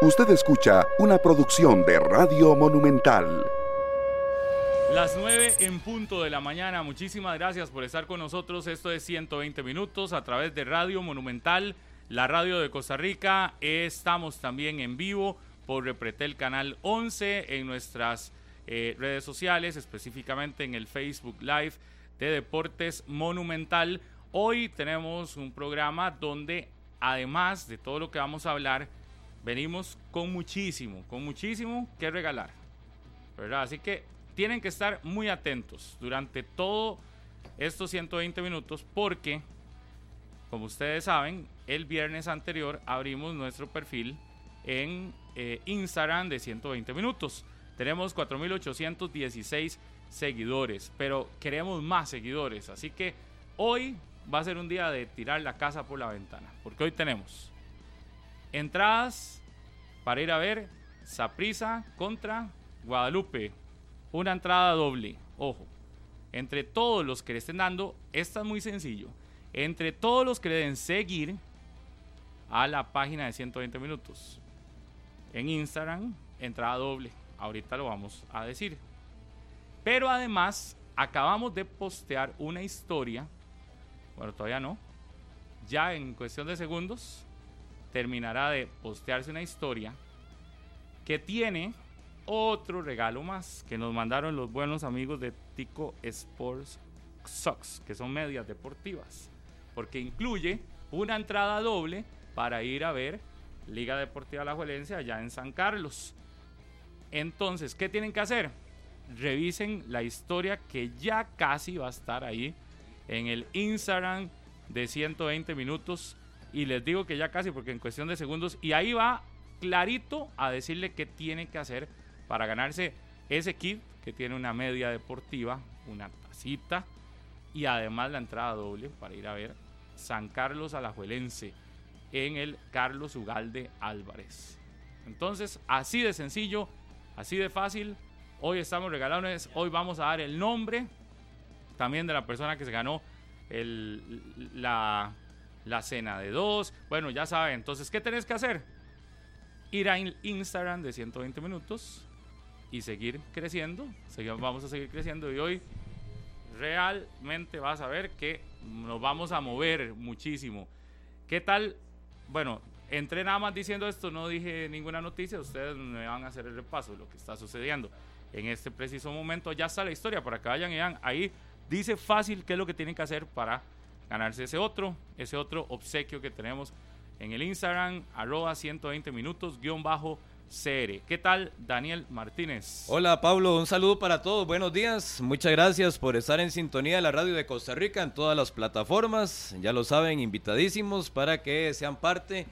Usted escucha una producción de Radio Monumental. Las 9 en punto de la mañana. Muchísimas gracias por estar con nosotros. Esto es 120 minutos a través de Radio Monumental, la radio de Costa Rica. Estamos también en vivo por Repretel Canal 11 en nuestras eh, redes sociales, específicamente en el Facebook Live de Deportes Monumental. Hoy tenemos un programa donde, además de todo lo que vamos a hablar, venimos con muchísimo, con muchísimo que regalar. ¿verdad? Así que tienen que estar muy atentos durante todo estos 120 minutos porque, como ustedes saben, el viernes anterior abrimos nuestro perfil en eh, Instagram de 120 minutos. Tenemos 4.816 seguidores, pero queremos más seguidores. Así que hoy va a ser un día de tirar la casa por la ventana, porque hoy tenemos entradas para ir a ver Saprisa contra Guadalupe. Una entrada doble, ojo. Entre todos los que le estén dando, esta es muy sencillo. Entre todos los que le den seguir a la página de 120 minutos en Instagram, entrada doble. Ahorita lo vamos a decir. Pero además, acabamos de postear una historia. Bueno, todavía no. Ya en cuestión de segundos terminará de postearse una historia que tiene otro regalo más que nos mandaron los buenos amigos de Tico Sports Socks, que son medias deportivas, porque incluye una entrada doble para ir a ver Liga Deportiva La Juelencia allá en San Carlos. Entonces, ¿qué tienen que hacer? Revisen la historia que ya casi va a estar ahí en el Instagram de 120 minutos. Y les digo que ya casi, porque en cuestión de segundos, y ahí va clarito a decirle qué tiene que hacer para ganarse ese kit que tiene una media deportiva, una tacita y además la entrada doble para ir a ver San Carlos Alajuelense en el Carlos Ugalde Álvarez. Entonces, así de sencillo, así de fácil. Hoy estamos regalando, hoy vamos a dar el nombre también de la persona que se ganó el, la, la cena de dos. Bueno, ya saben, entonces, ¿qué tenés que hacer? Ir a Instagram de 120 minutos y seguir creciendo. vamos a seguir creciendo y hoy realmente vas a ver que nos vamos a mover muchísimo. ¿Qué tal bueno, entré nada más diciendo esto, no dije ninguna noticia, ustedes me van a hacer el repaso de lo que está sucediendo. En este preciso momento ya está la historia para que vayan y vean. Ahí dice fácil qué es lo que tienen que hacer para ganarse ese otro, ese otro obsequio que tenemos en el Instagram, arroba 120 minutos, guion bajo CR. ¿Qué tal, Daniel Martínez? Hola, Pablo. Un saludo para todos. Buenos días. Muchas gracias por estar en sintonía de la radio de Costa Rica en todas las plataformas. Ya lo saben, invitadísimos para que sean parte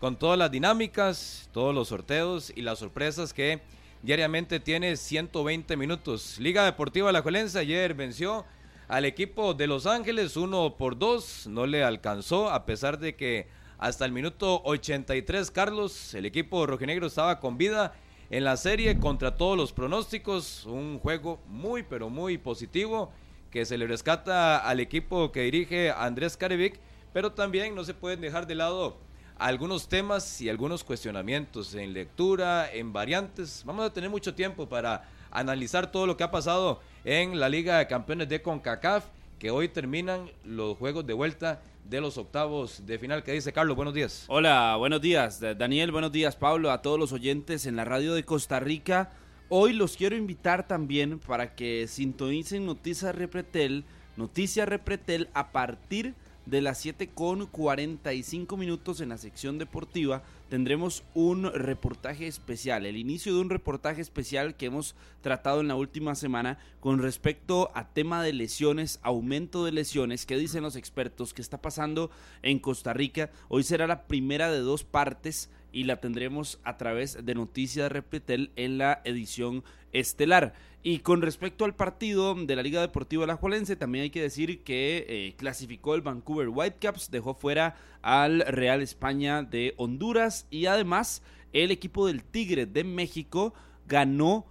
con todas las dinámicas, todos los sorteos y las sorpresas que diariamente tiene 120 minutos. Liga Deportiva La Juelense ayer venció al equipo de Los Ángeles uno por dos. No le alcanzó a pesar de que hasta el minuto 83, Carlos, el equipo rojinegro estaba con vida en la serie contra todos los pronósticos. Un juego muy, pero muy positivo que se le rescata al equipo que dirige Andrés Carevic, pero también no se pueden dejar de lado algunos temas y algunos cuestionamientos en lectura, en variantes. Vamos a tener mucho tiempo para analizar todo lo que ha pasado en la Liga de Campeones de CONCACAF, que hoy terminan los juegos de vuelta de los octavos de final. ¿Qué dice Carlos? Buenos días. Hola, buenos días. Daniel, buenos días, Pablo, a todos los oyentes en la radio de Costa Rica. Hoy los quiero invitar también para que sintonicen Noticias Repretel, Noticias Repretel a partir de las 7 con 45 minutos en la sección deportiva tendremos un reportaje especial, el inicio de un reportaje especial que hemos tratado en la última semana con respecto a tema de lesiones, aumento de lesiones, qué dicen los expertos, qué está pasando en Costa Rica. Hoy será la primera de dos partes y la tendremos a través de Noticias Repetel en la edición estelar. Y con respecto al partido de la Liga Deportiva Alajuelense, también hay que decir que eh, clasificó el Vancouver Whitecaps, dejó fuera al Real España de Honduras y además el equipo del Tigre de México ganó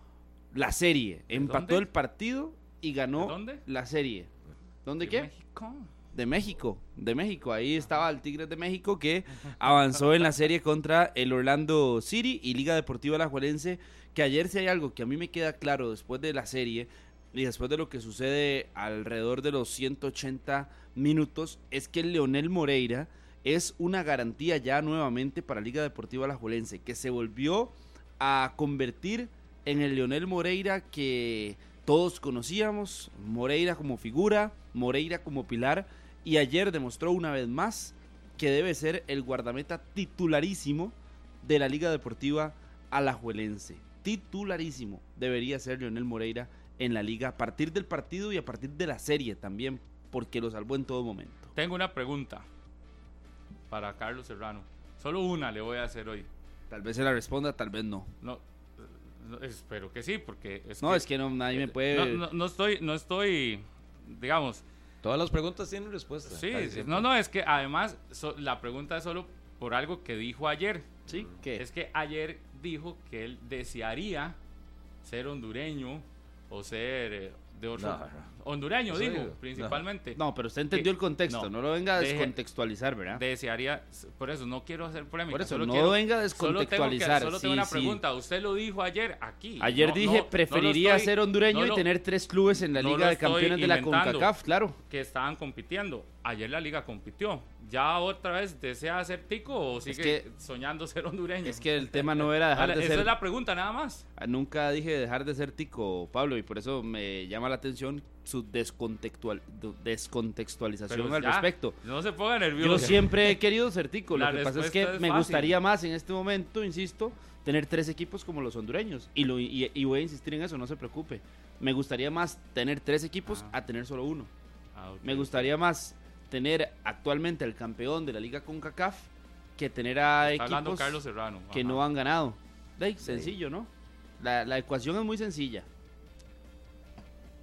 la serie, empató el partido y ganó la serie. ¿Dónde qué? México. De México, de México. Ahí estaba el Tigres de México que avanzó en la serie contra el Orlando City y Liga Deportiva Alajuelense, que ayer si hay algo que a mí me queda claro después de la serie y después de lo que sucede alrededor de los 180 minutos, es que el Leonel Moreira es una garantía ya nuevamente para Liga Deportiva Alajuelense, que se volvió a convertir en el Leonel Moreira que todos conocíamos, Moreira como figura, Moreira como pilar, y ayer demostró una vez más que debe ser el guardameta titularísimo de la Liga Deportiva Alajuelense. Titularísimo debería ser Leonel Moreira en la liga a partir del partido y a partir de la serie también, porque lo salvó en todo momento. Tengo una pregunta para Carlos Serrano. Solo una le voy a hacer hoy. Tal vez se la responda, tal vez no. No, no, espero que sí, porque es No, que- es que no, nadie me puede... no, no- no estoy, no estoy, digamos, Todas las preguntas tienen respuesta. sí, siempre. no, no, es que además so- la pregunta es solo por algo que dijo ayer. Sí, ¿qué? Es que ayer dijo que él desearía ser hondureño o ser eh, de otro No, no. Hondureño, digo. principalmente. No, pero usted entendió que- el contexto, no, no. lo venga a descontextualizar, ¿verdad? Desearía, por eso no quiero hacer polémica. Por eso, solo no quiero- venga a Solo tengo, que- descontextualizar. solo tengo sí, una sí. pregunta. Usted lo dijo ayer aquí. Ayer No- dije, no- no lo preferiría estoy- ser hondureño no y lo- tener tres clubes en la no Liga lo de Campeones de la. CONCACAF, claro. que estaban compitiendo. Ayer la liga compitió. ¿Ya otra vez desea ser tico o sigue que- soñando ser hondureño? Es que el tema no era dejar Ahora, de Esa ser... es la pregunta nada más. Ah, Nunca dije dejar de ser tico, Pablo, y por eso me llama la atención su descontextual, descontextualización Pero al ya, respecto. No se ponga nervioso. Yo siempre he querido ser tico, lo que pasa es que es me fácil. gustaría más en este momento, insisto, tener tres equipos como los hondureños. Y, lo, y, y voy a insistir en eso, no se preocupe. Me gustaría más tener tres equipos Ah. a tener solo uno. Ah. Me gustaría más tener actualmente el campeón de la Liga CONCACAF que tener a Está equipos Carlos Serrano. que Ajá. no han ganado. Sencillo, ¿no? La, la ecuación es muy sencilla.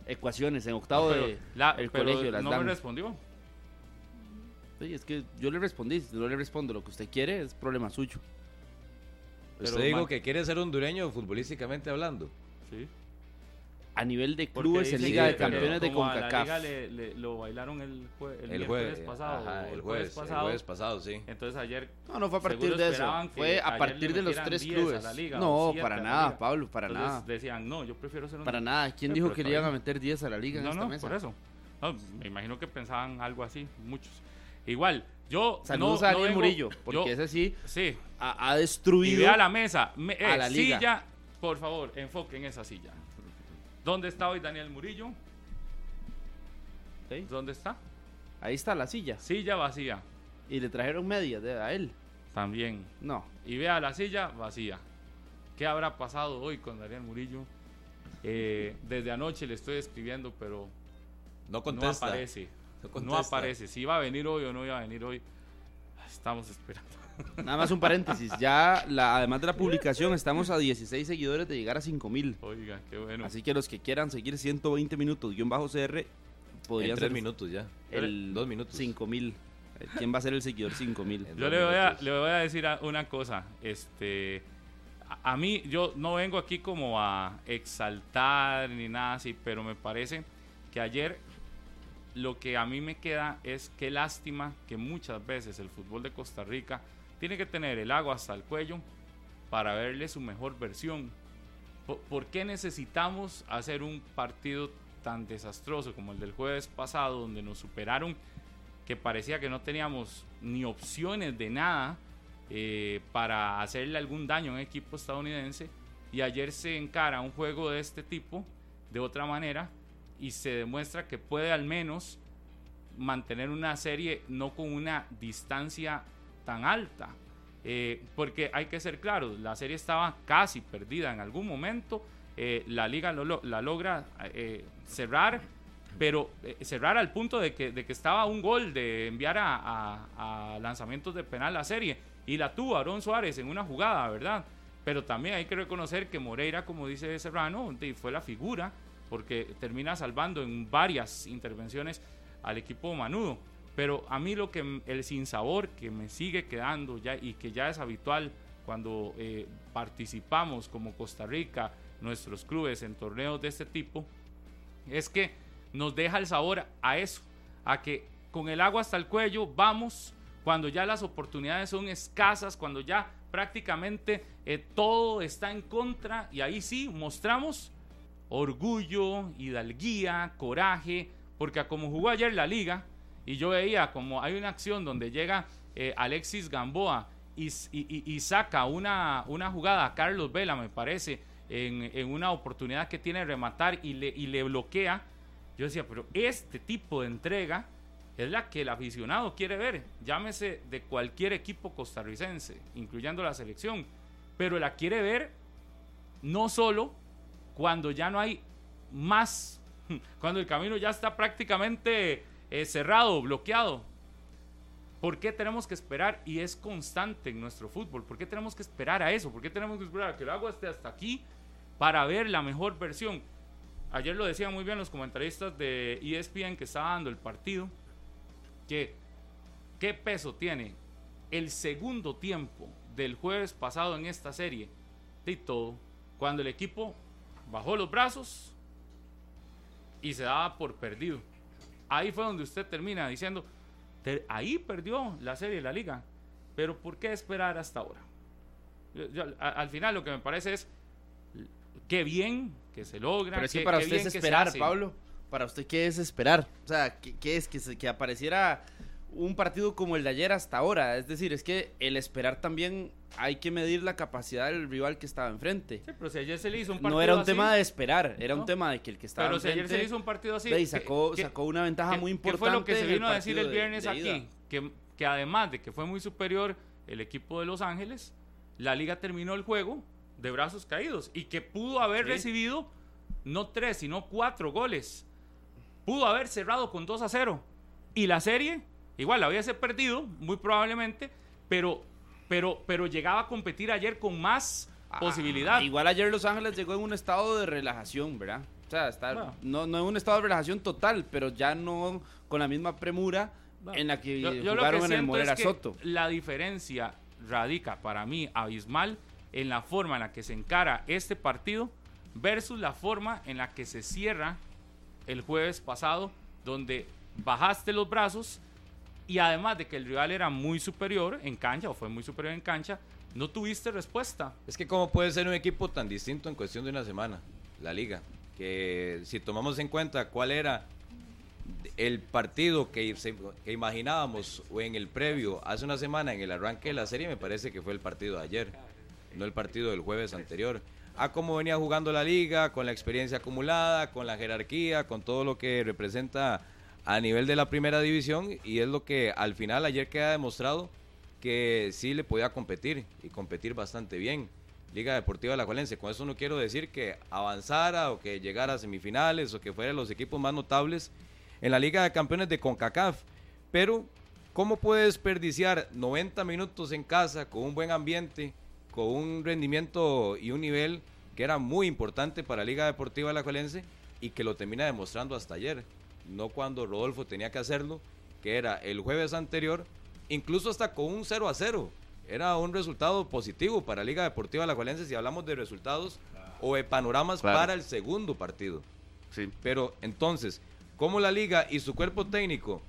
Ecuaciones en octavo Pero de la- el pero colegio las no dan. me respondió. Sí, es que yo le respondí, si no le respondo lo que usted quiere es problema suyo. Usted Pero, digo man- que quiere ser hondureño futbolísticamente hablando. Sí. A nivel de clubes en Liga de Campeones de a La CONCACAF. liga le, le- lo bailaron el, jue- el, El jueves pasado. ajá, el jueves, el pasado. jueves pasado, sí. Entonces ayer No, no fue a partir de eso. Fue a partir de los tres 10 a clubes. la liga, no, 7 para a nada, liga. Pablo, para entonces nada. decían, no, yo prefiero ser un Para nada. ¿Quién Sí, dijo que le iban a meter 10 a la liga en No, esta no, mesa? por eso. No, me imagino que pensaban algo así, muchos. Igual, yo Saludos no, a no Daniel vengo- Murillo, porque yo- ese sí Sí, ha, ha y destruido. vea la mesa. Me- a eh, la liga. Silla, por favor, enfoque en esa silla. ¿Dónde está hoy Daniel Murillo? ¿Dónde está? Ahí está la silla. Silla vacía, Y le trajeron medias de- a él. también. No. Y vea la silla vacía. ¿Qué habrá pasado hoy con Daniel Murillo? Eh, desde anoche le estoy escribiendo, pero No no contesta. aparece. No No aparece. Si iba a venir hoy o no iba a venir hoy, estamos esperando. Nada más un paréntesis. Ya, la, además de la publicación, estamos a 16 seguidores de llegar a 5000. Oiga, qué bueno. Así que los que quieran seguir 120 minutos guion bajo CR En podrían tres ser minutos ya. el Dos minutos. 5000. Eh, ¿Quién va a ser el seguidor 5000? En Yo le voy, a, le voy a decir una cosa. Este, a, a mí, yo no vengo aquí como a exaltar ni nada así, pero me parece que ayer lo que a mí me queda es qué lástima que muchas veces el fútbol de Costa Rica tiene que tener el agua hasta el cuello para verle su mejor versión. ¿Por, qué necesitamos hacer un partido tan desastroso como el del jueves pasado, donde nos superaron, que parecía que no teníamos ni opciones de nada eh, para hacerle algún daño a un equipo estadounidense? Y ayer se encara un juego de este tipo de otra manera y se demuestra que puede al menos mantener una serie no con una distancia tan alta. Eh, porque hay que ser claros, la serie estaba casi perdida en algún momento. eh, la liga lo- la logra eh, cerrar, pero cerrar al punto de que, de que estaba un gol de enviar a, lanzamientos de penal la serie. Y la tuvo Aaron Suárez en una jugada, ¿verdad? Pero también hay que reconocer que Moreira, como dice Serrano, fue la figura, porque termina salvando en varias intervenciones al equipo manudo. Pero a mí lo que el sinsabor que me sigue quedando ya y que ya es habitual cuando eh, participamos como Costa Rica, nuestros clubes en torneos de este tipo, es que nos deja el sabor a eso, a que con el agua hasta el cuello, vamos, cuando ya las oportunidades son escasas, cuando ya prácticamente eh, todo está en contra y ahí sí mostramos orgullo, hidalguía, coraje, porque como jugó ayer la liga y yo veía como hay una acción donde llega eh, Alexis Gamboa y, saca una, una jugada a Carlos Vela, me parece, en, una oportunidad que tiene de rematar y le, y le bloquea, yo decía, pero este tipo de entrega es la que el aficionado quiere ver, llámese de cualquier equipo costarricense, incluyendo la selección, pero la quiere ver no solo cuando ya no hay más, cuando el camino ya está prácticamente eh, cerrado, bloqueado. ¿Por qué tenemos que esperar? Y es constante en nuestro fútbol. ¿Por qué tenemos que esperar a eso? ¿Por qué tenemos que esperar a que el agua esté hasta aquí para ver la mejor versión? Ayer lo decían muy bien los comentaristas de ESPN que estaba dando el partido qué peso tiene el segundo tiempo del jueves pasado en esta serie de todo, cuando el equipo bajó los brazos y se daba por perdido. Ahí fue donde usted termina diciendo, ahí perdió la serie, la liga, pero ¿por qué esperar hasta ahora? al final lo que me parece es, qué bien que se logra. Pero es que para usted es esperar, Pablo. Para usted, ¿qué es esperar? O sea, ¿qué, es? Que, que apareciera un partido como el de ayer hasta ahora. Es decir, es que el esperar también hay que medir la capacidad del rival que estaba enfrente. Sí, pero si ayer se le hizo un partido No era un tema de esperar, era un tema de que el que estaba Pero si ayer se le hizo un partido así. Y sacó, sacó una ventaja muy importante. ¿Qué fue lo que se vino a decir el viernes aquí? Que, que además de que fue muy superior el equipo de Los Ángeles, la liga terminó el juego de brazos caídos y que pudo haber recibido no tres, sino cuatro goles pudo haber cerrado con 2 a 0. Y la serie, igual la hubiese perdido, muy probablemente, pero, pero, pero llegaba a competir ayer con más ah, posibilidad. Igual ayer Los Ángeles llegó en un estado de relajación, ¿verdad? O sea, está, no, no en un estado de relajación total, pero ya no con la misma premura en la que jugaron en el Morera Soto. La diferencia radica para mí abismal en la forma en la que se encara este partido versus la forma en la que se cierra el jueves pasado, donde bajaste los brazos y además de que el rival era muy superior en cancha o fue muy superior en cancha, no tuviste respuesta. Es que cómo puede ser un equipo tan distinto en cuestión de una semana, la liga, que si tomamos en cuenta cuál era el partido que, que imaginábamos o en el previo hace una semana en el arranque de la serie, me parece que fue el partido de ayer, no el partido del jueves anterior a cómo venía jugando la liga, con la experiencia acumulada, con la jerarquía, con todo lo que representa a nivel de la primera división y es lo que al final ayer queda demostrado que sí le podía competir y competir bastante bien. Liga Deportiva La Juelense. Con eso no quiero decir que avanzara o que llegara a semifinales o que fuera los equipos más notables en la Liga de Campeones de CONCACAF. Pero, ¿cómo puede desperdiciar 90 minutos en casa con un buen ambiente, con un rendimiento y un nivel que era muy importante para Liga Deportiva Alajuelense y que lo termina demostrando hasta ayer, no cuando Rodolfo tenía que hacerlo, que era el jueves anterior, incluso hasta con un 0 a 0. Era un resultado positivo para Liga Deportiva Alajuelense si hablamos de resultados o de panoramas para el segundo partido. Sí. Pero entonces, ¿cómo la liga y su cuerpo técnico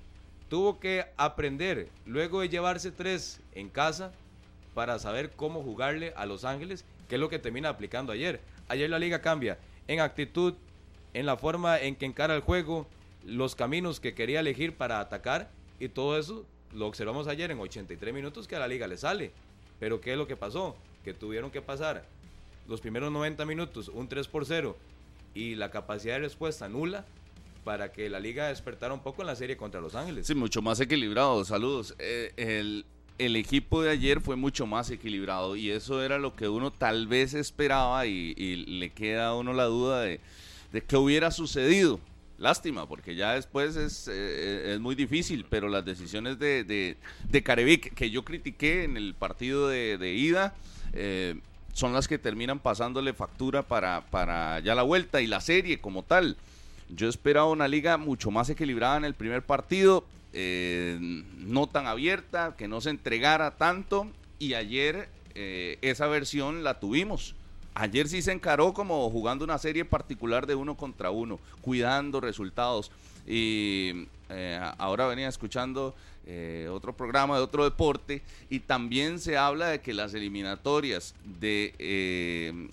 tuvo que aprender luego de llevarse tres en casa para saber cómo jugarle a Los Ángeles, que es lo que termina aplicando ayer. Ayer la liga cambia en actitud, en la forma en que encara el juego, los caminos que quería elegir para atacar y todo eso lo observamos ayer en 83 minutos que a la liga le sale. Pero ¿qué es lo que pasó? Que tuvieron que pasar los primeros 90 minutos un 3 por 0 y la capacidad de respuesta nula para que la liga despertara un poco en la serie contra Los Ángeles. Sí, mucho más equilibrado. Saludos. Eh, el, el equipo de ayer fue mucho más equilibrado y eso era lo que uno tal vez esperaba y, le queda a uno la duda de, de qué hubiera sucedido. Lástima, porque ya después es, eh, es muy difícil, pero las decisiones de, de, de, Carevic, que yo critiqué en el partido de, ida, eh, son las que terminan pasándole factura para, para ya la vuelta y la serie como tal. Yo esperaba una liga mucho más equilibrada en el primer partido, eh, no tan abierta, que no se entregara tanto y ayer eh, esa versión la tuvimos. Ayer sí se encaró como jugando una serie particular de uno contra uno, cuidando resultados. Y, eh, ahora venía escuchando eh, otro programa de otro deporte y también se habla de que las eliminatorias de eh,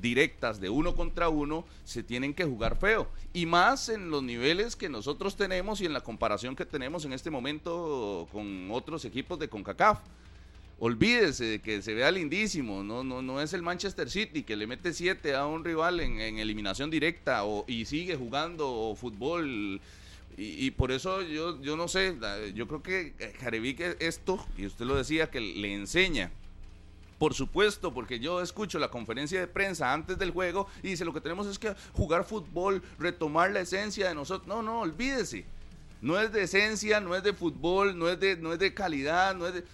directas de uno contra uno se tienen que jugar feo y más en los niveles que nosotros tenemos y en la comparación que tenemos en este momento con otros equipos de CONCACAF olvídese de que se vea lindísimo, no, no, no es el Manchester City que le mete 7 a un rival en, eliminación directa o, y sigue jugando fútbol. Y, y, por eso yo, yo no sé, yo creo que Jarevic esto, y usted lo decía, que le enseña. Por supuesto, porque yo escucho la conferencia de prensa antes del juego y dice lo que tenemos es que jugar fútbol, retomar la esencia de nosotros. No, no, olvídese. No es de esencia, no es de fútbol, no es de, no es de calidad, no es de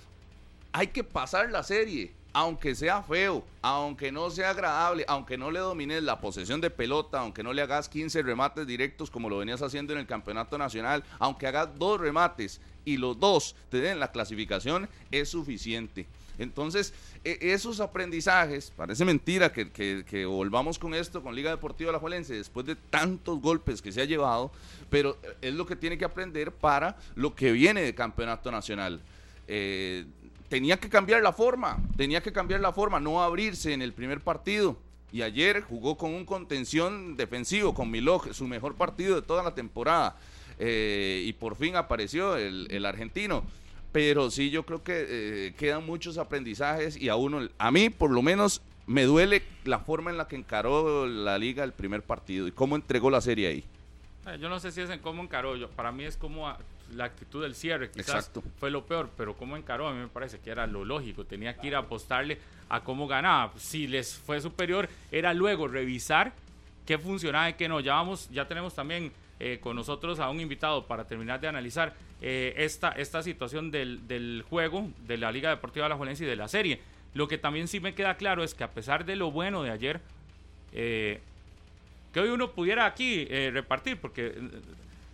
hay que pasar la serie, aunque sea feo, aunque no sea agradable, aunque no le domines la posesión de pelota, aunque no le hagas 15 remates directos como lo venías haciendo en el campeonato nacional, aunque hagas dos remates y los dos te den la clasificación, es suficiente. Entonces, e, esos aprendizajes, parece mentira que, volvamos con esto, con Liga Deportiva La Juelense, después de tantos golpes que se ha llevado, pero es lo que tiene que aprender para lo que viene de campeonato nacional. Eh, tenía que cambiar la forma, tenía que cambiar la forma, no abrirse en el primer partido. Y ayer jugó con un contención defensivo, con Miloj, su mejor partido de toda la temporada. Eh, y por fin apareció el, argentino. Pero sí, yo creo que eh, quedan muchos aprendizajes y a uno, a mí por lo menos, me duele la forma en la que encaró la liga el primer partido y cómo entregó la serie ahí. Eh, yo no sé si es en cómo encaró, yo, para mí es como la actitud del cierre, quizás fue lo peor, pero cómo encaró, a mí me parece que era lo lógico, tenía que ir a apostarle a cómo ganaba. Si les fue superior, era luego revisar qué funcionaba y qué no. Ya, vamos, ya tenemos también eh, con nosotros a un invitado para terminar de analizar eh, esta, esta situación del, del, juego de la Liga Deportiva de la Juelense y de la serie. Lo que también sí me queda claro es que a pesar de lo bueno de ayer, eh, que hoy uno pudiera aquí repartir, porque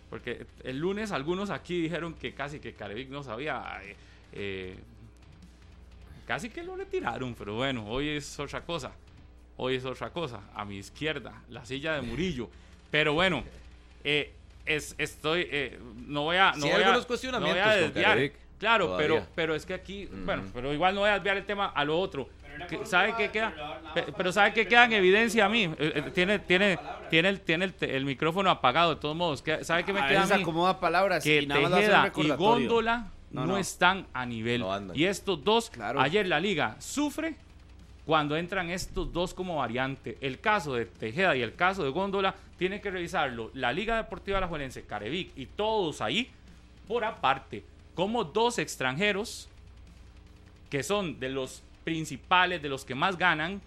porque el lunes algunos aquí dijeron que casi que Carevic no sabía. Eh, eh, casi que lo retiraron, pero bueno, hoy es otra cosa. Hoy es otra cosa. A mi izquierda, la silla de Murillo. Pero bueno, eh, es, estoy. no voy a. No voy a, cuestionamientos no desviar. Claro, pero, pero es que aquí. Bueno, pero igual no voy a desviar el tema a lo otro. ¿Sabe qué queda? Pero ¿sabe qué queda en evidencia a mí? Eh, eh, tiene, tiene, tiene, el, tiene el, micrófono apagado de todos modos. ¿Sabe qué me queda a mí? acomoda palabras que Tejeda y Góndola no, están a nivel. y estos dos, ayer la liga sufre cuando entran estos dos como variante. El caso de Tejeda y el caso de Góndola tiene que revisarlo la Liga Deportiva La Juelense, Carevic y todos ahí por aparte, como dos extranjeros que son de los principales, de los que más ganan,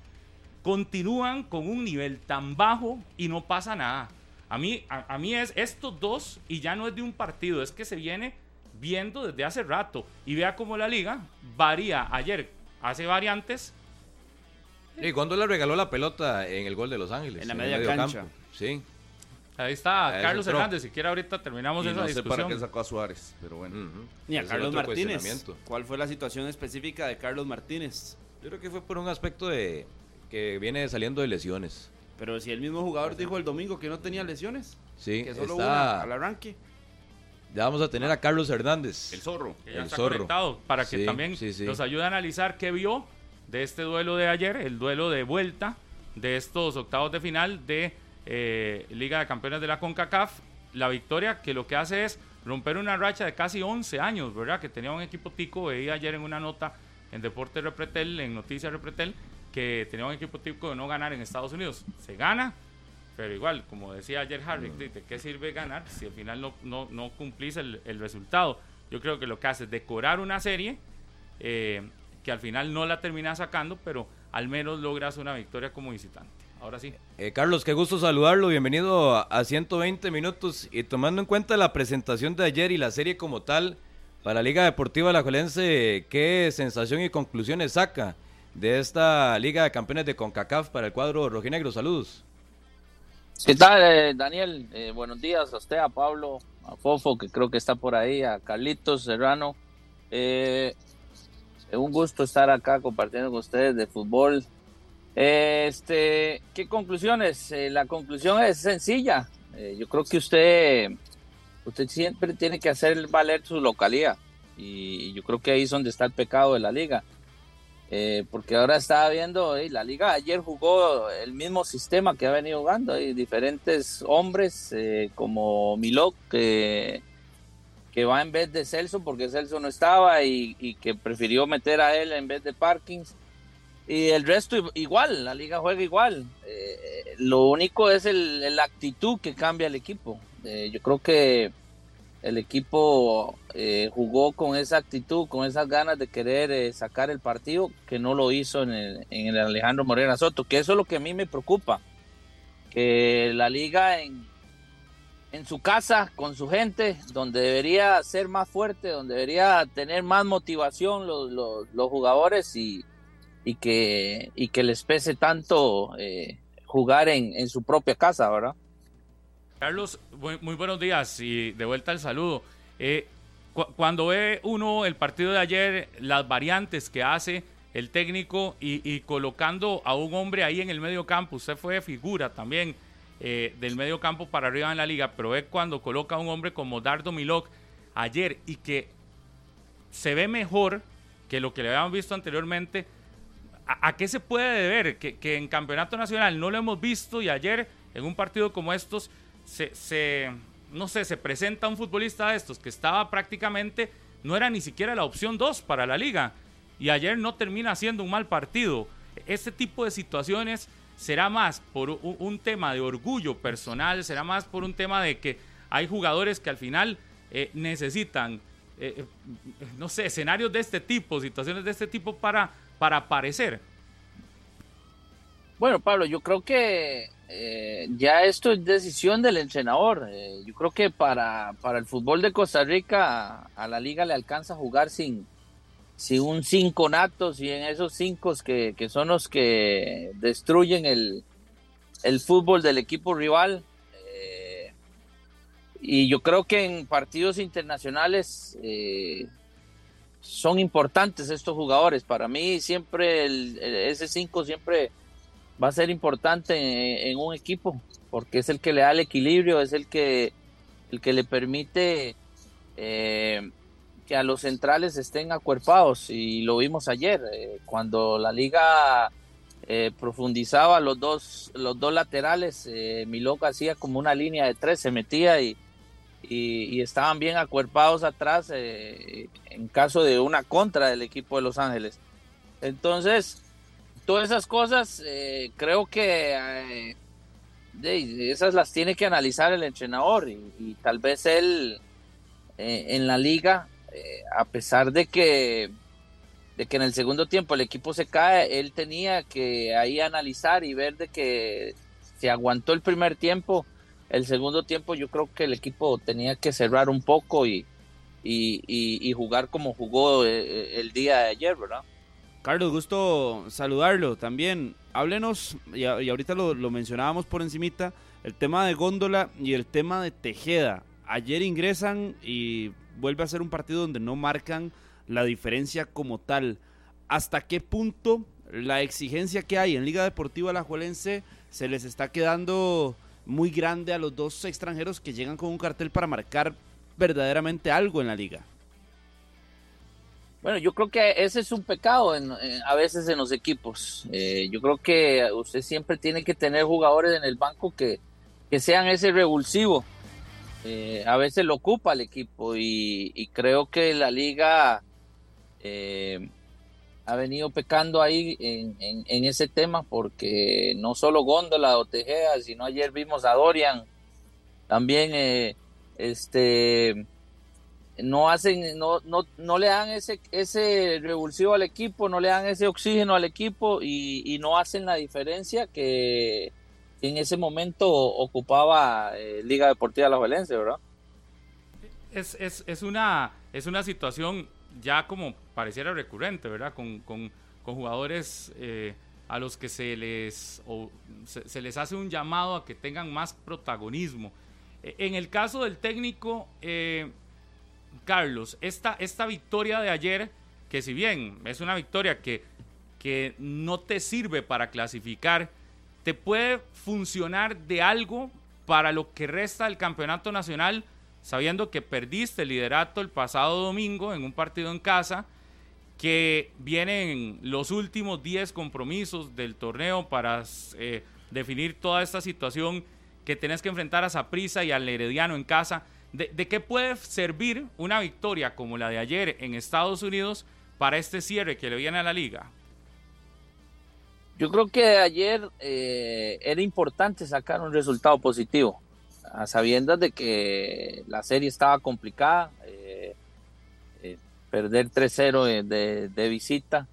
continúan con un nivel tan bajo y no pasa nada. A mí, a, mí es estos dos y ya no es de un partido, es que se viene viendo desde hace rato. Y vea cómo la liga varía. Ayer hace variantes. ¿Y cuándo le regaló la pelota en el gol de Los Ángeles? En la media cancha. Sí. Ahí está Carlos Hernández. Si quiere, ahorita terminamos esa no discusión. sé para qué sacó a Suárez, pero bueno. Ni a Carlos Martínez. ¿Cuál fue la situación específica de Carlos Martínez? Yo creo que fue por un aspecto de que viene saliendo de lesiones. Pero si el mismo jugador dijo el domingo que no tenía lesiones. Sí, que solo está... al arranque. Ya vamos a tener a Carlos Hernández. El zorro. el zorro. para que también nos ayude a analizar qué vio de este duelo de ayer, el duelo de vuelta de estos octavos de final de eh, Liga de Campeones de la CONCACAF. La victoria que lo que hace es romper una racha de casi 11 años, ¿verdad? Que tenía un equipo tico, veía ayer en una nota en Deporte Repretel, en Noticias Repretel, que tenía un equipo tico de no ganar en Estados Unidos. Se gana, pero igual, como decía ayer Harry, mm. ¿de qué sirve ganar si al final no, no, no cumplís el, el, resultado? Yo creo que lo que hace es decorar una serie eh, que al final no la terminas sacando, pero al menos logras una victoria como visitante. Ahora sí. Eh, Carlos, qué gusto saludarlo. Bienvenido a, 120 minutos. Y tomando en cuenta la presentación de ayer y la serie como tal, para Liga Deportiva La Jolense, ¿qué sensación y conclusiones saca de esta Liga de Campeones de CONCACAF para el cuadro rojinegro? Saludos. ¿Qué tal, eh, Daniel? Eh, buenos días a usted, a Pablo, a Fofo, que creo que está por ahí, a Carlitos Serrano. un gusto estar acá compartiendo con ustedes de fútbol, este, ¿qué conclusiones? Eh, la conclusión es sencilla. Eh, yo creo que usted usted siempre tiene que hacer valer su localidad. Y yo creo que ahí es donde está el pecado de la liga. Eh, porque ahora estaba viendo, la liga ayer jugó el mismo sistema que ha venido jugando, hay diferentes hombres como Milok, que, que va en vez de Celso porque Celso no estaba y, que prefirió meter a él en vez de Parkins. Y el resto igual, la liga juega igual. Eh, lo único es el, la actitud que cambia el equipo. yo creo que el equipo eh, jugó con esa actitud, con esas ganas de querer eh, sacar el partido, que no lo hizo en el, en el, Alejandro Morena Soto, que eso es lo que a mí me preocupa, que la liga en, en su casa, con su gente, donde debería ser más fuerte, donde debería tener más motivación los, los, jugadores y, y, que, y que les pese tanto eh, jugar en, en su propia casa, ¿verdad? Carlos, muy, buenos días y de vuelta al saludo. Eh, cuando ve uno el partido de ayer, las variantes que hace el técnico y, colocando a un hombre ahí en el medio campo, usted fue figura también eh, del medio campo para arriba en la liga, pero ve cuando coloca a un hombre como Dardo Milok ayer y que se ve mejor que lo que le habíamos visto anteriormente. ¿A, qué se puede deber que, que en campeonato nacional no lo hemos visto y ayer en un partido como estos se, no sé, se presenta un futbolista de estos que estaba prácticamente, no era ni siquiera la opción 2 para la liga. Y ayer no termina siendo un mal partido. Este tipo de situaciones será más por un, tema de orgullo personal, será más por un tema de que hay jugadores que al final eh, necesitan, eh, eh, no sé, escenarios de este tipo, situaciones de este tipo para, para aparecer. Bueno, Pablo, yo creo que eh, ya esto es decisión del entrenador. Eh, yo creo que para, para el fútbol de Costa Rica a, la liga le alcanza a jugar sin, sin un cinco natos y en esos cinco que, que son los que destruyen el, el fútbol del equipo rival. Eh, y yo creo que en partidos internacionales son importantes estos jugadores. Para mí siempre ese cinco siempre va a ser importante en, un equipo, porque es el que le da el equilibrio, es el que, el que le permite eh, que a los centrales estén acuerpados. Y lo vimos ayer, eh, cuando la liga eh, profundizaba los dos, los dos laterales, Miloca hacía como una línea de tres, se metía y, y, estaban bien acuerpados atrás en caso de una contra del equipo de Los Ángeles. Entonces, todas esas cosas eh, creo que eh, esas las tiene que analizar el entrenador y, tal vez él eh, en la liga a pesar de que de que en el segundo tiempo el equipo se cae él tenía que ahí analizar y ver de que se aguantó el primer tiempo el segundo tiempo yo creo que el equipo tenía que cerrar un poco y, y jugar como jugó el día de ayer verdad Carlos, gusto saludarlo también. Háblenos, y, ahorita lo, mencionábamos por encimita, el tema de Góndola y el tema de Tejeda. Ayer ingresan y vuelve a ser un partido donde no marcan la diferencia como tal. ¿Hasta qué punto la exigencia que hay en Liga Deportiva Alajuelense se les está quedando muy grande a los dos extranjeros que llegan con un cartel para marcar verdaderamente algo en la liga? Bueno, yo creo que ese es un pecado a veces en los equipos. Eh, yo creo que usted siempre tiene que tener jugadores en el banco que, sean ese revulsivo. Eh, a veces lo ocupa el equipo y, creo que la liga eh, ha venido pecando ahí en, ese tema porque no solo Góndola o Tejeda, sino ayer vimos a Dorian también este no hacen, no, no, no le dan ese, ese revulsivo al equipo, no le dan ese oxígeno al equipo y, no hacen la diferencia que en ese momento ocupaba eh, Liga Deportiva La Valencia, ¿verdad? Es, es, es, una, es una situación ya como pareciera recurrente, ¿verdad? Con, con, con jugadores eh, a los que se les, se, les hace un llamado a que tengan más protagonismo. E, en el caso del técnico, eh, Carlos, esta, esta victoria de ayer, que si bien es una victoria que, que no te sirve para clasificar, te puede funcionar de algo para lo que resta del campeonato nacional sabiendo que perdiste el liderato el pasado domingo en un partido en casa, que vienen los últimos 10 compromisos del torneo para eh, definir toda esta situación que tenés que enfrentar a Saprissa y al Herediano en casa. ¿De, ¿De, qué puede servir una victoria como la de ayer en Estados Unidos para este cierre que le viene a la liga? Yo creo que ayer eh, era importante sacar un resultado positivo, a sabiendas de que la serie estaba complicada, perder 3-0 de, de, visita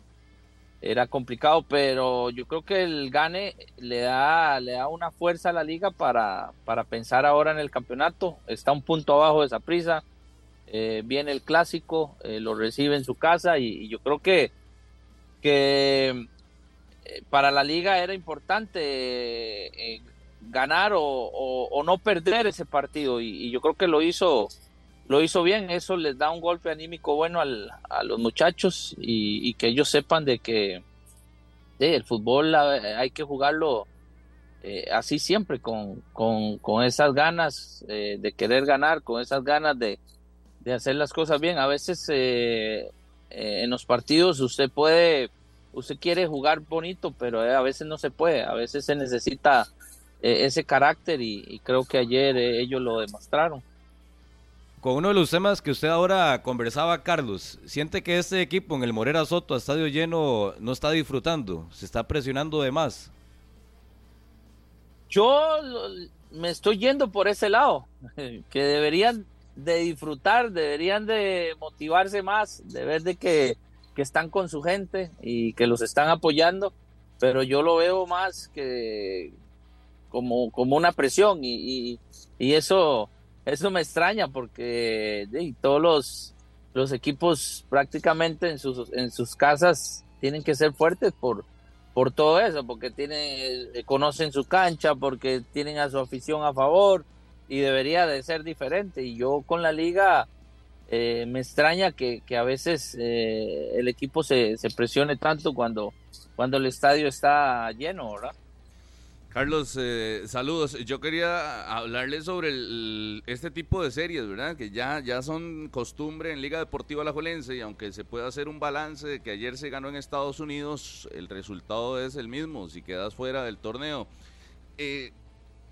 era complicado, pero yo creo que el gane le da, le da una fuerza a la liga para, para pensar ahora en el campeonato, está un punto abajo de esa prisa, viene el clásico, lo recibe en su casa y, yo creo que, que para la liga era importante eh, ganar o, no perder ese partido y, yo creo que lo hizo lo hizo bien eso les da un golpe anímico bueno a los muchachos y, que ellos sepan de que el fútbol hay que jugarlo eh, así siempre con, con, esas ganas eh, de querer ganar con esas ganas de, de hacer las cosas bien a veces en los partidos usted puede usted quiere jugar bonito, pero eh, a veces no se puede, a veces se necesita eh, ese carácter y, creo que ayer eh, ellos lo demostraron. Con uno de los temas que usted ahora conversaba, Carlos, ¿siente que este equipo en el Morera Soto a estadio lleno no está disfrutando? ¿Se está presionando de más? Yo me estoy yendo por ese lado, que deberían de disfrutar, deberían de motivarse más, de ver de que que están con su gente y que los están apoyando, pero yo lo veo más que como, como una presión y, y, eso, eso me extraña porque todos los, los equipos prácticamente en sus, en sus casas tienen que ser fuertes por, por todo eso, porque tienen, eh, conocen su cancha, porque tienen a su afición a favor y debería de ser diferente. Y yo con la liga eh, me extraña que, a veces eh, el equipo se, presione tanto cuando, cuando el estadio está lleno, ¿verdad? Carlos, eh, saludos. Yo quería hablarles sobre este tipo de series, ¿verdad? Que ya, ya son costumbre en Liga Deportiva Alajuelense y aunque se pueda hacer un balance de que ayer se ganó en Estados Unidos, el resultado es el mismo si quedas fuera del torneo. Eh,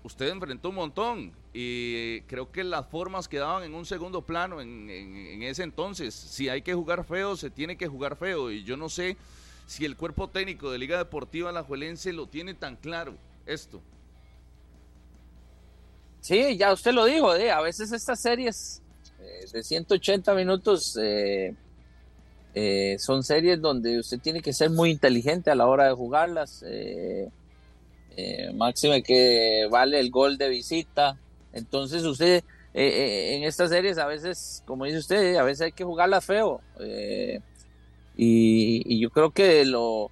usted enfrentó un montón y creo que las formas quedaban en un segundo plano en, ese entonces. Si hay que jugar feo, se tiene que jugar feo y yo no sé si el cuerpo técnico de Liga Deportiva La Juelense lo tiene tan claro esto. Sí, ya usted lo dijo, ¿eh? a veces estas series eh, de 180 minutos eh, eh, son series donde usted tiene que ser muy inteligente a la hora de jugarlas. Máxime que vale el gol de visita. Entonces usted en estas series a veces, como dice usted, a veces hay que jugarla feo. Y, yo creo que lo,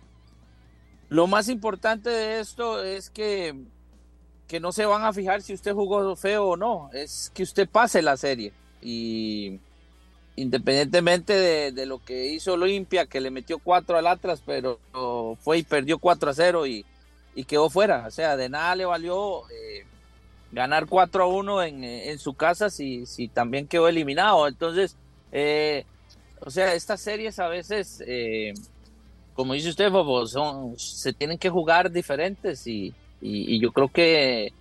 lo más importante de esto es que, que no se van a fijar si usted jugó feo o no, es que usted pase la serie. Y independientemente de, de lo que hizo Olimpia, que le metió 4 al Atlas, pero fue y perdió 4 a 0 y y quedó fuera. O sea, de nada le valió eh, ganar 4 a 1 en, en, su casa si, si también quedó eliminado. Entonces, eh, o sea, estas series a veces, eh, como dice usted, son, se tienen que jugar diferentes y, y, yo creo que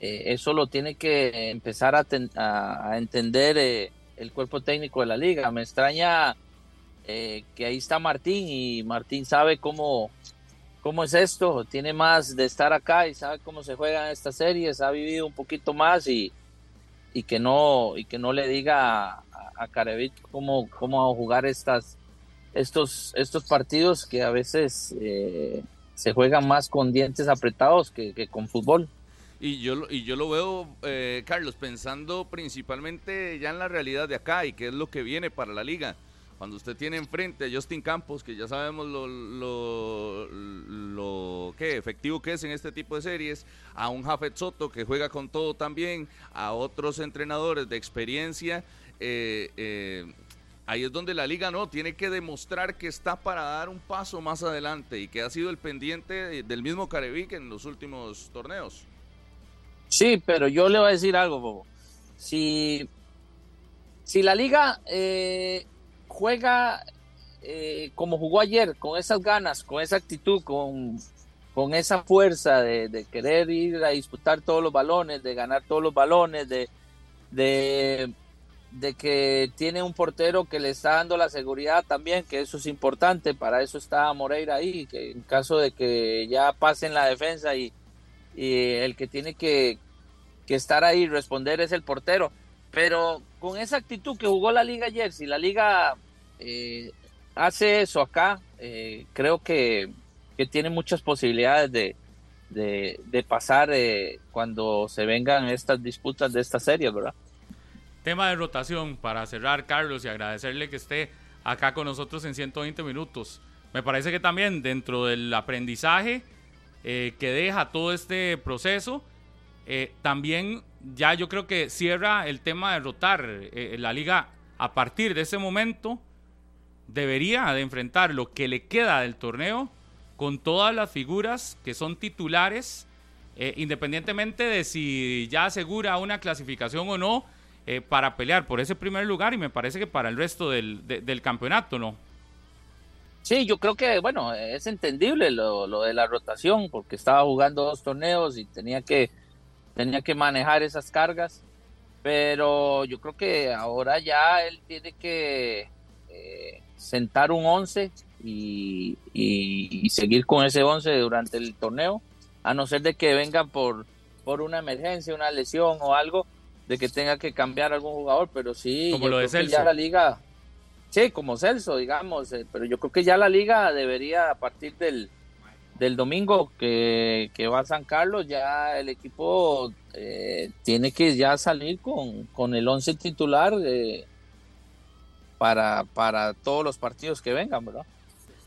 eso lo tiene que empezar a, entender el cuerpo técnico de la liga. Me extraña que ahí está Martín y Martín sabe cómo cómo es esto, tiene más de estar acá y sabe cómo se juegan estas series, ha vivido un poquito más y, y que no y que no le diga a, a cómo, cómo jugar estas estos estos partidos que a veces eh, se juegan más con dientes apretados que, con fútbol. Y yo, y yo lo veo, eh, Carlos, pensando principalmente ya en la realidad de acá y qué es lo que viene para la liga cuando usted tiene enfrente a Justin Campos, que ya sabemos lo, lo, lo efectivo que es en este tipo de series, a un Jafet Soto que juega con todo también, a otros entrenadores de experiencia, eh, eh, ahí es donde la liga no, tiene que demostrar que está para dar un paso más adelante y que ha sido el pendiente del mismo Carevic en los últimos torneos. Sí, pero yo le voy a decir algo, Bobo. Si si la liga eh, juega eh, como jugó ayer, con esas ganas, con esa actitud, con, con esa fuerza de, querer ir a disputar todos los balones, de ganar todos los balones, de, de, de, que tiene un portero que le está dando la seguridad también, que eso es importante, para eso está Moreira ahí, que en caso de que ya pasen la defensa y, el que tiene que, estar ahí y responder es el portero. Pero con esa actitud que jugó la liga ayer, si la liga eh, hace eso acá, eh, creo que, tiene muchas posibilidades de, de, pasar eh, cuando se vengan estas disputas de esta serie, ¿verdad? Tema de rotación para cerrar, Carlos, y agradecerle que esté acá con nosotros en 120 minutos. Me parece que también dentro del aprendizaje que deja todo este proceso, también ya yo creo que cierra el tema de rotar la liga a partir de ese momento debería de enfrentar lo que le queda del torneo con todas las figuras que son titulares, eh, independientemente de si ya asegura una clasificación o no, eh, para pelear por ese primer lugar y me parece que para el resto del, del campeonato, ¿no? Sí, yo creo que, bueno, es entendible lo, lo, de la rotación, porque estaba jugando dos torneos y tenía que, tenía que manejar esas cargas, pero yo creo que ahora ya él tiene que eh, sentar un 11 y, seguir con ese 11 durante el torneo, a no ser de que vengan por, por una emergencia, una lesión o algo, de que tenga que cambiar algún jugador, pero sí, como lo de Celso. ya la liga, sí, como Celso, digamos, eh, pero yo creo que ya la liga debería a partir del, del domingo que, va a San Carlos, ya el equipo eh, tiene que ya salir con, con el 11 titular. Eh, para, para todos los partidos que vengan, ¿verdad?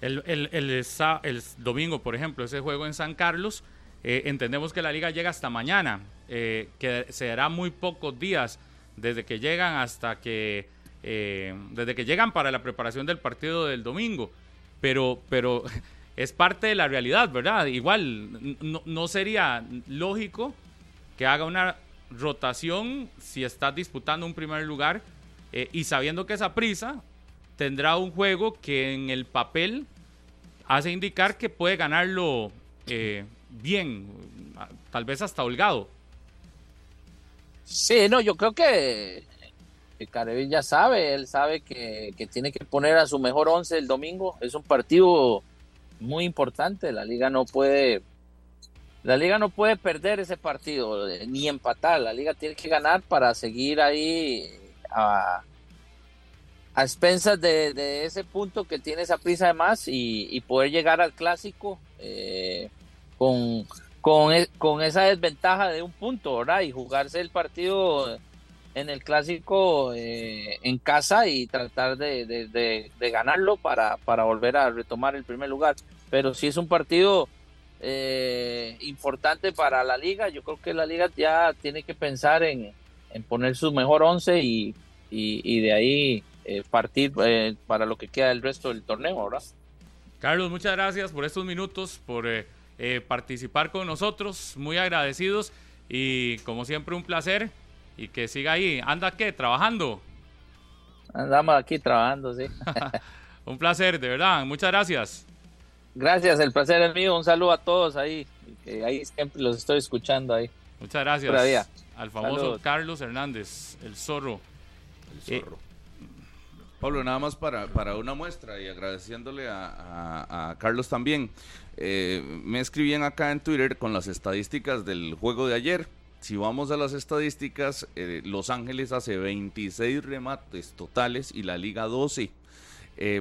El, el, el, domingo, por ejemplo, ese juego en San Carlos, entendemos que la liga llega hasta mañana, eh, que se dará muy pocos días desde que llegan hasta que, eh, desde que llegan para la preparación del partido del domingo, pero, pero es parte de la realidad, ¿verdad? Igual, no, no sería lógico que haga una rotación si estás disputando un primer lugar eh, y sabiendo que esa prisa tendrá un juego que en el papel hace indicar que puede ganarlo eh, bien, tal vez hasta holgado. Sí, no, yo creo que, que ya sabe, él sabe que, tiene que poner a su mejor once el domingo. Es un partido muy importante, la liga no puede la liga no puede perder ese partido eh, ni empatar, la liga tiene que ganar para seguir ahí a, expensas de, ese punto que tiene esa prisa de más y, poder llegar al clásico eh, con, e, con, esa desventaja de un punto, ¿verdad? Y jugarse el partido en el clásico eh, en casa y tratar de, ganarlo para, para, volver a retomar el primer lugar. Pero si es un partido eh, importante para la liga, yo creo que la liga ya tiene que pensar en, en poner su mejor once y, y, de ahí eh, partir eh, para lo que queda del resto del torneo, ¿verdad? Carlos, muchas gracias por estos minutos, por eh, participar con nosotros, muy agradecidos y como siempre un placer y que siga ahí. ¿Anda qué? ¿Trabajando? Andamos aquí trabajando, sí. un placer, de verdad, muchas gracias. Gracias, el placer es mío, un saludo a todos ahí, que ahí siempre los estoy escuchando ahí. Muchas gracias. Al famoso Carlos Hernández, el zorro. Eh, Pablo, nada más para, para, una muestra y agradeciéndole a, Carlos también. Eh, me escribían acá en Twitter con las estadísticas del juego de ayer. Si vamos a las estadísticas, eh, Los Ángeles hace 26 remates totales y la Liga 12.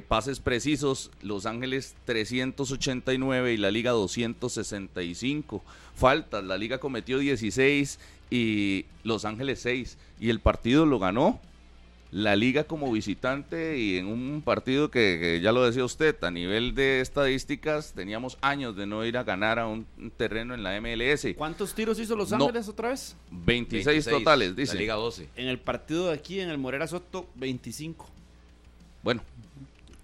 pases precisos, Los Ángeles 389 y la Liga 265. Faltas, la Liga cometió 16 y Los Ángeles 6. Y el partido lo ganó la liga como visitante y en un partido que, ya lo decía usted, a nivel de estadísticas teníamos años de no ir a ganar a un terreno en la MLS. ¿Cuántos tiros hizo Los Ángeles otra vez? 26, totales, dice. La liga 12. En el partido de aquí, en el Morera Soto, 25. Bueno,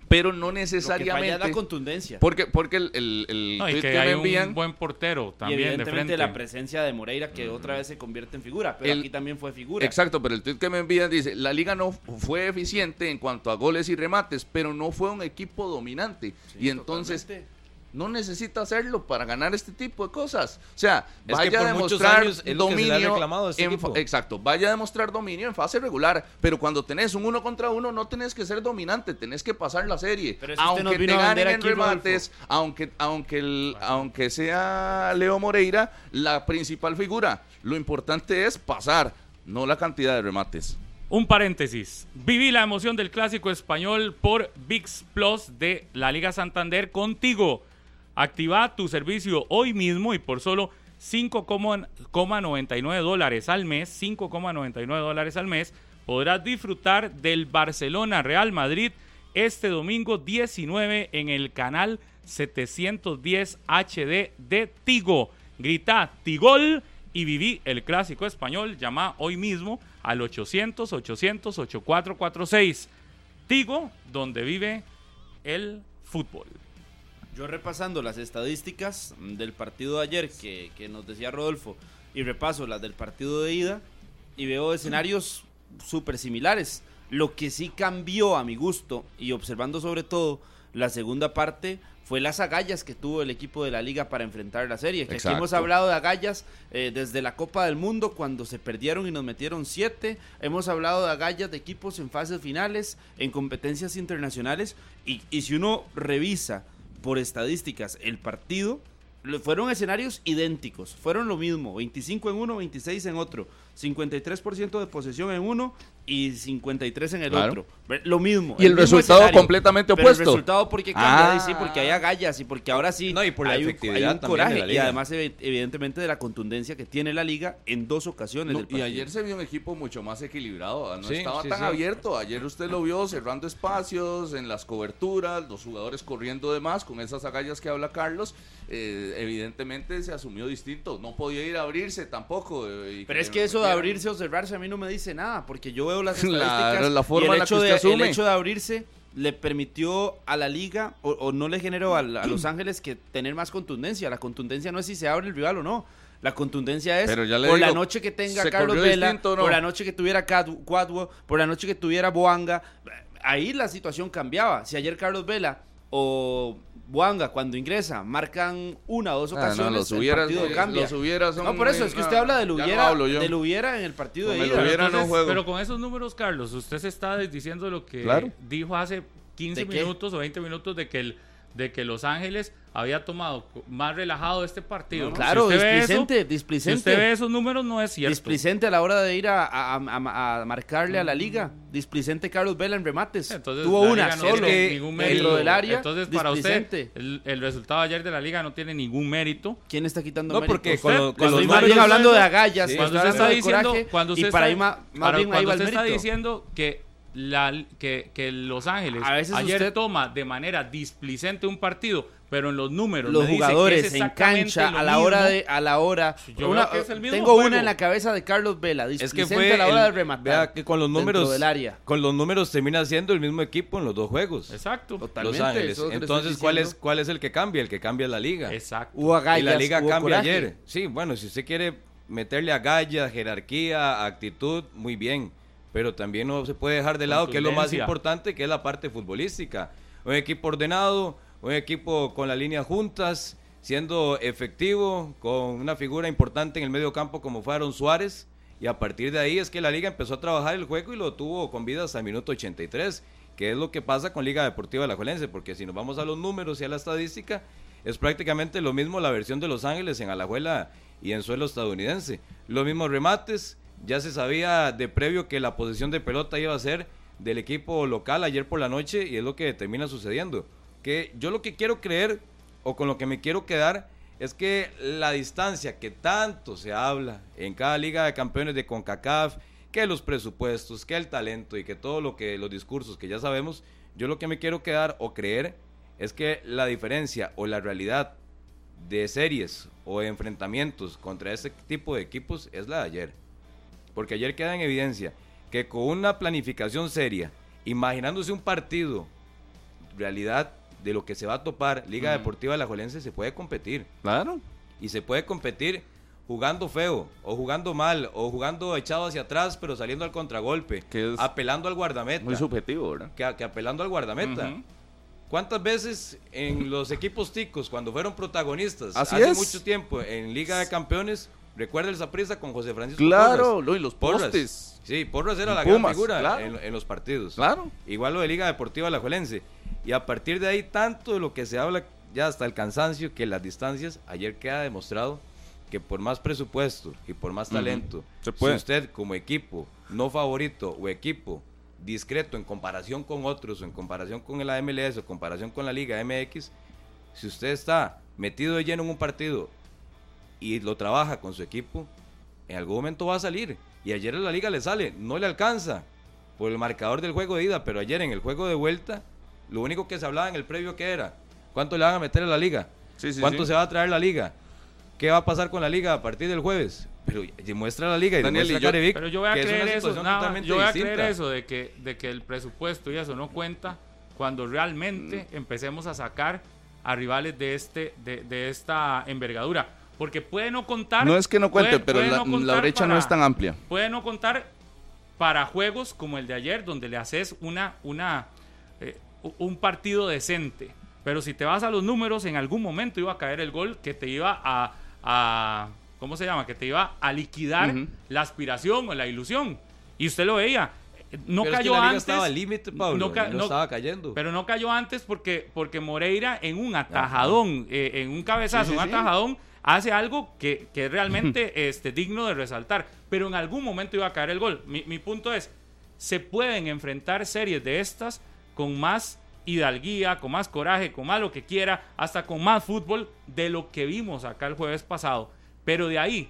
pero no Lo que falla necesariamente. la contundencia. Porque, porque el, el, el No, y tweet que que, me hay envían. un buen portero y también de evidentemente frente. la presencia de Moreira que otra vez se convierte en figura, pero El- aquí también fue figura. Exacto, pero el tweet que me envían dice, la liga no fue eficiente en cuanto a goles y remates, pero no fue un equipo dominante. Sí, y entonces totalmente. No necesita hacerlo para ganar este tipo de cosas. O sea, vaya a demostrar años es lo que se le ha dominio. a este en exacto, vaya a demostrar dominio en fase regular, pero cuando tenés un uno contra uno no tenés que ser dominante, tenés que pasar la serie. Pero aunque te ganen en aquí, remates, aunque, aunque, el, aunque sea Leo Moreira la principal figura, lo importante es pasar, no la cantidad de remates. Un paréntesis. Viví la emoción del clásico español por VIX Plus de la Liga Santander contigo. Activa tu servicio hoy mismo y por solo 5,99 dólares al mes, 5,99 dólares al mes, podrás disfrutar del Barcelona Real Madrid este domingo 19 en el canal 710 HD de Tigo. Grita Tigol y viví el clásico español. Llama hoy mismo al 800 800 8446. Tigo, donde vive el fútbol. Yo repasando las estadísticas del partido de ayer que, que nos decía Rodolfo y repaso las del partido de ida y veo escenarios súper similares. Lo que sí cambió a mi gusto y observando sobre todo la segunda parte fue las agallas que tuvo el equipo de la liga para enfrentar la serie. Que aquí hemos hablado de agallas eh, desde la Copa del Mundo cuando se perdieron y nos metieron siete. Hemos hablado de agallas de equipos en fases finales, en competencias internacionales. Y, y si uno revisa por estadísticas el partido, fueron escenarios idénticos. Fueron lo mismo, 25 en uno, 26 en otro. 53% de posesión en uno y 53 en el Claro. otro. Lo mismo. Y el mismo resultado completamente Pero el opuesto. resultado porque cambia, Ah. sí, porque hay agallas y porque ahora sí No, y por la hay un- efectividad hay un también de coraje y además evi- evidentemente de la contundencia que tiene la liga en dos ocasiones No, del y ayer se vio un equipo mucho más equilibrado, no Sí, estaba sí, tan sí. abierto. Ayer usted lo vio cerrando espacios, en las coberturas, los jugadores corriendo de más con esas agallas que habla Carlos. eh, evidentemente se asumió distinto, no podía ir a abrirse tampoco. eh, Pero es que eso de abrirse o cerrarse a mí no me dice nada, porque yo veo las Claro, estadísticas la forma y el en la hecho, que de, usted asume. el hecho de abrirse le permitió a la liga o, o no le generó a, la- a Los Ángeles que tener más contundencia. La contundencia no es si se abre el rival o no. La contundencia es por la noche que tenga ¿se Carlos Vela, distinto o no? por la noche que tuviera Cuadwo, por la noche que tuviera Boanga. Ahí la situación cambiaba. Si ayer Carlos Vela o Boanga cuando ingresa marcan una o dos Ah, no, ocasiones, los el hubieras, partido cambia. los hubieras son- No, por eso es que usted habla del ya no hubiera, del hubiera en el partido Con de el ida. hubiera no Entonces, juego. Pero con esos números, Carlos, usted se está diciendo lo que Claro. dijo hace 15 ¿De qué? minutos o 20 minutos de que el de que Los Ángeles había tomado más relajado este partido. ¿no? Claro, Si ve eso- displicente, Si displicente. usted ve esos números, no es cierto. Displicente a la hora de ir a, a- a- a marcarle a la liga. Displicente Carlos Vela en remates. Entonces, Tuvo una no solo ningún dentro mérito. del área. Entonces, para usted, displicente. el, el resultado ayer de la liga no tiene ningún mérito. ¿Quién está quitando No, mérito? porque Usted. con lo- con Estoy hablando de agallas. Sí. Cuando usted está diciendo, coraje, cuando usted y para está, ahí ma- más para- bien ahí cuando el está diciendo que la que, que Los Ángeles A veces ayer usted- toma de manera displicente un partido, pero en los números los me dice que es jugadores en exactamente cancha lo a la hora de a la hora Yo una- veo que es el mismo tengo juego. una en la cabeza de Carlos Vela Es que fue a la hora el- de rematar vea que con los números del área con los números termina siendo el mismo equipo en los dos juegos. Exacto. Totalmente, Los Ángeles. Entonces, ¿cuál es cuál es el que cambia? El que cambia es la liga. Exacto. hubo agallas y la liga cambia coraje. ayer. Sí, bueno, si usted quiere meterle a Galla, jerarquía, actitud, muy bien. Pero también no se puede dejar de lado que es lo más importante, que es la parte futbolística. Un equipo ordenado, un equipo con las líneas juntas, siendo efectivo, con una figura importante en el medio campo como fue Aaron Suárez. Y a partir de ahí es que la liga empezó a trabajar el juego y lo tuvo con vida hasta el minuto 83, que es lo que pasa con Liga Deportiva Alajuelense, porque si nos vamos a los números y a la estadística, es prácticamente lo mismo la versión de Los Ángeles en Alajuela y en suelo estadounidense. Los mismos remates, ya se sabía de previo que la posición de pelota iba a ser del equipo local ayer por la noche y es lo que termina sucediendo. Que yo lo que quiero creer o con lo que me quiero quedar es que la distancia que tanto se habla en cada liga de campeones de CONCACAF, que los presupuestos, que el talento y que todo lo que los discursos que ya sabemos, yo lo que me quiero quedar o creer es que la diferencia o la realidad de series o enfrentamientos contra ese tipo de equipos es la de ayer. Porque ayer queda en evidencia que con una planificación seria, imaginándose un partido realidad de lo que se va a topar Liga Deportiva Alajuelense se puede competir. Claro. Y se puede competir jugando feo, o jugando mal, o jugando echado hacia atrás, pero saliendo al contragolpe, Que es apelando al guardameta. Muy subjetivo, ¿verdad? que, que apelando al guardameta. ¿Cuántas veces en los equipos ticos, cuando fueron protagonistas Así hace es. mucho tiempo en Liga de Campeones, recuerda el Zaprisa con José Francisco Claro, Porras? no, y los Porras. postes. Sí, Porras era Y la Pumas, gran figura claro. en, en los partidos. Claro. Igual lo de Liga Deportiva Alajuelense. Y a partir de ahí, tanto de lo que se habla ya hasta el cansancio, que las distancias, ayer queda demostrado que por más presupuesto y por más talento, Se puede. si usted como equipo no favorito o equipo discreto en comparación con otros o en comparación con la MLS o en comparación con la Liga MX, si usted está metido de lleno en un partido y lo trabaja con su equipo, en algún momento va a salir. Y ayer en la liga le sale, no le alcanza por el marcador del juego de ida, pero ayer en el juego de vuelta, lo único que se hablaba en el previo que era, ¿cuánto le van a meter a la liga? Sí, sí, ¿Cuánto sí. se va a traer la liga? ¿Qué va a pasar con la liga a partir del jueves? Pero demuestra la liga y Daniel, demuestra y yo- Carevic Pero yo voy a que es una creer eso, nada, yo voy a distinta. creer eso de que, de que el presupuesto y eso no cuenta cuando realmente Mm. empecemos a sacar a rivales de este de, de esta envergadura, porque puede no contar. No es que no cuente, puede- pero puede la, no la contar brecha no es tan amplia. Puede no contar para juegos como el de ayer, donde le haces una una eh, un partido decente. Pero si te vas a los números, en algún momento iba a caer el gol que te iba a, a ¿cómo se llama? Que te iba a liquidar la aspiración o la ilusión. Y usted lo veía. No Pero es que cayó la liga antes. estaba al límite, Pablo, no ca- y no no- estaba cayendo. Pero no cayó antes porque, porque Moreira en un atajadón, eh, en un cabezazo, Sí, sí, un sí. Hace algo que, que es realmente este, digno de resaltar. Pero en algún momento iba a caer el gol. Mi, mi punto es, se pueden enfrentar series de estas con más hidalguía, con más coraje, con más lo que quiera, hasta con más fútbol de lo que vimos acá el jueves pasado. Pero de ahí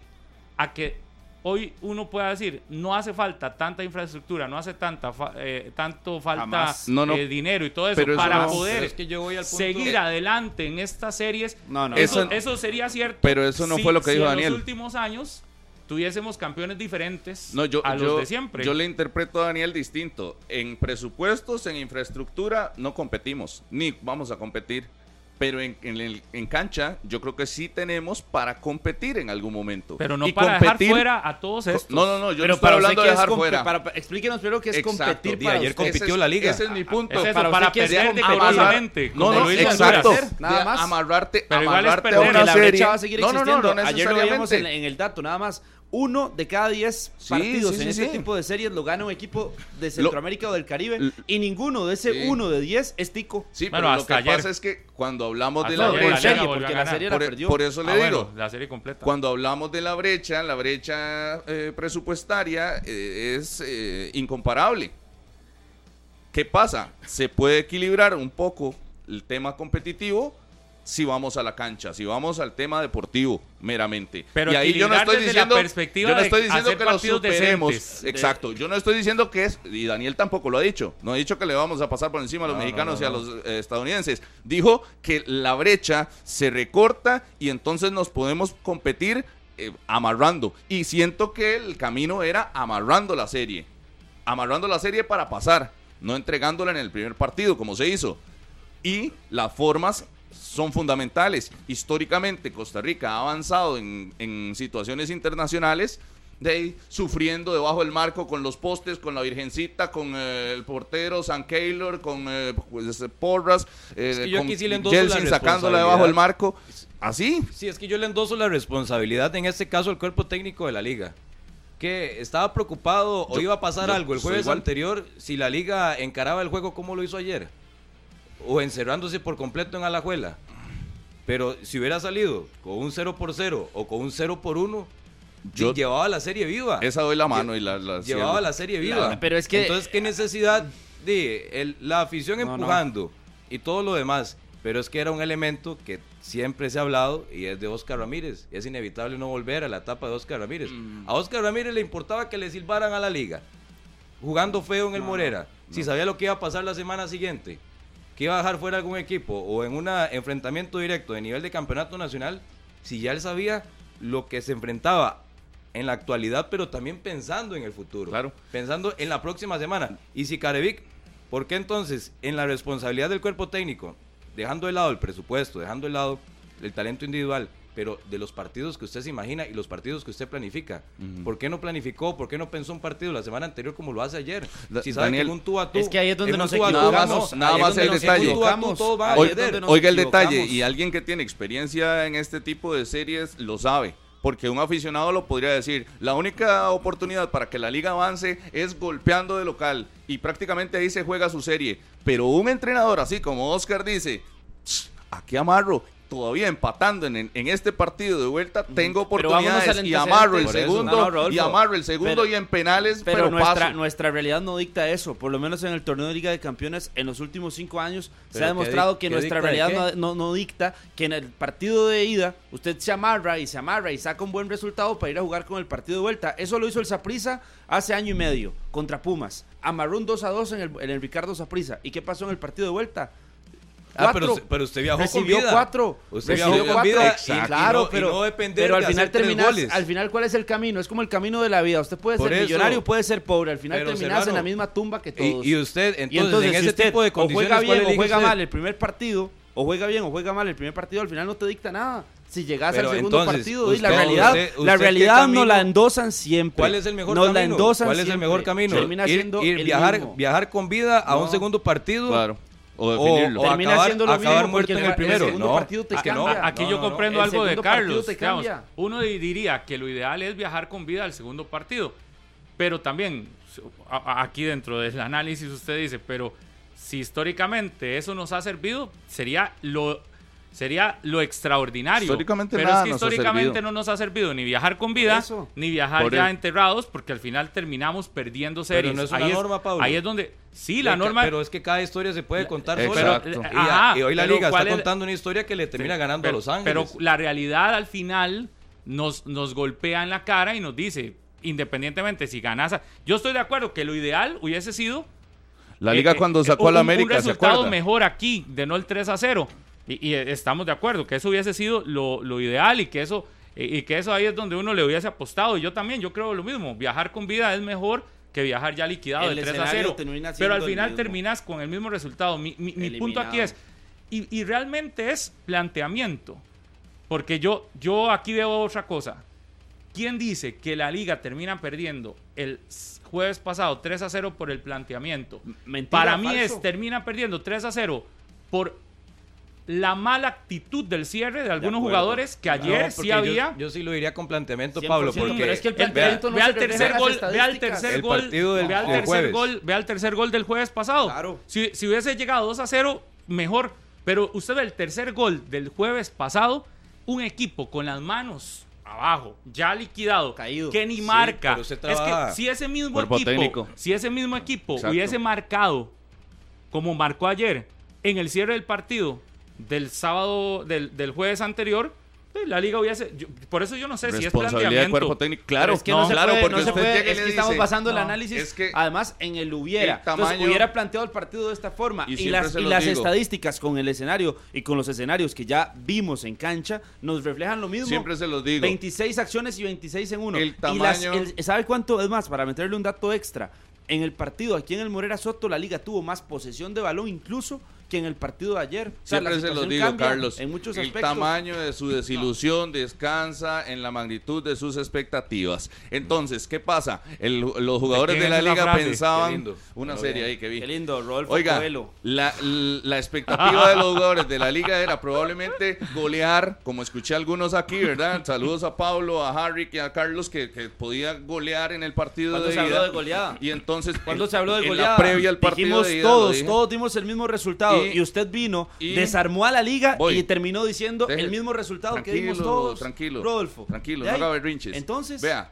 a que hoy uno pueda decir, no hace falta tanta infraestructura, no hace tanta fa- eh, tanto falta Jamás. No, no. eh, dinero y todo eso Pero eso para no- poder Pero es que yo voy al punto- seguir adelante en estas series. No, no, eso, no. eso sería cierto. Pero eso no si- fue lo que si dijo en Daniel. los últimos años tuviésemos campeones diferentes No, yo, a los yo, de siempre. yo le interpreto a Daniel distinto. En presupuestos, en infraestructura, no competimos, ni vamos a competir. Pero en, en, el- en cancha, yo creo que sí tenemos para competir en algún momento. pero no Y para competir- dejar fuera a todos estos. No, no, no, yo Pero no estoy para hablando de ¿qué es dejar fuera. para- para- explíquenos primero qué es Exacto. competir para ayer usted. compitió Ese es- la liga. Ese es mi punto. Es eso, Para para, usted, ¿qué es perder degradosamente, No, no, exacto. Nada De más. Amarrarte, Pero igual es amarrarte perder, a una la serie. va a seguir no, no, no, no Ayer lo en, necesariamente. en el dato, nada más. Uno de cada diez Sí, partidos sí, en sí, este sí. tipo de series lo gana un equipo de Centroamérica o del Caribe y ninguno de ese Sí. uno de diez es tico. Sí, Bueno, pero lo que ayer. pasa es que cuando hablamos de Hasta la la brecha, serie, volvió porque la serie la por, perdió. por eso le Ah, digo, bueno, la serie completa. Cuando hablamos de la brecha, la brecha eh, presupuestaria eh, es eh, incomparable. ¿Qué pasa? Se puede equilibrar un poco el tema competitivo si vamos a la cancha, si vamos al tema deportivo meramente. Pero y ahí yo no estoy diciendo, yo no estoy diciendo que lo superemos. decentes, Exacto. Yo no estoy diciendo que es y Daniel tampoco lo ha dicho. No ha dicho que le vamos a pasar por encima a los No, no, mexicanos no, y a los eh, estadounidenses. Dijo que la brecha se recorta y entonces nos podemos competir eh, amarrando. Y siento que el camino era amarrando la serie. Amarrando la serie para pasar, no entregándola en el primer partido como se hizo. Y las formas son fundamentales. Históricamente Costa Rica ha avanzado en, en situaciones internacionales de ahí, sufriendo debajo del marco con los postes, con la Virgencita, con eh, el portero San Keylor, con eh, pues, Porras, eh, Es que yo con aquí sí le endoso la Jelsin sacándola debajo del marco. Así. Sí, es que yo le endoso la responsabilidad, en este caso, al cuerpo técnico de la liga. Que estaba preocupado o Yo- iba a pasar algo el jueves anterior si la liga encaraba el juego como lo hizo ayer. O encerrándose por completo en Alajuela. Pero si hubiera salido con un 0 por 0 o con un 0 por 1, Yo- llevaba la serie viva. Esa doy la mano y la, la llevaba la serie viva. Pero es que- Entonces, ¿qué necesidad de el- la afición No, no. empujando y todo lo demás? Pero es que era un elemento que siempre se ha hablado y es de Oscar Ramírez. Es inevitable no volver a la etapa de Oscar Ramírez. Mm. A Oscar Ramírez le importaba que le silbaran a la liga, jugando feo en el Morera, si sabía lo que iba a pasar la semana siguiente, que iba a dejar fuera algún equipo o en un enfrentamiento directo de nivel de campeonato nacional, si ya él sabía lo que se enfrentaba en la actualidad, pero también pensando en el futuro. Claro. Pensando en la próxima semana. Y si Carevic ¿Por qué entonces, en la responsabilidad del cuerpo técnico, dejando de lado el presupuesto, dejando de lado el talento individual, pero de los partidos que usted se imagina y los partidos que usted planifica. ¿Por qué no planificó? ¿Por qué no pensó un partido la semana anterior como lo hace ayer? Da- Si sabe que Daniel, en un tú a tú, es que ahí es donde nos equivocamos. más, nada más el detalle. Oiga, el detalle, y alguien que tiene experiencia en este tipo de series lo sabe. Porque un aficionado lo podría decir, la única oportunidad para que la liga avance es golpeando de local y prácticamente ahí se juega su serie. Pero un entrenador así como Oscar dice, "Ch, aquí amarro, todavía empatando en, en este partido de vuelta, tengo oportunidades y amarro el segundo No, no, Rodolfo. y amarro el segundo Pero- y en penales, Pero, pero, nuestra, paso. nuestra realidad no dicta eso. Por lo menos en el torneo de Liga de Campeones, en los últimos cinco años, se ¿Pero ha demostrado que nuestra realidad no- no dicta que en el partido de ida usted se amarra y se amarra y saca un buen resultado para ir a jugar con el partido de vuelta. Eso lo hizo el Saprisa hace año y medio contra Pumas. Amarró un 2 a 2 en el, en el Ricardo Saprisa. ¿Y qué pasó en el partido de vuelta? Ah, pero, Cuatro. usted- pero usted viajó recibió con vida. cuatro. Usted recibió viajó con cuatro. vida. Exacto. y- Claro, y no, pero, y no depender pero de al final goles. al final ¿cuál es el camino? Es como el camino de la vida. Usted puede Por ser eso. millonario, puede ser pobre. Al final Pero, terminas en la misma tumba que todos. Y, y usted, entonces, Y entonces, en si ese usted tipo de o condiciones, juega ¿cuál bien o juega usted? mal el primer partido, o juega bien o juega mal el primer partido, al final no te dicta nada. Si llegas Pero al segundo entonces, partido, y la realidad, usted- la realidad nos la endosan siempre. ¿Cuál es el mejor nos la camino? endosan ¿Cuál es el siempre. mejor camino? Termina ir, siendo ir el viajar, mismo. viajar con vida a un segundo partido. Claro. O O, definirlo. o Termina acabar, siendo lo acabar mismo muerto en el el pa- el primero. no, partido te. Aquí No, yo no, no. comprendo algo de Carlos. digamos, uno di- diría que lo ideal es viajar con vida al segundo partido, pero también a- aquí dentro del análisis usted dice, pero si históricamente eso nos ha servido, sería lo sería lo extraordinario. Históricamente pero nada es que nos históricamente no nos ha servido ni viajar con vida eso. ni viajar Por ya el- enterrados, porque al final terminamos perdiendo series. no es una ahí norma, Pablo. Ahí es donde sí la Pero- norma Pero es que cada historia se puede contar Exacto. sola. Pero, Y, ajá, y hoy la pero liga está ¿cuál es- contando una historia que le termina ganando pero, a Los Ángeles. Pero la realidad al final nos, nos golpea en la cara y nos dice, independientemente si ganas... a- Yo estoy de acuerdo que lo ideal hubiese sido... La liga eh, eh, cuando eh, sacó a la América, Un ¿se resultado mejor aquí, de no el 3 a 0. Y, y, estamos de acuerdo que eso hubiese sido lo, lo ideal y que eso... Y que eso ahí es donde uno le hubiese apostado. Y yo también, yo creo lo mismo. Viajar con vida es mejor que viajar ya liquidado El de 3 a escenario 0. termina Pero al final terminas con el mismo resultado. Mi, mi- mi punto aquí es, y, y realmente es planteamiento. Porque yo, yo aquí veo otra cosa. ¿Quién dice que la liga termina perdiendo el jueves pasado 3 a 0 por el planteamiento? Mentira, Para mí falso. es termina perdiendo 3 a 0 por la mala actitud del cierre de algunos jugadores que ayer No, sí yo- había. Yo, sí lo diría con planteamiento, 100%, Pablo, porque pero es que el planteamiento vea, no el refleja tercer gol, el estadísticas. tercer El gol, partido del- vea el del tercer jueves. gol, vea el tercer gol del jueves pasado. Claro. Si, si hubiese llegado 2 a 0, mejor. Pero usted ve el tercer gol del jueves pasado, un equipo con las manos abajo, ya liquidado, Caído. que ni Sí, marca. Es que si ese mismo Cuerpo equipo, técnico. si ese mismo equipo Exacto. hubiese marcado como marcó ayer en el cierre del partido del sábado del, del jueves anterior, eh, la liga hubiese yo- por eso yo no sé si es Responsabilidad del planteamiento. cuerpo técnico. Claro, es que no, se claro, puede, porque no usted puede, y es que estamos dice, basando el análisis es que además en el hubiera. el Entonces, tamaño- hubiera planteado el partido de esta forma Y y, las, y las estadísticas con el escenario y con los escenarios que ya vimos en cancha nos reflejan lo mismo. Siempre se los digo. 26 acciones y 26 en uno. El Y las- tamaño- el- ¿Sabe cuánto? Es más, para meterle un dato extra. En el partido aquí en el Morera Soto, la liga tuvo más posesión de balón incluso que en el partido de ayer. O sea, la Siempre se los digo, Carlos. En muchos el aspectos. tamaño de su desilusión descansa en la magnitud de sus expectativas. Entonces, ¿qué pasa? El- los jugadores de, la liga frase? pensaban Qué lindo. una serie bien. ahí que vi. Qué lindo, Rodolfo Oiga, la, la expectativa de los jugadores de la liga era probablemente golear, como escuché algunos aquí, ¿verdad? Saludos a Pablo, a Harry y a Carlos que, que podía golear en el partido ¿Cuándo de se habló de goleada? Y entonces, Cuando en- se habló de en goleada, la previa al partido dijimos de ida, todos, todos dimos el mismo resultado Y- y, usted vino, y- desarmó a la liga Voy. y terminó diciendo Deje- el mismo resultado que dimos todos. tranquilo, Rodolfo. tranquilo, ¿De no haga berrinches. Entonces, Vea,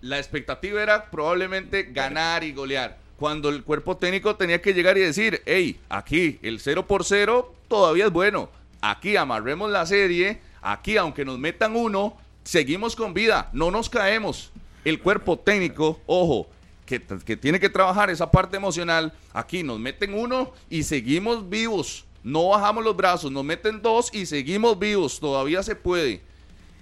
la expectativa era probablemente ganar y golear. Cuando el cuerpo técnico tenía que llegar y decir, hey, aquí el 0 por 0 todavía es bueno. Aquí amarremos la serie. Aquí, aunque nos metan uno, seguimos con vida. No nos caemos. El cuerpo técnico, ojo, que, que tiene que trabajar esa parte emocional. Aquí nos meten uno y seguimos vivos. No bajamos los brazos, nos meten dos y seguimos vivos. Todavía se puede.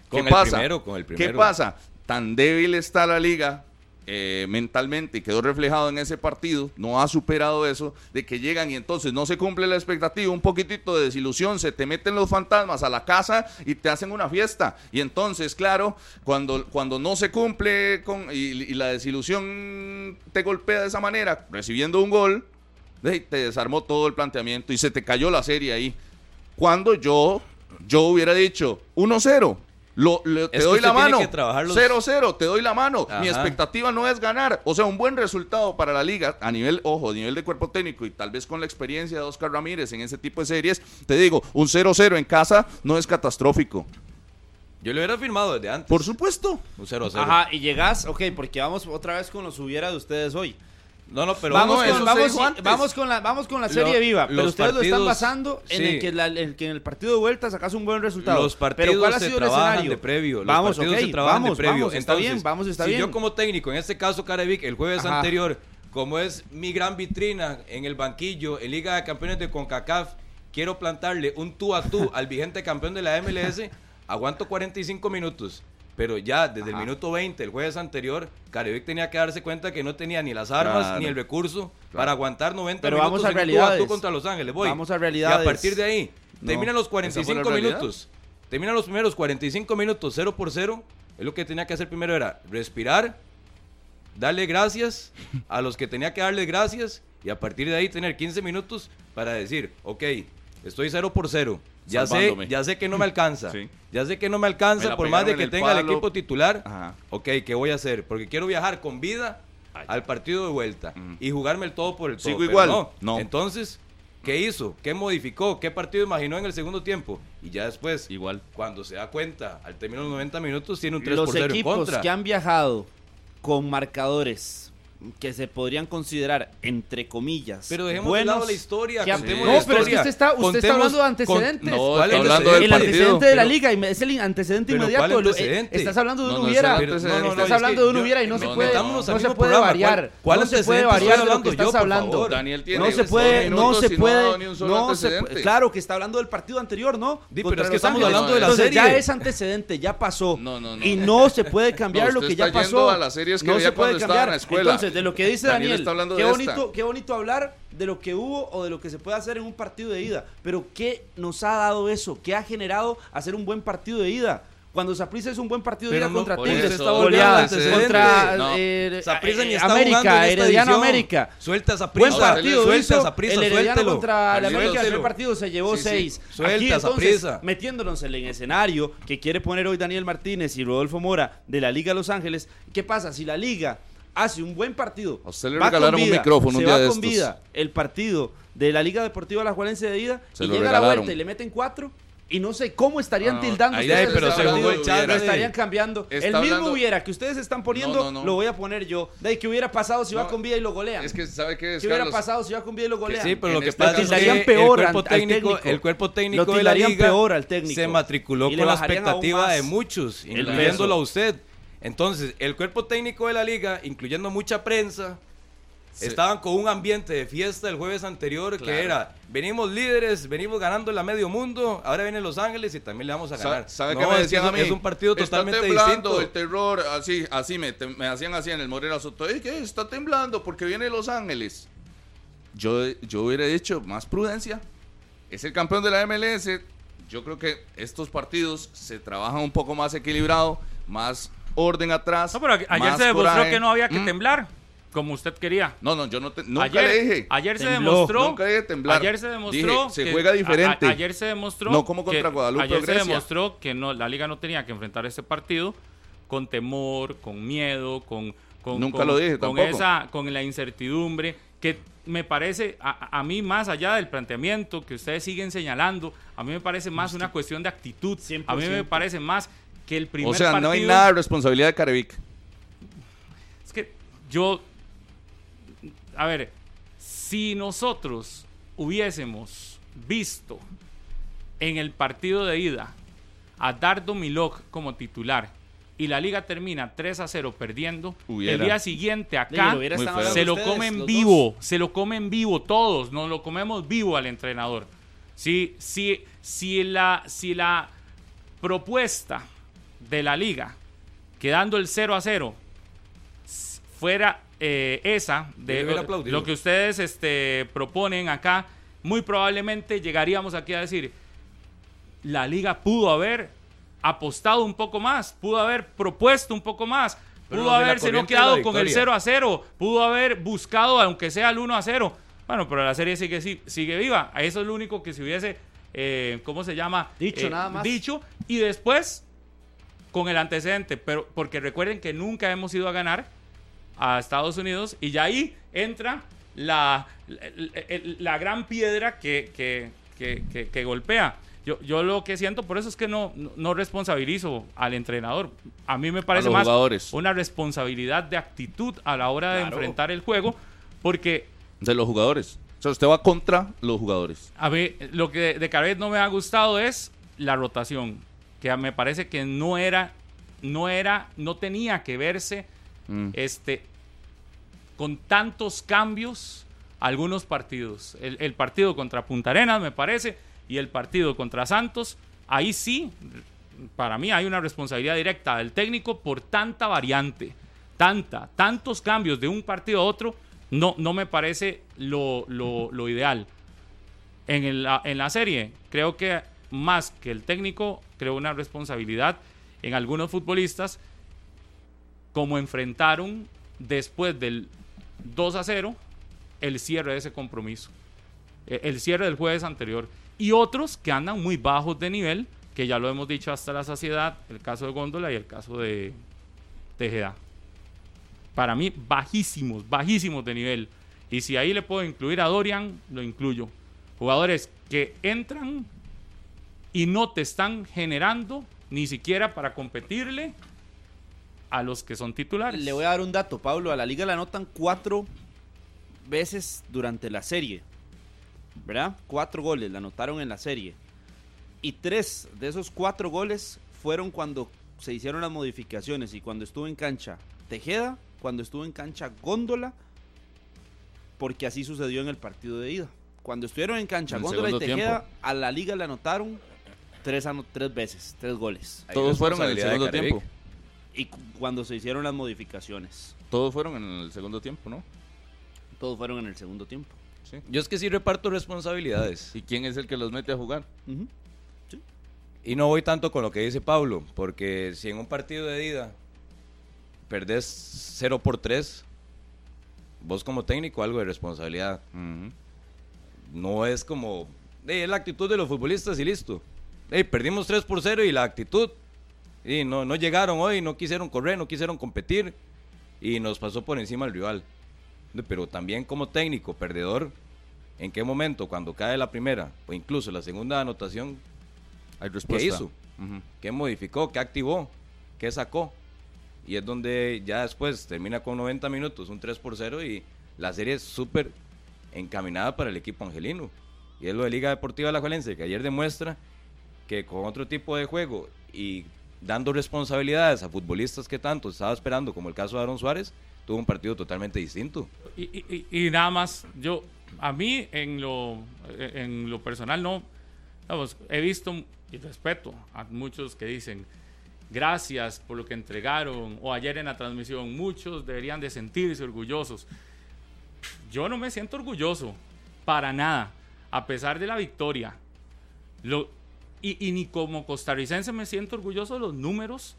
Con ¿Qué el pasa? primero, con el ¿Qué pasa? Tan débil está la liga eh, mentalmente y quedó reflejado en ese partido, no ha superado eso, de que llegan y entonces no se cumple la expectativa, un poquitito de desilusión, se te meten los fantasmas a la casa y te hacen una fiesta. Y entonces, claro, cuando, cuando no se cumple con, y, y la desilusión te golpea de esa manera, recibiendo un gol, te desarmó todo el planteamiento y se te cayó la serie ahí. Cuando yo, yo hubiera dicho 1-0. Lo, le- te doy la mano. que trabajar los- 0-0, te doy la mano. Mi expectativa no es ganar. O sea, un buen resultado para la liga a nivel, ojo, a nivel de cuerpo técnico y tal vez con la experiencia de Oscar Ramírez en ese tipo de series. Te digo, un 0-0 en casa no es catastrófico. Yo lo hubiera firmado desde antes. Por supuesto. Un 0 0. Ajá, y llegás, ok, porque vamos otra vez con los hubiera de ustedes hoy. No, no, pero vamos, no, con, vamos, vamos con la vamos con la Lo- serie viva, pero los ustedes lo están partidos, basando en sí. el que, la- en que en el partido de vuelta sacas un buen resultado. Los pero partidos ¿cuál ha se sido el trabajan escenario? de previo. Los vamos, partidos ok, se trabajan vamos, de previo. vamos, está Entonces, bien, vamos, está si bien. yo como técnico, en este caso Carevic, el jueves Ajá. anterior, como es mi gran vitrina en el banquillo, en Liga de Campeones de CONCACAF, quiero plantarle un tú a tú al vigente campeón de la MLS, aguanto 45 minutos. Pero ya desde el minuto 20, el jueves anterior, Carevic tenía que darse cuenta que no tenía ni las armas Claro. ni el recurso para aguantar 90 Pero vamos minutos a en un tú a realidades. tú contra Los Ángeles. Voy. Vamos a Y a realidades. partir de ahí, No, terminan los esa fue la 45 realidad. minutos. Terminan los primeros 45 minutos 0 por 0. Es lo que tenía que hacer primero era respirar, darle gracias a los que tenía que darle gracias y a partir de ahí tener 15 minutos para decir, ok, estoy 0 por 0. Ya sé, ya sé que no me alcanza. Sí. Ya sé que no me alcanza por más de que en el tenga el equipo titular. Ajá. Ok, ¿qué voy a hacer? Porque quiero viajar con vida al partido de vuelta y jugarme el todo por el todo. Sigo pero igual. No. No. Entonces, ¿qué hizo? ¿Qué modificó? ¿Qué partido imaginó en el segundo tiempo? Y ya después, Igual. cuando se da cuenta, al término de los 90 minutos, tiene un 3 Los por 0 en equipos contra. que han viajado con marcadores que se podrían considerar entre comillas Pero dejemos de buenos, lado la historia. que- No, la pero es que usted está- usted está hablando de con- antecedentes. No, ¿cuál está es hablando del el partido. antecedente de la Pero- liga y es el antecedente Pero inmediato. ¿cuál Lo- antecedente? eh, estás hablando de No, un no, hubiera. No, no, no, estás es hablando de un hubiera y no, no, se no, puede, no, se puede programa. variar. ¿Cuál- cuál no se puede variar de lo que hablando estás yo, hablando. favor? Daniel tiene No se puede, no se no puede, no se. Claro que está hablando del partido anterior, ¿no? Pero es que estamos hablando de la Entonces, ya serie. es antecedente, ya pasó. No, no, no. Y no se puede cambiar No, lo que ya pasó. no se puede cuando Entonces, de lo que dice Daniel Daniel, está hablando qué de bonito, esta. qué bonito hablar de lo que hubo o de lo que se puede hacer en un partido de ida. Pero ¿qué nos ha dado eso? ¿Qué ha generado hacer un buen partido de ida? Cuando Saprissa es un buen partido de ida no, contra Tigres, está goleada, contra No. eh, Saprissa ni eh, está jugando en América, esta Herediano edición. América. Suelta esa Buen partido suelta prisa, el Herediano suéltelo. contra el América. El partido se llevó Sí, sí. seis. Suelta Aquí entonces, metiéndonos en el escenario que quiere poner hoy Daniel Martínez y Rodolfo Mora de la Liga Los Ángeles, ¿qué pasa? Si la Liga hace un buen partido, A usted le va con regalaron un vida, micrófono un se día va de con estos. vida el partido de la Liga Deportiva La Juarense de ida Se y lo llega a la regalaron. vuelta y le meten cuatro y no sé cómo estarían no, tildando ahí pero se jugó el. Lo estarían cambiando. El mismo hablando- hubiera que ustedes están poniendo, No, no, no. lo voy a poner yo. De ahí que hubiera pasado si va con vida y lo golean. Es que, ¿sabe qué es, ¿Qué hubiera pasado si va con vida y lo golean? Sí, pero En lo que este pasa es que tildarían el peor cuerpo técnico, técnico. el cuerpo Lo técnico de la liga peor al técnico. se matriculó con la expectativa de muchos, incluyéndolo a usted. Entonces, el cuerpo técnico de la liga, incluyendo mucha prensa, Sí. estaban con un ambiente de fiesta el jueves anterior Claro. que era, venimos líderes, venimos ganando la medio mundo, ahora vienen Los Ángeles y también le vamos a ganar. ¿Sabe No, qué me decían es- a mí? Es un partido totalmente Está temblando distinto. el terror, así, así me, te- me hacían así en el Morera Soto. "Ey, ¿Qué? Está temblando porque viene Los Ángeles. Yo, yo hubiera dicho más prudencia. Es el campeón de la MLS. Yo creo que estos partidos se trabajan un poco más equilibrado, más orden atrás. No, pero ayer se demostró coraje. que no había que Mm. temblar, como usted quería. No, no, yo no te- nunca ayer, le dije. ayer se Tembló. demostró. Nunca dije temblar. Ayer se demostró. Dije, se que- juega a- a- diferente. ayer se demostró. No como contra que- Guadalupe Ayer se demostró que no, la liga no tenía que enfrentar ese partido con temor, con miedo, con. con Nunca con- lo dije con tampoco. esa Con la incertidumbre. Que me parece, a, a mí más allá del planteamiento que ustedes siguen señalando, a mí me parece más una cuestión de actitud. A mí me 100%. parece más que el primer O sea, partido. no hay nada de responsabilidad de Carevic. Es que yo, a ver, si nosotros hubiésemos visto en el partido de ida a Dardo Milok como titular y la liga termina 3 a 0 perdiendo, Hubiera. el día siguiente Digo, acá lo se lo ustedes, comen vivo, se lo comen vivo todos, nos lo comemos vivo al entrenador. Si, si, si, la, si la propuesta de la liga, quedando el 0 a 0, s- fuera eh, esa, de lo que ustedes este, proponen acá, muy probablemente llegaríamos aquí a decir, la liga pudo haber apostado un poco más, pudo haber propuesto un poco más, pudo haberse no quedado con el victoria. 0 a 0, pudo haber buscado aunque sea el 1 a 0. Bueno, pero la serie sigue, si- sigue viva. Eso es lo único que se hubiese, eh, ¿cómo se llama? Dicho Eh, nada más. Dicho. Y después, con el antecedente, pero porque recuerden que nunca hemos ido a ganar a Estados Unidos y ya ahí entra la, la, la gran piedra que, que, que- golpea. Yo, yo lo que siento por eso es que no, no, responsabilizo al entrenador. A mí me parece más jugadores. una responsabilidad de actitud a la hora de Claro. enfrentar el juego, porque De los jugadores. O sea, usted va contra los jugadores. a mí lo que de Carvet no me ha gustado es la rotación, que me parece que no era, no era, no tenía que verse Mm. este, con tantos cambios algunos partidos. El, el partido contra Punta Arenas, me parece, y el partido contra Santos, ahí sí, para mí hay una responsabilidad directa del técnico por tanta variante, tanta, tantos cambios de un partido a otro, no, no me parece lo, lo- lo ideal. En, el- en la serie, creo que más que el técnico, creo una responsabilidad en algunos futbolistas como enfrentaron después del 2 a 0 el cierre de ese compromiso, eh, el cierre del jueves anterior. Y otros que andan muy bajos de nivel, que ya lo hemos dicho hasta la saciedad, el caso de Góndola y el caso de Tejeda. Para mí, bajísimos, bajísimos de nivel. Y si ahí le puedo incluir a Dorian, lo incluyo. Jugadores que entran y no te están generando ni siquiera para competirle a los que son titulares. Le voy a dar un dato, Pablo. A la liga la anotan cuatro veces durante la serie. ¿Verdad? Cuatro goles la anotaron en la serie. Y tres de esos cuatro goles fueron cuando se hicieron las modificaciones y cuando estuvo en cancha Tejeda, cuando estuvo en cancha Góndola, porque así sucedió en el partido de ida. Cuando estuvieron en cancha En Góndola y Tejeda, tiempo. a la liga le anotaron tres, tres veces, tres goles. Todos fueron en el segundo tiempo. Y cu- cuando se hicieron las modificaciones. Todos fueron en el segundo tiempo, ¿no? Todos fueron en el segundo tiempo. Sí. Yo es que sí reparto responsabilidades. ¿Y quién es el que los mete a jugar? Ujú. Y no voy tanto con lo que dice Pablo, porque si en un partido de ida perdés 0 por 3, vos como técnico algo de responsabilidad. No es como, "Ey, es la actitud de los futbolistas y listo. Ey, perdimos 3 por 0 y la actitud, y no, no llegaron hoy, no quisieron correr, no quisieron competir y nos pasó por encima el rival. Pero también como técnico, perdedor, ¿en qué momento? Cuando cae la primera o incluso la segunda anotación, Hay respuesta. hizo? Ujú. ¿Qué modificó? ¿Qué activó? ¿Qué sacó? Y es donde ya después termina con 90 minutos, un 3 por 0 y la serie es súper encaminada para el equipo angelino. Y es lo de Liga Deportiva La que ayer demuestra que con otro tipo de juego y dando responsabilidades a futbolistas que tanto estaba esperando, como el caso de Aaron Suárez, tuvo un partido totalmente distinto. Y, y- y- nada más, yo, a mí en lo, en lo personal no, vamos, he visto y respeto a muchos que dicen gracias por lo que entregaron o ayer en la transmisión, muchos deberían de sentirse orgullosos. Yo no me siento orgulloso, para nada, a pesar de la victoria. Lo, y, y ni como costarricense me siento orgulloso de los números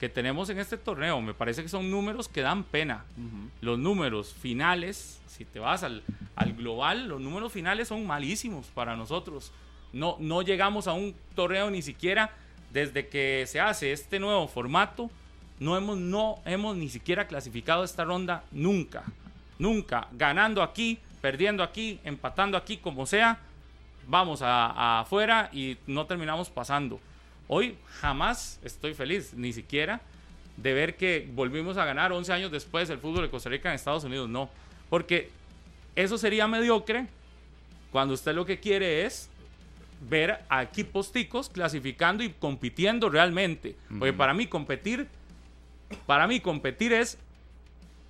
que tenemos en este torneo. Me parece que son números que dan pena. Los números finales, si te vas al, al global, los números finales son malísimos para nosotros. No, no llegamos a un torneo ni siquiera desde que se hace este nuevo formato. No hemos, no hemos ni siquiera clasificado esta ronda nunca. Nunca. Ganando aquí, perdiendo aquí, empatando aquí, como sea. Vamos a, a afuera y no terminamos pasando. Hoy jamás estoy feliz, ni siquiera de ver que volvimos a ganar 11 años después el fútbol de Costa Rica en Estados Unidos. No, porque eso sería mediocre cuando usted lo que quiere es ver a equipos ticos clasificando y compitiendo realmente. Porque para mí competir, para mí competir es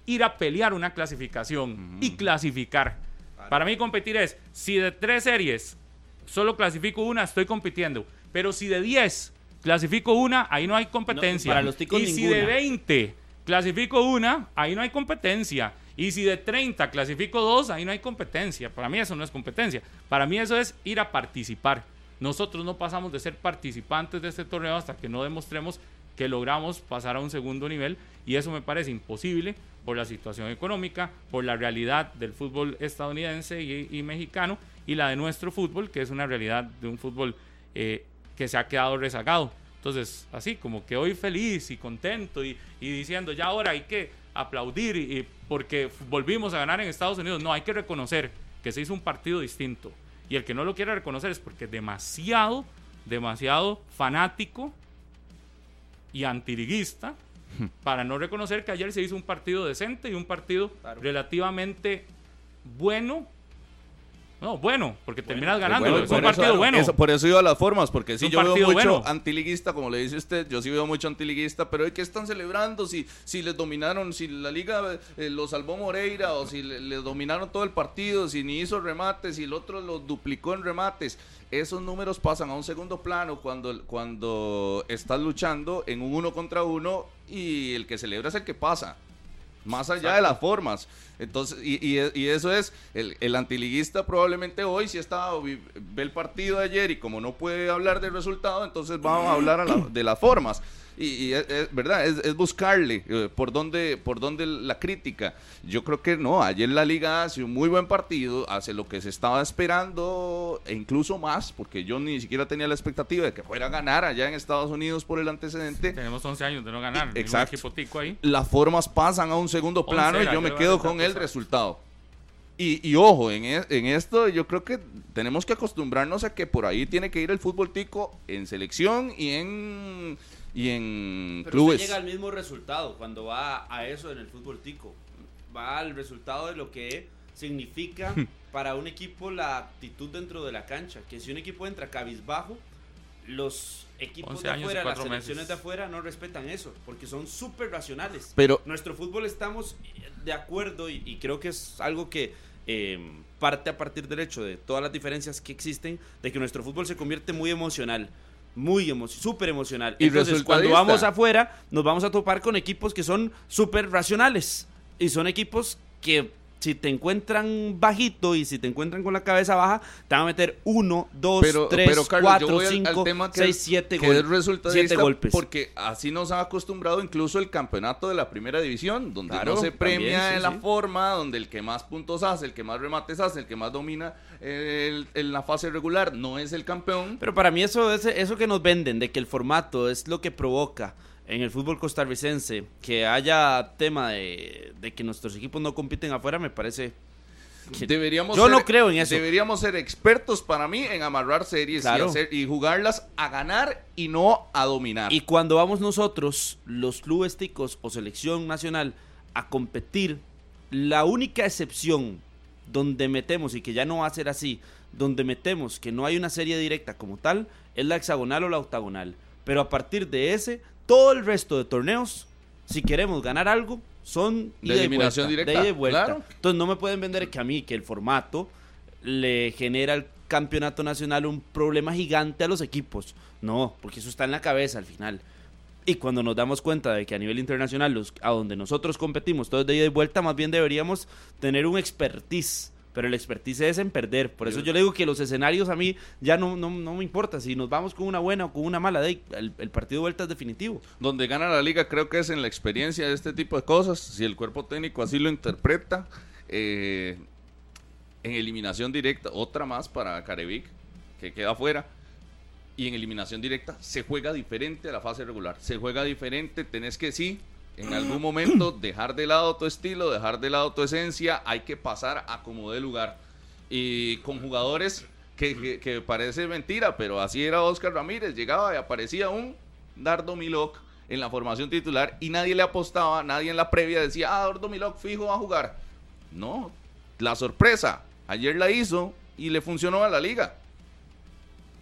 ir a pelear una clasificación y clasificar. Para mí competir es, si de tres series solo clasifico una, estoy compitiendo. Pero si de 10 clasifico una, ahí no hay competencia. para los ticos y si de ninguna. 20 clasifico una, ahí no hay competencia. Y si de 30 clasifico dos, ahí no hay competencia. Para mí eso no es competencia. Para mí eso es ir a participar. Nosotros no pasamos de ser participantes de este torneo hasta que no demostremos que logramos pasar a un segundo nivel y eso me parece imposible por la situación económica, por la realidad del fútbol estadounidense y, mexicano y la de nuestro fútbol, que es una realidad de un fútbol eh, que se ha quedado rezagado. Entonces, así como que hoy feliz y contento y, diciendo, ya ahora hay que aplaudir y, porque volvimos a ganar en Estados Unidos. No, hay que reconocer que se hizo un partido distinto. Y el que no lo quiere reconocer es porque demasiado, demasiado fanático y antiriguista para no reconocer que ayer se hizo un partido decente y un partido relativamente bueno no, bueno, porque terminas ganando. es un partido bueno. por eso iba a las formas, porque si yo veo mucho antiliguista, como le dice usted, yo sí veo mucho antiliguista, pero ¿qué están celebrando? Si, si les dominaron, si la liga eh, lo salvó Moreira, o si le, dominaron todo el partido, si ni hizo remates, si el otro lo duplicó en remates. Esos números pasan a un segundo plano cuando, cuando estás luchando en un uno contra uno y el que celebra es el que pasa más allá de las formas. Entonces, y, eso es, el, el, antiliguista probablemente hoy si estaba, ve el partido de ayer y como no puede hablar del resultado, entonces vamos a hablar de las formas y, es, verdad, es, buscarle eh, por dónde por dónde la crítica. Yo creo que no, ayer la liga hace un muy buen partido, hace lo que se estaba esperando e incluso más, porque yo ni siquiera tenía la expectativa de que fuera a ganar allá en Estados Unidos por el antecedente. Tenemos 11 años de no ganar, exacto. ahí. Las formas pasan a un segundo plano y yo me quedo con el resultado. Y, y, ojo, en, e, en, esto yo creo que tenemos que acostumbrarnos a que por ahí tiene que ir el fútbol tico en selección y en y en Pero clubes. llega al mismo resultado cuando va a eso en el fútbol tico. Va al resultado de lo que significa para un equipo la actitud dentro de la cancha. Que si un equipo entra cabizbajo, los equipos de afuera, las selecciones de afuera no respetan eso, porque son súper racionales. Pero nuestro fútbol estamos de acuerdo y, creo que es algo que eh, parte a partir del hecho de todas las diferencias que existen, de que nuestro fútbol se convierte muy emocional muy súper emocional. Y Entonces, cuando vamos afuera, nos vamos a topar con equipos que son súper racionales. Y son equipos que si te encuentran bajito y si te encuentran con la cabeza baja, te van a meter uno, dos, tres, cuatro, cinco, seis, siete, golpes. Porque así nos ha acostumbrado incluso el campeonato de la primera división, donde no se premia en la forma, donde el que más puntos hace, el que más remates hace, el que más domina en la fase regular no es el campeón. Pero para mí eso, eso que nos venden, de que el formato es lo que provoca en el fútbol costarricense que haya tema de, que nuestros equipos no compiten afuera, me parece deberíamos yo no creo en eso. Deberíamos ser expertos para mí en amarrar series y, hacer, y jugarlas a ganar y no a dominar. Y cuando vamos nosotros, los clubes ticos o selección nacional, a competir, la única excepción donde metemos, y que ya no va a ser así, donde metemos que no hay una serie directa como tal, es la hexagonal o la octagonal. Pero a partir de ese, todo el resto de torneos, si queremos ganar algo, son de eliminación directa. De vuelta. Entonces no me pueden vender que a mí, que el formato le genera al campeonato nacional un problema gigante a los equipos. No, porque eso está en la cabeza al final. Y cuando nos damos cuenta de que a nivel internacional, los, a donde nosotros competimos, todo es de ida y vuelta, más bien deberíamos tener un expertise pero el expertise es en perder. Por eso yo le digo que los escenarios a mí ya no, no, me importa. Si nos vamos con una buena o con una mala, el, el partido de vuelta es definitivo. Donde gana la liga creo que es en la experiencia de este tipo de cosas. Si el cuerpo técnico así lo interpreta. Eh, en eliminación directa, otra más para Carevic, que queda afuera. Y en eliminación directa se juega diferente a la fase regular. Se juega diferente, tenés que sí en algún momento dejar de lado tu estilo, dejar de lado tu esencia, hay que pasar a como de lugar. Y con jugadores que, parece mentira, pero así era Oscar Ramírez, llegaba y aparecía un Dardo Milok en la formación titular y nadie le apostaba, nadie en la previa decía, ah, Dardo Milok fijo va a jugar. No, la sorpresa, ayer la hizo y le funcionó a la liga.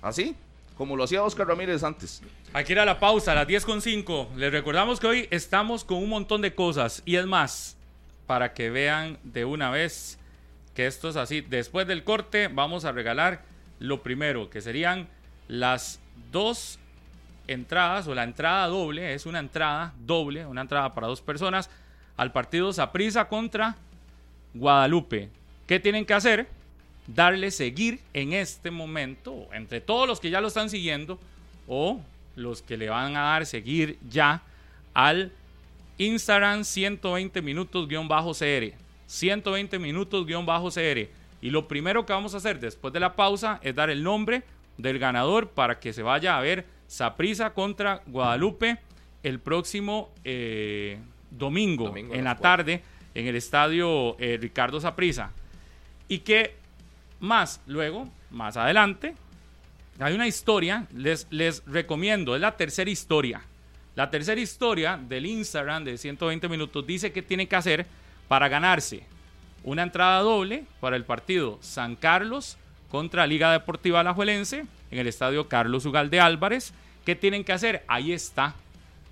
Así como lo hacía Oscar Ramírez antes. Aquí era la pausa, a las 10.5. Les recordamos que hoy estamos con un montón de cosas. Y es más, para que vean de una vez que esto es así. Después del corte vamos a regalar lo primero, que serían las dos entradas o la entrada doble, es una entrada doble, una entrada para dos personas al partido Saprissa contra Guadalupe. ¿Qué tienen que hacer? Darle seguir en este momento, entre todos los que ya lo están siguiendo o los que le van a dar seguir ya al Instagram 120 minutos-cr. 120 minutos-cr. Y lo primero que vamos a hacer después de la pausa es dar el nombre del ganador para que se vaya a ver Saprisa contra Guadalupe el próximo eh, domingo, en la tarde en el estadio eh, Ricardo Saprisa. Y que más luego, más adelante, hay una historia, les, les recomiendo, es la tercera historia. La tercera historia del Instagram de 120 minutos dice que tiene que hacer para ganarse una entrada doble para el partido San Carlos contra Liga Deportiva Alajuelense en el estadio Carlos Ugalde Álvarez. ¿Qué tienen que hacer? Ahí está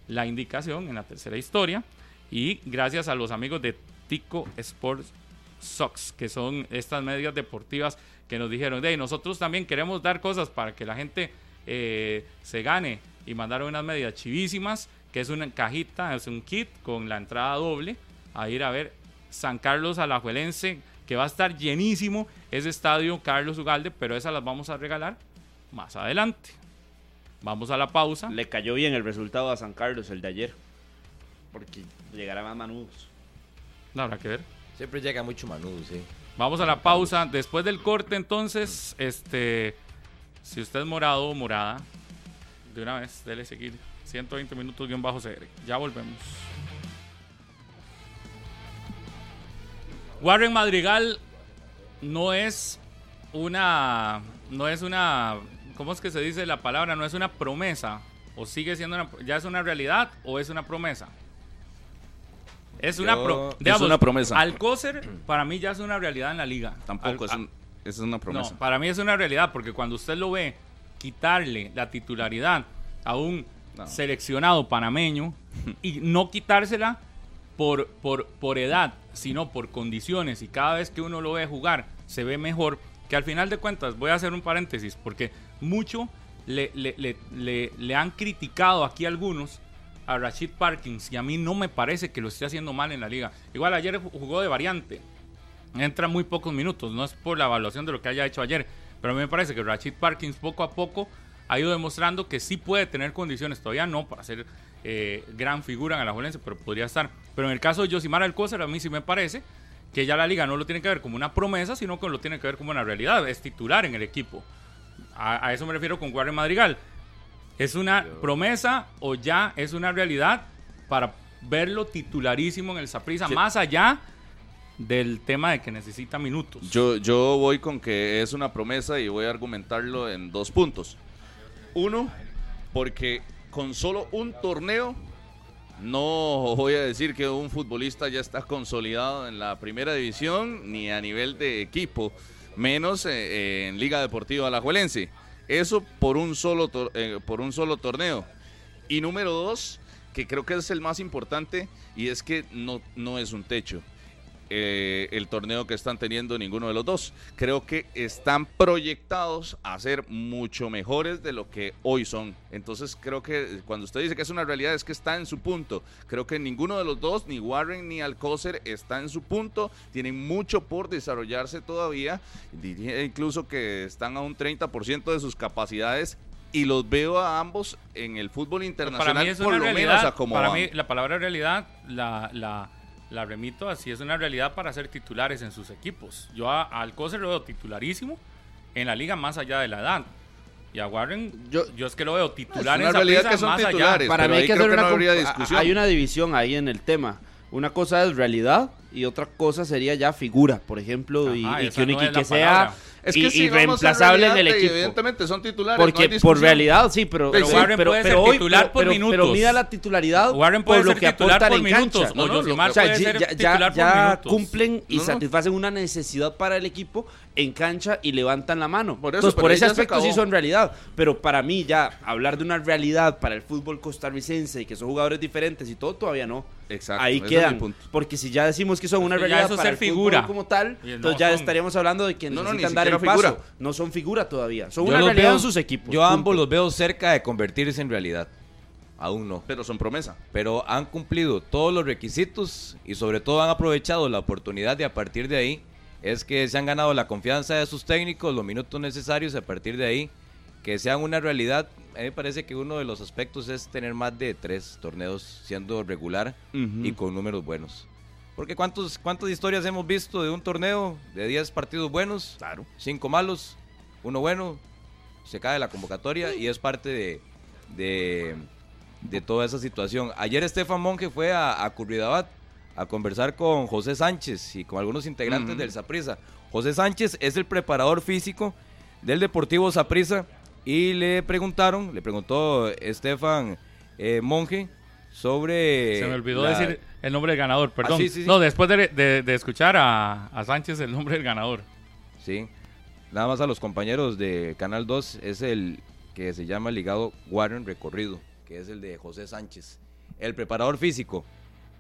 la indicación en la tercera historia. Y gracias a los amigos de Tico Sports Sox, que son estas medias deportivas que nos dijeron, de nosotros también queremos dar cosas para que la gente eh, se gane y mandaron unas medias chivísimas, que es una cajita, es un kit con la entrada doble a ir a ver San Carlos Alajuelense, que va a estar llenísimo ese estadio Carlos Ugalde, pero esas las vamos a regalar más adelante. Vamos a la pausa. Le cayó bien el resultado a San Carlos el de ayer, porque llegará más manudos. No habrá que ver. Siempre llega mucho manudo, sí. Vamos a la pausa. Después del corte, entonces, este, si usted es morado o morada, de una vez, dele seguir. 120 minutos guion bajo CR. Ya volvemos. Warren Madrigal no es una, no es una, ¿cómo es que se dice la palabra? No es una promesa. O sigue siendo una, ya es una realidad o es una promesa. Es una, pro- es digamos, una promesa. Alcócer para mí ya es una realidad en la liga. Tampoco Al- es, un- esa es una promesa. no, para mí es una realidad porque cuando usted lo ve quitarle la titularidad a un No. seleccionado panameño y no quitársela por, por, por edad, sino por condiciones y cada vez que uno lo ve jugar se ve mejor, que al final de cuentas, voy a hacer un paréntesis porque mucho le, le, le, le- le han criticado aquí algunos a Rashid Parkins y a mí no me parece que lo esté haciendo mal en la liga. Igual ayer jugó de variante, entra muy pocos minutos, no es por la evaluación de lo que haya hecho ayer, pero a mí me parece que Rashid Parkins poco a poco ha ido demostrando que sí puede tener condiciones, todavía no para ser eh, gran figura en el Alajuelense, pero podría estar. Pero en el caso de Josimar Alcócer, a mí sí me parece que ya la liga no lo tiene que ver como una promesa, sino que lo tiene que ver como una realidad, es titular en el equipo. A, a eso me refiero con Warren Madrigal. ¿Es una promesa o ya es una realidad para verlo titularísimo en el Saprissa, más allá del tema de que necesita minutos? Yo, yo voy con que es una promesa y voy a argumentarlo en dos puntos. Uno, porque con solo un torneo, no voy a decir que un futbolista ya está consolidado en la primera división ni a nivel de equipo, menos eh, en Liga Deportiva Alajuelense. Eso por un solo, eh, por un solo torneo. Y número dos, que creo que es el más importante, y es que no, no es un techo eh, el torneo que están teniendo ninguno de los dos. Creo que están proyectados a ser mucho mejores de lo que hoy son. Entonces creo que cuando usted dice que es una realidad es que está en su punto. Creo que ninguno de los dos, ni Warren ni Alcócer, está en su punto. Tienen mucho por desarrollarse todavía. Diría incluso que están a un 30% de sus capacidades. Y los veo a ambos en el fútbol internacional, para mí es por una lo realidad. menos a como para van. mí la palabra realidad la, la, la remito así, es una realidad para ser titulares en sus equipos. Yo a, a Alcócer lo veo titularísimo en la liga más allá de la edad. Y a Warren, yo, Yo- es que lo veo titular una en realidad que son más titulares. allá. Para mí hay que hacer que una no discusión. Hay una división ahí en el tema. Una cosa es realidad y otra cosa sería ya figura, por ejemplo, y, Ajá, y esa que, un no la que sea. Es que i- si vamos a irreemplazable en el equipo. Evidentemente son titulares. no hay Porque por discusión. realidad, sí, pero, Pero pero, Warren pero, puede pero ser hoy, titular pero, por minutos. pero mida la titularidad Warren puede por lo ser que aportan por en minutos, cancha. o No, no, lo- O sea, ya, ya- por ya cumplen y No, no. satisfacen una necesidad para el equipo en cancha y levantan la mano. Por eso, Entonces, por ese aspecto sí son realidad. Pero para mí ya hablar de una realidad para el fútbol costarricense y que son jugadores diferentes y todo, todavía no. Exacto, Ahí quedan. Porque si ya decimos que son una realidad eso es para ser el figura. como tal, no entonces ya son. estaríamos hablando de que No, no, necesitan dar el una paso. figura. No son figura todavía. Son Yo una realidad veo- en sus equipos. Yo a ambos los veo cerca de convertirse en realidad. Aún no. Pero son promesa. Pero han cumplido todos los requisitos y sobre todo han aprovechado la oportunidad de a partir de ahí es que se han ganado la confianza de sus técnicos, los minutos necesarios y a partir de ahí que sean una realidad. A mí me parece que uno de los aspectos es tener más de tres torneos siendo regular Ujú. y con números buenos. Porque ¿cuántos, ¿cuántas historias hemos visto de un torneo de 10 partidos buenos? Claro. 5 malos, uno bueno, se cae la convocatoria y es parte de, de, de toda esa situación. Ayer Estefan Monge fue a, a Curridabat a conversar con José Sánchez y con algunos integrantes del Saprissa. José Sánchez es el preparador físico del Deportivo Saprissa y le preguntaron, le preguntó Estefan eh, Monge sobre... Se me olvidó la- decir el nombre del ganador, perdón. sí, sí, sí. No, después de, de- de escuchar a, a Sánchez el nombre del ganador. Sí. Nada más a los compañeros de Canal 2 es el que se llama ligado Warren Recorrido, que es el de José Sánchez. El preparador físico.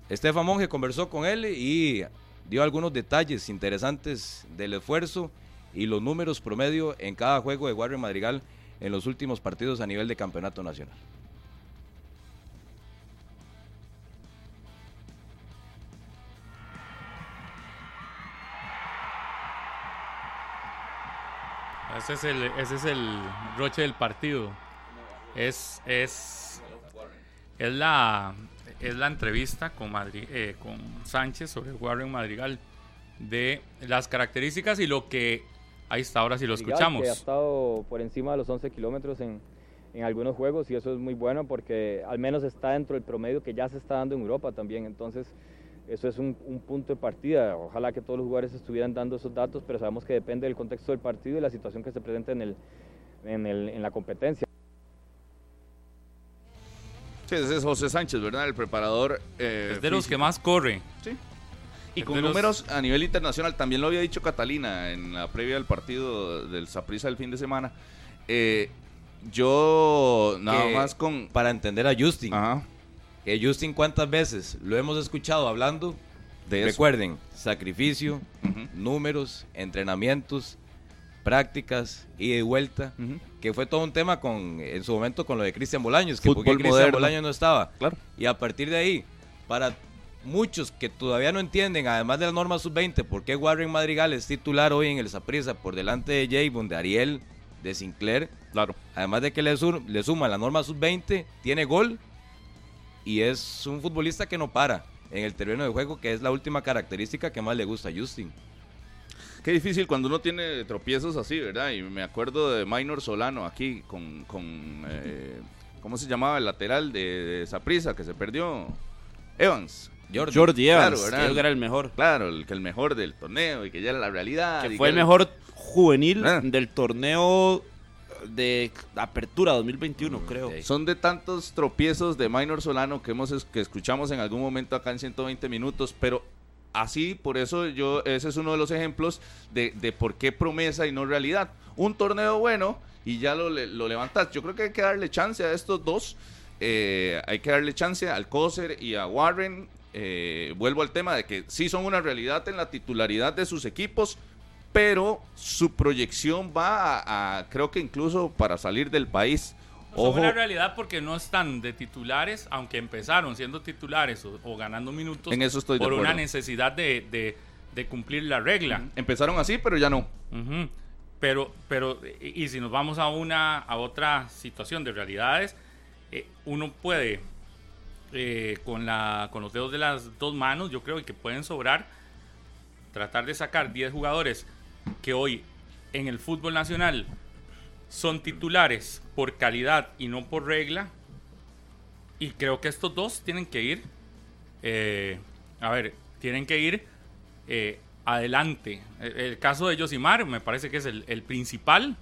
Estefan Monge conversó con él y dio algunos detalles interesantes del esfuerzo y los números promedio en cada juego de Warren Madrigal en los últimos partidos a nivel de campeonato nacional. Ese es el, ese es el roche del partido. Es, es, es la, es la entrevista con, Madri- eh, con Sánchez sobre Warren Madrigal de las características y lo que ahí está ahora si lo Madrigal, escuchamos. Que ha estado por encima de los 11 kilómetros en, en algunos juegos y eso es muy bueno porque al menos está dentro del promedio que ya se está dando en Europa también. Entonces, eso es un, un punto de partida. Ojalá que todos los jugadores estuvieran dando esos datos, pero sabemos que depende del contexto del partido y la situación que se presenta en, el, en, el, en la competencia. Sí, ese es José Sánchez, ¿verdad? El preparador. eh, es de los físico. que más corre. Y con los- números a nivel internacional, también lo había dicho Catalina en la previa del partido del Saprissa del fin de semana. Eh, yo, nada Que- más con. Para entender a Justin. Ajá, Que Justin cuántas veces lo hemos escuchado hablando de eso. Recuerden, sacrificio, números, entrenamientos, prácticas, ida y vuelta, ujú. que fue todo un tema con en su momento con lo de Cristian Bolaños, que Fútbol porque Cristian. Bolaños no estaba. Claro. Y a partir de ahí, para muchos que todavía no entienden, además de la norma sub-20, por qué Warren Madrigal es titular hoy en el Saprissa por delante de Javon, de Ariel, de Sinclair, Claro. además de que le, sur- le suma la norma sub-20, tiene gol y es un futbolista que no para en el terreno de juego, que es la última característica que más le gusta a Justin. Qué difícil cuando uno tiene tropiezos así, ¿verdad? Y me acuerdo de Minor Solano aquí con. con eh, ¿Cómo se llamaba el lateral de, Saprissa que se perdió? Evans. Jordi. Jordi Evans, Claro, que era el mejor. Claro, el que el mejor del torneo y que ya era la realidad. Que fue el mejor juvenil Ah. del torneo de apertura 2021, creo. Son de tantos tropiezos de Minor Solano que hemos que escuchamos en algún momento acá en 120 minutos, pero así, por eso yo ese es uno de los ejemplos de, de por qué promesa y no realidad. Un torneo bueno y ya lo, lo levantas. Yo creo que hay que darle chance a estos dos. Eh, hay que darle chance al Coser y a Warren. Eh, vuelvo al tema de que sí son una realidad en la titularidad de sus equipos, pero su proyección va a, a- creo que incluso para salir del país. Ojo, una realidad porque no están de titulares, aunque empezaron siendo titulares o, o ganando minutos En eso estoy de por una necesidad de, de- de cumplir la regla. empezaron así, pero ya no. Pero, pero, y, y si nos vamos a una, a otra situación de realidades, eh, uno puede, eh, con la, con los dedos de las dos manos, yo creo que pueden sobrar, tratar de sacar 10 jugadores que hoy en el fútbol nacional son titulares por calidad y no por regla. Y creo que estos dos tienen que ir, eh, a ver, tienen que ir eh, adelante. El, el caso de Josimar me parece que es el, el principal.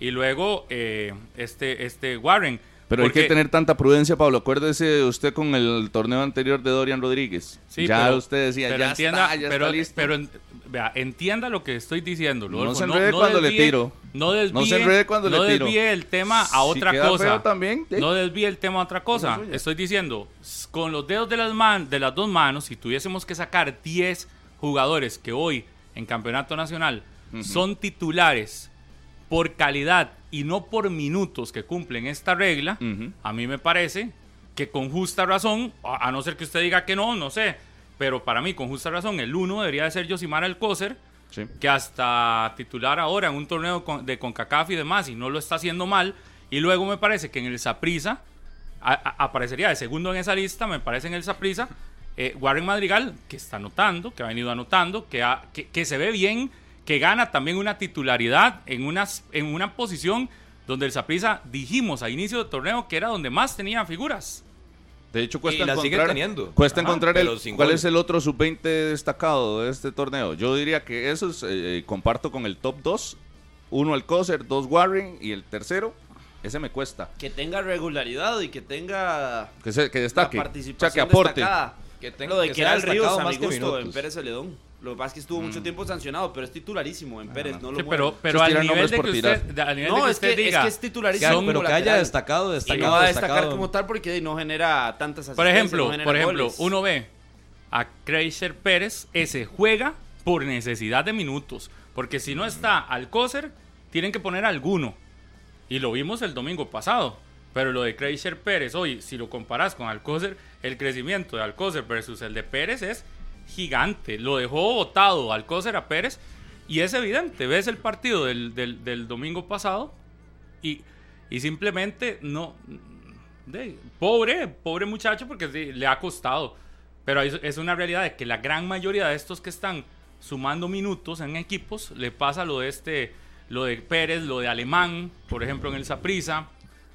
Y luego eh, este, este Warren. Pero hay que tener tanta prudencia, Pablo. Acuérdese usted con el torneo anterior de Dorian Rodríguez. Sí, ya pero- usted decía, pero ya entienda, está, ya pero, está listo. pero vea, entienda lo que estoy diciendo. No se enrede cuando le tiro. No desvíe, No se enrede cuando le tiro. desvíe el tema a otra cosa. también. No desvíe el tema a otra cosa. Estoy diciendo, con los dedos de las, man- de las dos manos, si tuviésemos que sacar 10 jugadores que hoy en Campeonato Nacional son titulares por calidad y no por minutos que cumplen esta regla, a mí me parece que con justa razón, a a no ser que usted diga que no, no sé, pero para mí con justa razón el uno debería de ser Yosimar Alcócer, Sí. que hasta titular ahora en un torneo de CONCACAF y demás y no lo está haciendo mal, y luego me parece que en el Saprisa aparecería de segundo en esa lista, me parece en el Saprisa, Warren Madrigal, que está anotando, que ha venido anotando, que, ha- que, que se ve bien, que gana también una titularidad en, unas, en una posición donde el Saprisa dijimos a inicio de torneo que era donde más tenía figuras. De hecho, cuesta Y la sigue encontrar, teniendo. Cuesta Ajá, encontrar pero el, cuál es el otro sub-20 destacado de este torneo. Yo diría que esos eh, comparto con el top 2. Uno Alcócer, dos Warren y el tercero, ese me cuesta. Que tenga regularidad y que tenga Que, se, que la destaque. O sea, participación que aporte. destacada. Que tenga- Lo de que que sea era el Ríos, a más mi gusto, en Pérez Celedón. Lo que pasa es que estuvo mucho tiempo sancionado, pero es titularísimo en Pérez, no lo Sí, pero pero al nivel de que usted, al nivel de que es usted que, diga, es que es Que- titularísimo pero como que haya destacado, Y destacado, no va a destacar destacado. como tal porque no genera tantas asistencias. Por ejemplo, no por ejemplo, goles. uno ve a Kreischer Pérez, ese juega por necesidad de minutos. Porque si no está Alcócer, tienen que poner alguno. Y lo vimos el domingo pasado. Pero lo de Kreischer Pérez, hoy, si lo comparas con Alcócer, el crecimiento de Alcócer versus el de Pérez es gigante. Lo dejó botado Alcócer a Pérez. Y es evidente, ves el partido del, del- domingo pasado y, y simplemente no. de- pobre, pobre muchacho, porque le ha costado. Pero es, es una realidad de que la gran mayoría de estos que están sumando minutos en equipos, le pasa lo de este, lo de Pérez, lo de Alemán, por ejemplo, en el Saprisa,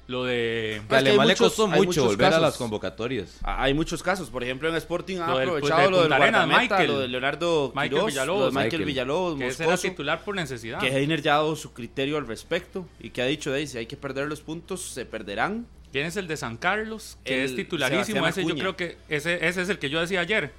lo de. Que a Es que Alemán le muchos- costó mucho volver a casos. las convocatorias. Ah, Hay muchos casos, por ejemplo en Sporting ha Lo del- aprovechado lo del guardameta, Michael. lo de Leonardo Michael Quiroz, Villalobos. lo de Michael, Michael. Villalobos, que era Moscoso, titular por necesidad. que Heiner ya ha dado su criterio al respecto y que ha dicho de ahí, si hay que perder los puntos, se perderán. Tienes el de San Carlos, que El es titularísimo. Ese yo creo que ese, ese es el que yo decía ayer.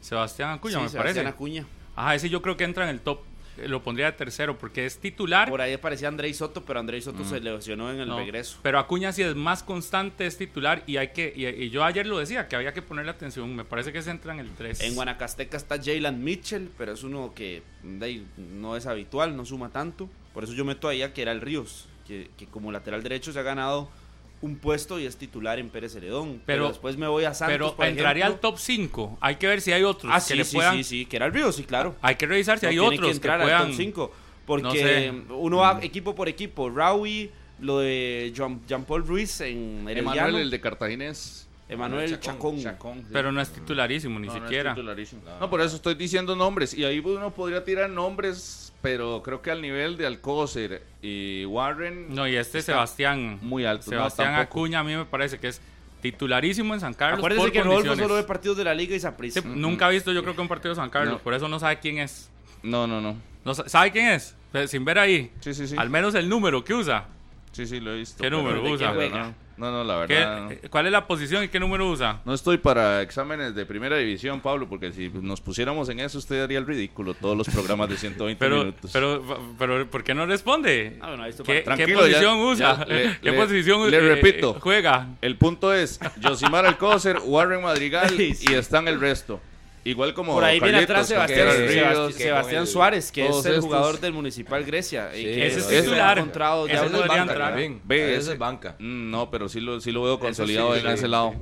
Sebastián Acuña, Sí, me Sebastián parece. Acuña. Ajá, ese yo creo que entra en el top. Lo pondría de tercero porque es titular. Por ahí aparecía Andrei Soto, pero Andrei Soto se lesionó en el Mm. No, regreso. Pero Acuña sí es más constante, es titular y hay que y, y yo ayer lo decía que había que ponerle atención. Me parece que se entra en el 3. En Guanacasteca está Jalen Mitchell, pero es uno que ahí, no es habitual, no suma tanto. Por eso yo meto ahí a que era el Ríos, que, que como lateral derecho se ha ganado un puesto y es titular en Pérez Celedón. Pero, Pero- después me voy a Santos, Pero por entraría al top 5. Hay que ver si hay otros Ah, que sí, le sí, puedan. sí, sí, que era el Ríos, sí, claro. Hay que revisar si No hay otros que, entrar puedan. al top 5. Porque No sé. uno va equipo por equipo. Raui, lo de Jean, Jean Paul Ruiz en Emanuel, el de Cartaginés. Emanuel Chacón. Chacón, sí. Pero no es titularísimo, ni No, no es siquiera. titularísimo. No, por eso estoy diciendo nombres. Y ahí uno podría tirar nombres, pero creo que al nivel de Alcócer y Warren. No, y este Sebastián. Muy alto. Sebastián no. Acuña a mí me parece que es titularísimo en San Carlos. Acuérdense por que Rodolfo solo ve partidos de la Liga y Saprissa. Sí, Nunca ha visto yo creo que un partido de San Carlos, No. por eso no sabe quién es. No, no, no. No sa- ¿Sabe quién es? Sin ver ahí. Sí, sí, sí. Al menos el número que usa. Sí, sí, lo he visto. ¿Qué número usa? No, no, la ¿Qué- verdad. no. eh, ¿Cuál es la posición y qué número usa? No estoy para exámenes de primera división, Pablo, porque si nos pusiéramos en eso, usted haría el ridículo todos los programas de 120 Pero, minutos. pero, pero, ¿por qué no responde? Ah, bueno, ahí ¿Qué, qué ya- posición usa? ya le- ¿Qué le- posición le eh, repito. eh, juega? El punto es Josimar Alcócer, Warren Madrigal Sí, sí. y están el resto. Igual como Por ahí viene Carlitos, atrás Sebastián, que- Sebastián- que Sebastián el- Suárez, que es el estos. jugador del Municipal Grecia. y Sí, que ese es se ha titular. encontrado ya Ese podría banca entrar. Ve, Ese ese- es banca. Mm, No, pero sí lo, sí lo veo consolidado sí, en sí, ese sí. lado.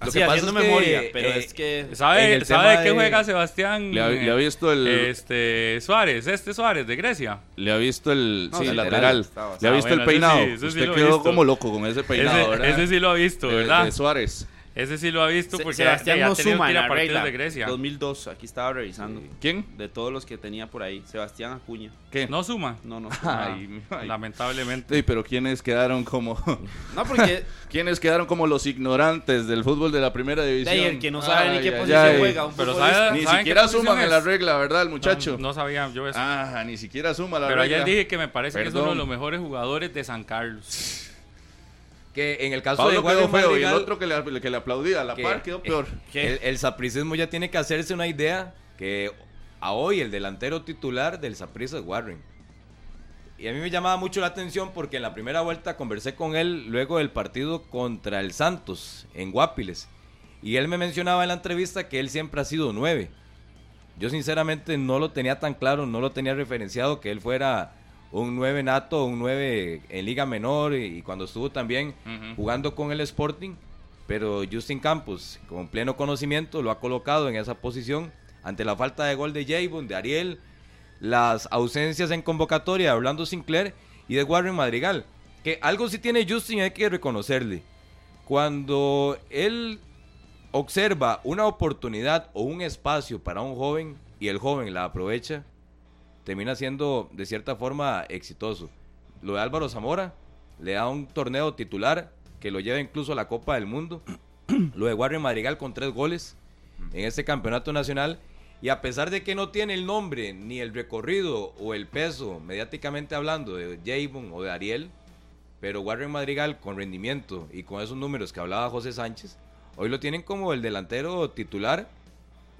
Lo Así, que pasa haciendo es que, memoria, pero eh, es que... ¿Sabe, el ¿sabe de qué juega Sebastián? Le ha, le ha visto el, Este Suárez, este Suárez de Grecia. le ha visto el, No, sí, sí, lateral. Estaba- Le ha Ah, visto bueno, el peinado. sí, ese sí Usted quedó como loco con ese peinado, Ese, ¿verdad? ese sí lo ha visto, De- ¿verdad? de Suárez. Ese sí lo ha visto porque Sebastián ya, ya no tenido suma que en ir a la partidos regla. de Grecia. 2002, aquí estaba revisando. ¿Quién? De todos los que tenía por ahí. Sebastián Acuña. ¿Qué? No suma. No, no. Ay, ay. Lamentablemente. Sí, pero ¿quiénes quedaron como No, porque quiénes quedaron como los ignorantes del fútbol de la primera de división? ahí el que no sabe ni Ay, qué ay, posición juega. Un Pero sabe- Ni ¿Saben siquiera qué suman en la regla, ¿verdad, el muchacho? No, no sabía yo eso. Ah, ni siquiera suma la pero regla. ayer dije que me parece que es uno de Perdón. los mejores jugadores de San Carlos. Que en el caso Pablo de quedó Warren feo y el otro que le, que le aplaudía a la que- par quedó peor. El, el sapricismo ya tiene que hacerse una idea que a hoy el delantero titular del Saprissa es Warren. Y a mí me llamaba mucho la atención porque en la primera vuelta conversé con él luego del partido contra el Santos en Guapiles. Y él me mencionaba en la entrevista que él siempre ha sido nueve. Yo sinceramente no lo tenía tan claro, no lo tenía referenciado que él fuera un 9 nato, un 9 en liga menor y, cuando estuvo también jugando con el Sporting. Pero Justin Campos, con pleno conocimiento, lo ha colocado en esa posición ante la falta de gol de Javon, de Ariel, las ausencias en convocatoria de Orlando Sinclair y de Warren Madrigal. Que algo sí tiene Justin, hay que reconocerle. Cuando él observa una oportunidad o un espacio para un joven y el joven la aprovecha, termina siendo de cierta forma exitoso. Lo de Álvaro Zamora le da un torneo titular que lo lleva incluso a la Copa del Mundo. lo de Warren Madrigal con tres goles en este campeonato nacional. Y a pesar de que no tiene el nombre, ni el recorrido o el peso, mediáticamente hablando, de Javon o de Ariel, pero Warren Madrigal con rendimiento y con esos números que hablaba José Sánchez, Hoy lo tienen como el delantero titular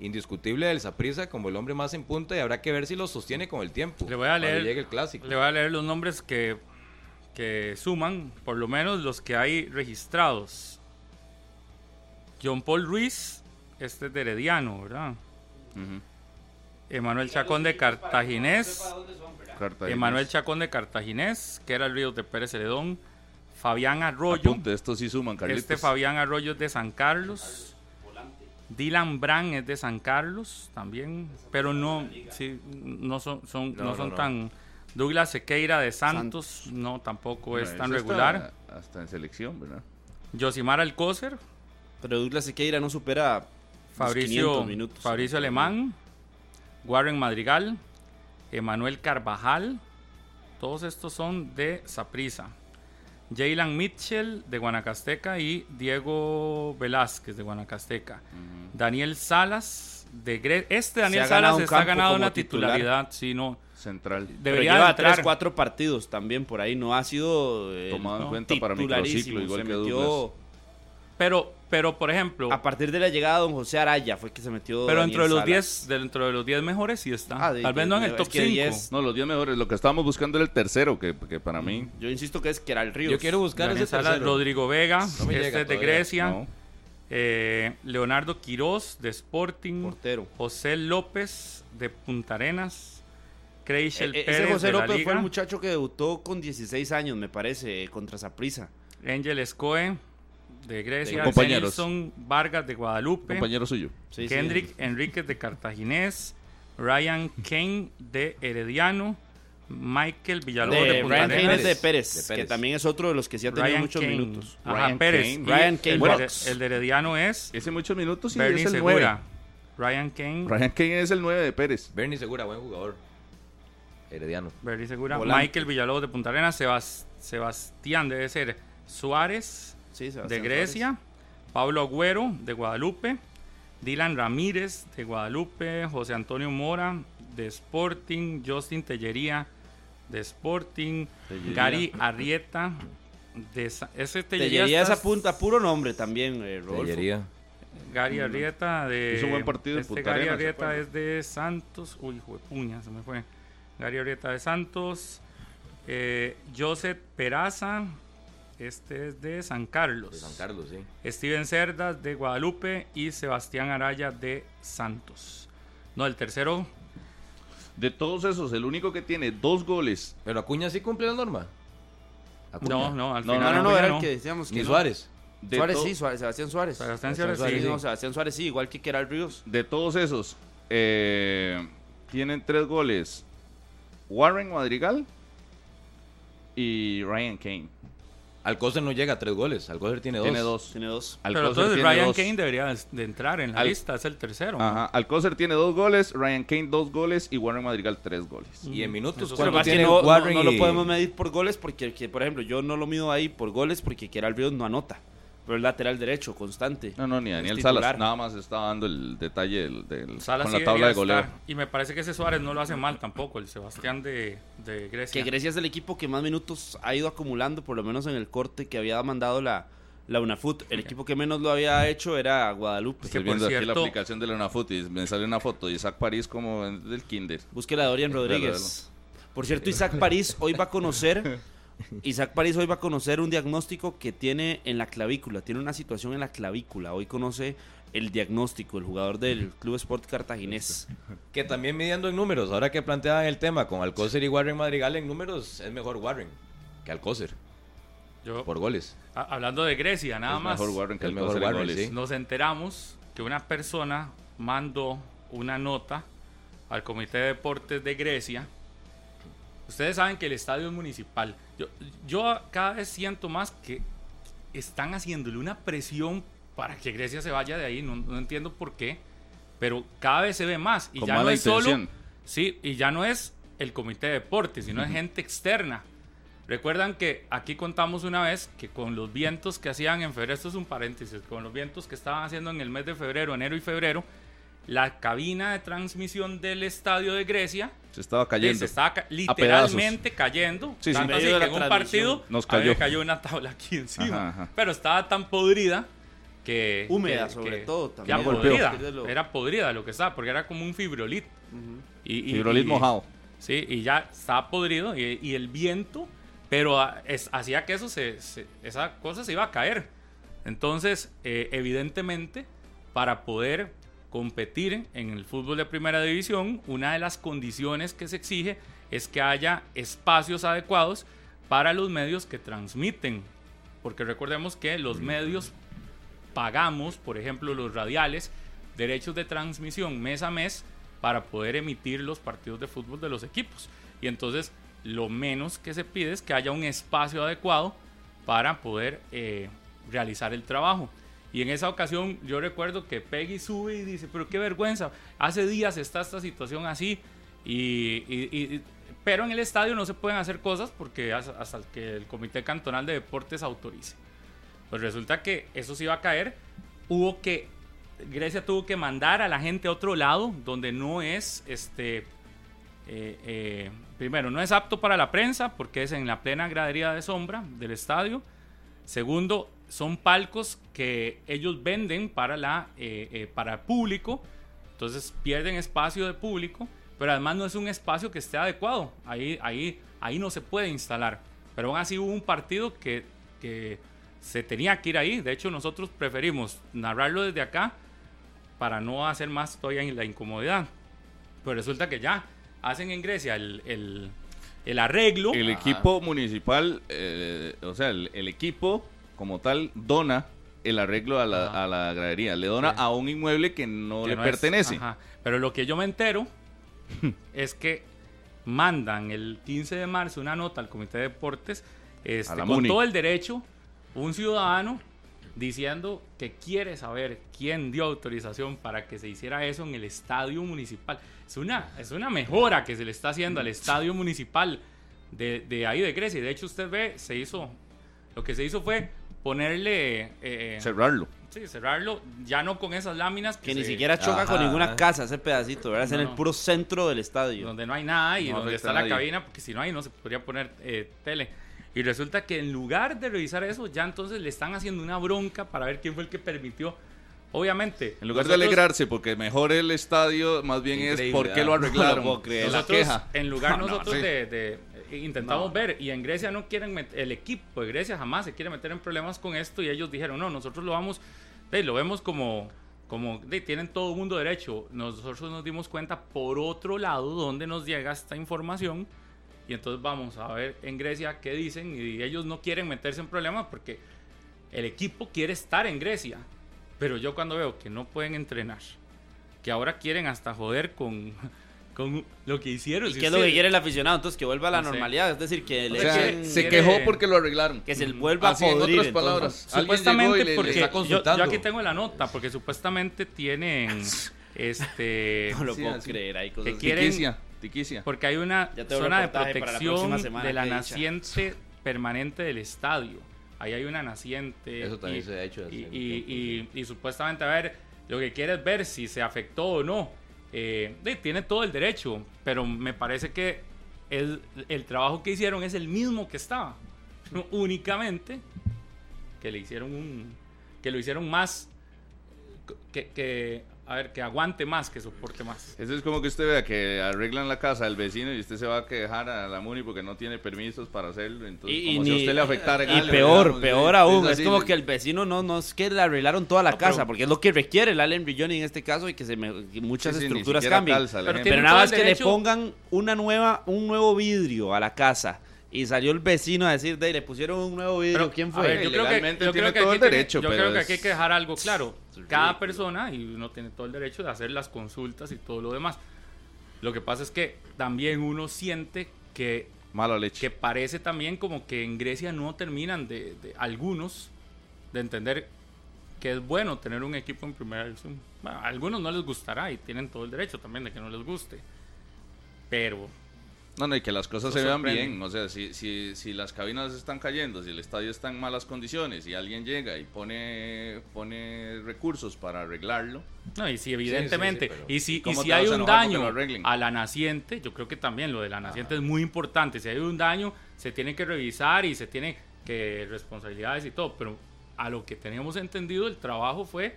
indiscutible del Saprissa como el hombre más en punta y habrá que ver si lo sostiene con el tiempo. Le voy a leer llegue el clásico. Le voy a leer los nombres que, que suman, por lo menos los que hay registrados. John Paul Ruiz, este es de Herediano, ¿verdad? Emanuel Chacón de Cartaginés. Emanuel Chacón de Cartaginés, que era el río de Pérez Heredón. Fabián Arroyo. estos sí suman, Este Fabián Arroyo es de San Carlos. Dylan Brand es de San Carlos también, pero no, no son, son no, son tan. Douglas Sequeira de Santos, no tampoco es tan regular. Hasta en selección, ¿verdad? Josimar Alcócer. Pero Douglas Sequeira no supera Fabricio, minutos. Fabricio Alemán, Warren Madrigal, Emanuel Carvajal. Todos estos son de Saprisa. Jaylan Mitchell de Guanacasteca y Diego Velázquez de Guanacasteca. Daniel Salas de Gre Este Daniel Salas está ganado una titularidad, sino central. Debería Pero lleva tres, cuatro partidos también por ahí. No ha sido eh, tomado en cuenta para microciclo, igual que metió, Pero pero, por ejemplo. A partir de la llegada de don José Araya fue que se metió. Pero dentro de, los 10, dentro de los 10 mejores sí está. Ah, Tal vez no en el top 5. No, los 10 mejores. Lo que estábamos buscando era el tercero, que, que para mí. Yo insisto que es que era el Río. Yo quiero buscar ese tercero. Rodrigo Vega, este es de Grecia. Eh, Leonardo Quiroz de Sporting. Portero. José López de Punta Arenas. Creichel e, e, Pérez. Ese José López fue el muchacho que debutó con 16 años, me parece, contra Saprisa. Angel Escoe de Grecia, compañeros. Nelson Vargas de Guadalupe, compañero suyo, sí, Kendrick Enríquez de Cartaginés, Ryan Kane de Herediano, Michael Villalobos de, de Ryan Kane de Pérez, que también es otro de los que sí ha tenido muchos minutos. Ryan Pérez. Kane. Ryan Kane. El, de, Herediano es. Ese muchos minutos y Bernie es el Segura. Ryan Kane. Ryan Kane es el 9 de Pérez. Bernie Segura, buen jugador. Herediano. Bernie Segura. Michael Villalobos de Punta Arenas. Sebastián debe ser Suárez de Grecia, Pablo Agüero de Guadalupe, Dylan Ramírez de Guadalupe, José Antonio Mora de Sporting, Justin Tellería de Sporting, Gary Arrieta de ese Tellería, Tellería es apunta puro nombre también, eh, Tellería. Gary Arrieta de. Es un buen partido. Este Gary Arrieta es de Santos. Uy, hijo de puña, se me fue. Gary Arrieta de Santos. Eh, Joseph Peraza este es de San Carlos. De San Carlos, sí. Steven Cerdas de Guadalupe y Sebastián Araya de Santos. No, el tercero. De todos esos, el único que tiene dos goles. Pero Acuña sí cumple la norma. No, no, al no, final. No, no, era el que decíamos que. Ni Suárez. Suárez sí, Sebastián Suárez. Sebastián Suárez, sí. No, Sebastián Suárez sí, igual que Keral Ríos. De todos esos, eh, tienen tres goles. Warren Madrigal y Ryan Kane. Alcocer no llega a tres goles, Alcocer tiene dos. Tiene dos. Tiene dos. Pero entonces Ryan Kane debería de entrar en la lista, es el tercero. Ajá, Alcocer tiene dos goles, Ryan Kane dos goles y Warren Madrigal tres goles. Y en minutos, ¿cuánto tiene no, Warren no, lo podemos medir por goles porque, por ejemplo, yo no lo mido ahí por goles porque Keral Ríos no anota pero el lateral derecho, constante. No, no, ni Daniel Salas. Nada más está dando el detalle del, del con la tabla de goleo. Y me parece que ese Suárez no lo hace mal tampoco, el Sebastián de, de, Grecia. Que Grecia es el equipo que más minutos ha ido acumulando, por lo menos en el corte que había mandado la, la UNAFUT. El equipo que menos lo había hecho era Guadalupe. Estoy viendo aquí la aplicación de la UNAFUT y me sale una foto de Isaac París como del Kinder. Búsquela de Dorian Rodríguez. Por cierto, Isaac París hoy va a conocer Isaac París hoy va a conocer un diagnóstico que tiene en la clavícula, tiene una situación en la clavícula. Hoy conoce el diagnóstico, el jugador del Club Sport Cartaginés. Que también midiendo en números, ahora que planteaban el tema con Alcócer y Warren Madrigal en números, es mejor Warren que Alcócer Yo, por goles. a- hablando de Grecia, nada Es más. mejor Warren que el mejor mejor Warren, goles. sí. Nos enteramos que una persona mandó una nota al Comité de Deportes de Grecia. Ustedes saben que el estadio es municipal. Yo, yo cada vez siento más que están haciéndole una presión para que Grecia se vaya de ahí. No, no entiendo por qué. Pero cada vez se ve más. Y Con ya no es solo. Sí, y ya no es el comité de deportes, sino es gente externa. Recuerdan que aquí contamos una vez que con los vientos que hacían en febrero, esto es un paréntesis, con los vientos que estaban haciendo en el mes de febrero, enero y febrero, la cabina de transmisión del estadio de Grecia Se estaba cayendo. se estaba ca- literalmente cayendo. Sí, sí. tanto así que en un partido nos cayó. cayó una tabla aquí encima. Ajá, ajá. Pero estaba tan podrida que... Húmeda, que- sobre que- todo, Ya también. podrida. Golpeó. Era podrida lo que estaba, porque era como un fibrolit. Y, y- Fibrolit y- mojado. Sí, y ya estaba podrido y, y el viento, pero es- hacía que eso se, se- esa cosa se iba a caer. Entonces, eh, evidentemente, para poder competir en el fútbol de primera división, una de las condiciones que se exige es que haya espacios adecuados para los medios que transmiten. Porque recordemos que los medios pagamos, por ejemplo, los radiales, derechos de transmisión mes a mes para poder emitir los partidos de fútbol de los equipos. Y entonces lo menos que se pide es que haya un espacio adecuado para poder eh, realizar el trabajo. Y en esa ocasión yo recuerdo que Peggy sube y dice, pero qué vergüenza, hace días está esta situación así, y, y- y- pero en el estadio no se pueden hacer cosas porque hasta, que el Comité Cantonal de Deportes autorice. Pues resulta que eso se iba a caer, hubo que, Grecia tuvo que mandar a la gente a otro lado, donde no es, este, eh, eh, primero, no es apto para la prensa, porque es en la plena gradería de sombra del estadio. Segundo, son palcos que ellos venden para, la, eh, eh, para el público, entonces pierden espacio de público, pero además no es un espacio que esté adecuado, ahí, ahí, ahí no se puede instalar. Pero aún así hubo un partido que, que se tenía que ir ahí, de hecho nosotros preferimos narrarlo desde acá para no hacer más todavía la incomodidad. Pero resulta que ya hacen en Grecia el, el, el arreglo. El equipo municipal, eh, o sea, el, el equipo como tal dona el arreglo a la, a la gradería. Le dona Sí. a un inmueble que no que le no es- pertenece. ajá. Pero lo que yo me entero es que mandan el 15 de marzo una nota al Comité de Deportes este, con MUNI. todo el derecho, un ciudadano diciendo que quiere saber quién dio autorización para que se hiciera eso en el estadio municipal. Es una, es una mejora que se le está haciendo al estadio municipal de, de ahí de Grecia. Y de hecho usted ve, se hizo, lo que se hizo fue ponerle... eh, Cerrarlo. Sí, cerrarlo, ya no con esas láminas Que ni se- siquiera choca con ninguna casa ese pedacito, ¿verdad? Es en No, el puro centro del estadio. donde no hay nada y No donde está la cabina, porque si no hay no se podría poner eh, tele. Y resulta que en lugar de revisar eso, ya entonces le están haciendo una bronca para ver quién fue el que permitió. Obviamente. En lugar de alegrarse porque mejor el estadio, más bien es por qué lo arreglaron. No lo puedo creer. Es la queja. En lugar No, nosotros sí. de, de- intentamos No. ver, y en Grecia no quieren met- el equipo de Grecia jamás se quiere meter en problemas con esto, y ellos dijeron, no, nosotros lo vamos, de, lo vemos como, como de, tienen todo el mundo derecho. Nosotros nos dimos cuenta por otro lado donde nos llega esta información, y entonces vamos a ver en Grecia qué dicen, y ellos no quieren meterse en problemas porque el equipo quiere estar en Grecia, pero yo cuando veo que no pueden entrenar, que ahora quieren hasta joder con, con lo que hicieron. ¿Y si qué es lo que quiere el aficionado? Entonces que vuelva a la No sé. normalidad, es decir, que O le O sea, se quejó porque lo arreglaron. que se vuelva Así, a en podrir. otras entonces. palabras. Supuestamente le- porque le está yo, consultando. yo aquí tengo la nota, porque supuestamente tienen este No lo Sí, puedo así. creer, hay cosas Que así. quieren- Tiquicia, tiquicia. porque hay una zona de la protección próxima semana, de la naciente permanente del estadio. Ahí hay una naciente. Eso también y- se ha hecho hace Y, un y- tiempo, y- y supuestamente, a ver, lo que quiere es ver si se afectó o no. Eh, tiene todo el derecho, pero me parece que el, el trabajo que hicieron es el mismo que estaba. Únicamente que le hicieron un. que lo hicieron más. que, que a ver, que aguante más, que soporte más. Eso es como que usted vea que arreglan la casa del vecino y usted se va a quejar a la MUNI porque no tiene permisos para hacerlo. Entonces, Y, y como si a ni- usted le afectara y algo, peor, digamos, peor sí, aún. Es, como que el vecino no, no es que le arreglaron toda la No, pero- casa, porque es lo que requiere el Allen Brilloni en este caso y que, se me- que muchas Sí, sí, estructuras siquiera cambien. calza Pero nada más que derecho- le pongan una nueva, un nuevo vidrio a la casa. Y salió el vecino a decir, de, le pusieron un nuevo vidrio. Pero, ¿Quién fue? ver, yo creo que, yo tiene creo que tiene- derecho, yo pero creo que es- aquí hay que dejar algo claro. Cada persona, y uno tiene todo el derecho de hacer las consultas y todo lo demás. Lo que pasa es que también uno siente que, Mala leche. que parece también como que en Grecia no terminan de, de- algunos de entender que es bueno tener un equipo en primera división. Bueno, a algunos no les gustará y tienen todo el derecho también de que no les guste. Pero No, no, y que las cosas Eso se vean sorprende. bien. O sea, si, si, si las cabinas están cayendo, si el estadio está en malas condiciones y alguien llega y pone, pone recursos para arreglarlo, No, y si evidentemente, y si, y ¿cómo si hay un daño a la naciente, yo creo que también lo de la naciente es muy importante. Si hay un daño, se tiene que revisar y se tiene que responsabilidades y todo, pero a lo que teníamos entendido, el trabajo fue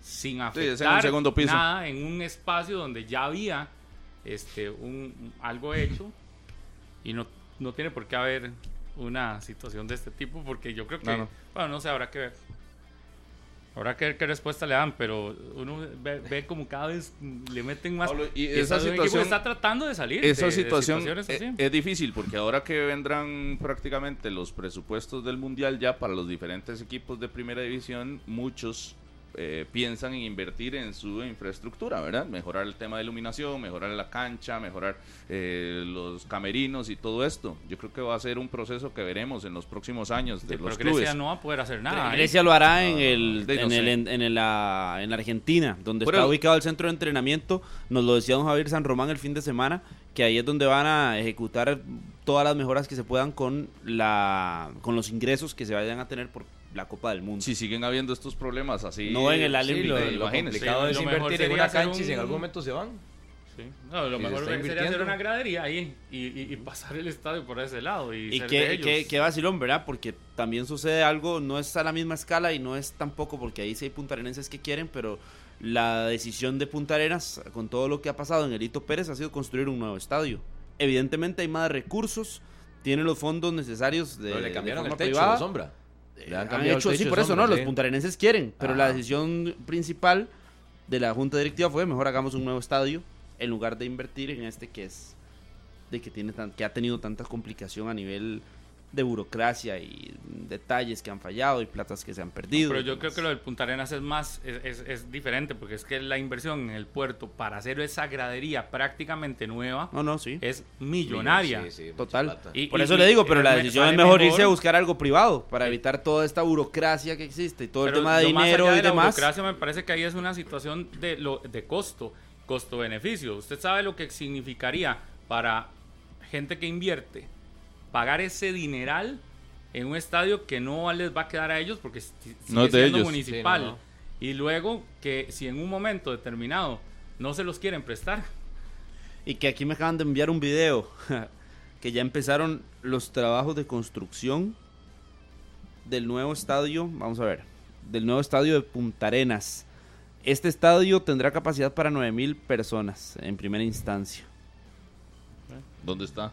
sin es en un afectar segundo piso. nada en un espacio donde ya había este un algo hecho y no, no tiene por qué haber una situación de este tipo porque yo creo que No, no. bueno no sé habrá que ver habrá que ver qué respuesta le dan pero uno ve, ve como cada vez le meten más Pablo, y y esa es situación- está tratando de salir esa de- de situación situaciones así. eh, es difícil porque ahora que vendrán prácticamente los presupuestos del mundial ya para los diferentes equipos de primera división, muchos eh, piensan en invertir en su infraestructura, ¿verdad? Mejorar el tema de iluminación, mejorar la cancha, mejorar eh, los camerinos y todo esto. Yo creo que va a ser un proceso que veremos en los próximos años de Sí, pero los Grecia clubes. no va a poder hacer nada. Grecia lo hará en el, de- no en, el sé. en, en el, en la Argentina, donde Pero está ubicado el centro de entrenamiento. Nos lo decía don Javier San Román el fin de semana, que ahí es donde van a ejecutar todas las mejoras que se puedan con la con los ingresos que se vayan a tener por la Copa del Mundo. Si siguen habiendo estos problemas así. No en el Allen Sí, lo, lo complicado Sí, es lo mejor invertir en una cancha y si en algún momento se van. Sí. No, lo se mejor está sería hacer una gradería ahí y, y- y pasar el estadio por ese lado y, Y ser de qué, ellos. qué, qué vacilón, ¿verdad? Porque también sucede algo, no es a la misma escala y no es tampoco porque ahí sí hay puntarenenses que quieren, pero la decisión de Punta Arenas, con todo lo que ha pasado en el Hito Pérez, ha sido construir un nuevo estadio. Evidentemente hay más recursos, tiene los fondos necesarios de, Pero le de cambiaron el techo, privada. la sombra. Han han hecho, sí, por eso no, los puntarenenses quieren, pero la decisión principal de la junta directiva fue mejor hagamos un nuevo estadio en lugar de invertir en este que es de que tiene tan, que ha tenido tanta complicación a nivel de burocracia y detalles que han fallado y platas que se han perdido. Pero yo creo que lo del Punta Arenas es más, es, es- es diferente, porque es que la inversión en el puerto para hacer esa gradería prácticamente nueva No, no, sí. es millonaria. Sí, sí, Total. Y- Por y- eso y- le digo, pero eh, la me- decisión es mejor, mejor. irse a buscar algo privado para Sí. evitar toda esta burocracia que existe y todo Pero el tema de más dinero allá y de la demás. burocracia me parece que ahí es una situación de, lo, de costo, costo-beneficio. Usted sabe lo que significaría para gente que invierte pagar ese dineral en un estadio que no les va a quedar a ellos porque si- sigue No es de siendo ellos. municipal. Sí, no, no. Y luego que si en un momento determinado no se los quieren prestar, Y que aquí me acaban de enviar un video que ya empezaron los trabajos de construcción del nuevo estadio, vamos a ver, del nuevo estadio de Punta Arenas. Este estadio tendrá capacidad para 9000 personas en primera instancia. ¿Dónde está?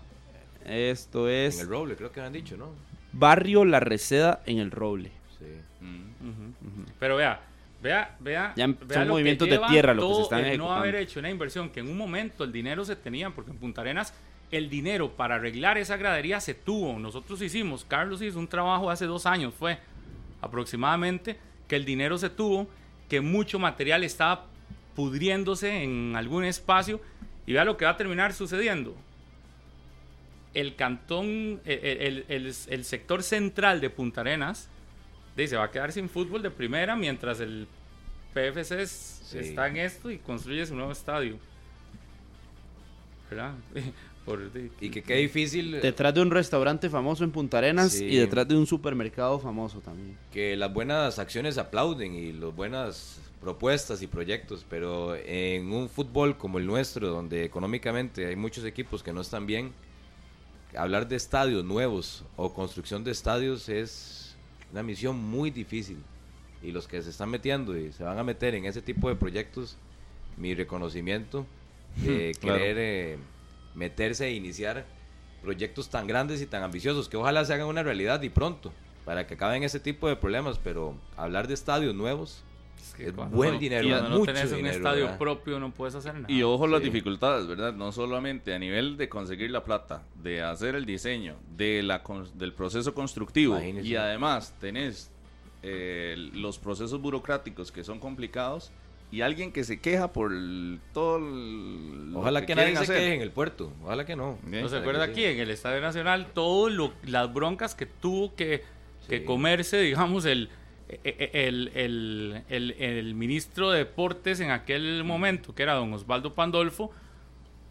Esto En es el Roble, creo que han dicho, ¿no? Barrio La Reseda en el Roble. Sí. Mm. pero vea, vea, vea, Ya vea son movimientos de tierra lo que se están el no ejecutando. haber hecho una inversión que en un momento el dinero se tenía, porque en Punta Arenas el dinero para arreglar esa gradería se tuvo. Nosotros hicimos, Carlos hizo un trabajo hace dos años, fue aproximadamente, que el dinero se tuvo, que mucho material estaba pudriéndose en algún espacio y vea lo que va a terminar sucediendo. El cantón, el, el- el- el sector central de Punta Arenas, dice, va a quedar sin fútbol de primera mientras el PFC es- está en esto y construye su nuevo estadio. ¿Verdad? Por- de- Y que qué difícil Detrás de un restaurante famoso en Punta Arenas Sí. y detrás de un supermercado famoso también. que las buenas acciones aplauden y las buenas propuestas y proyectos, pero en un fútbol como el nuestro, donde económicamente hay muchos equipos que no están bien, hablar de estadios nuevos o construcción de estadios es una misión muy difícil. Y los que se están metiendo y se van a meter en ese tipo de proyectos mi reconocimiento de Claro. querer eh, meterse e iniciar proyectos tan grandes y tan ambiciosos que ojalá se hagan una realidad y pronto para que acaben ese tipo de problemas, pero hablar de estadios nuevos que es cuando buen no- dinero, y cuando no mucho tenés un dinero, estadio ¿verdad? propio no puedes hacer nada. Y ojo las Sí. dificultades, ¿verdad? No solamente a nivel de conseguir la plata, de hacer el diseño, de la del proceso constructivo Imagínese. y además tenés eh, los procesos burocráticos que son complicados y alguien que se queja por el- todo el- lo Ojalá que, nadie quieren se hacer. quede en el puerto, ojalá que no. Bien. ¿No se acuerda que aquí sí. en el Estadio Nacional todo lo, las broncas que tuvo que, que Sí. comerse, digamos, el, el, el, el, el ministro de Deportes en aquel momento, que era don Osvaldo Pandolfo,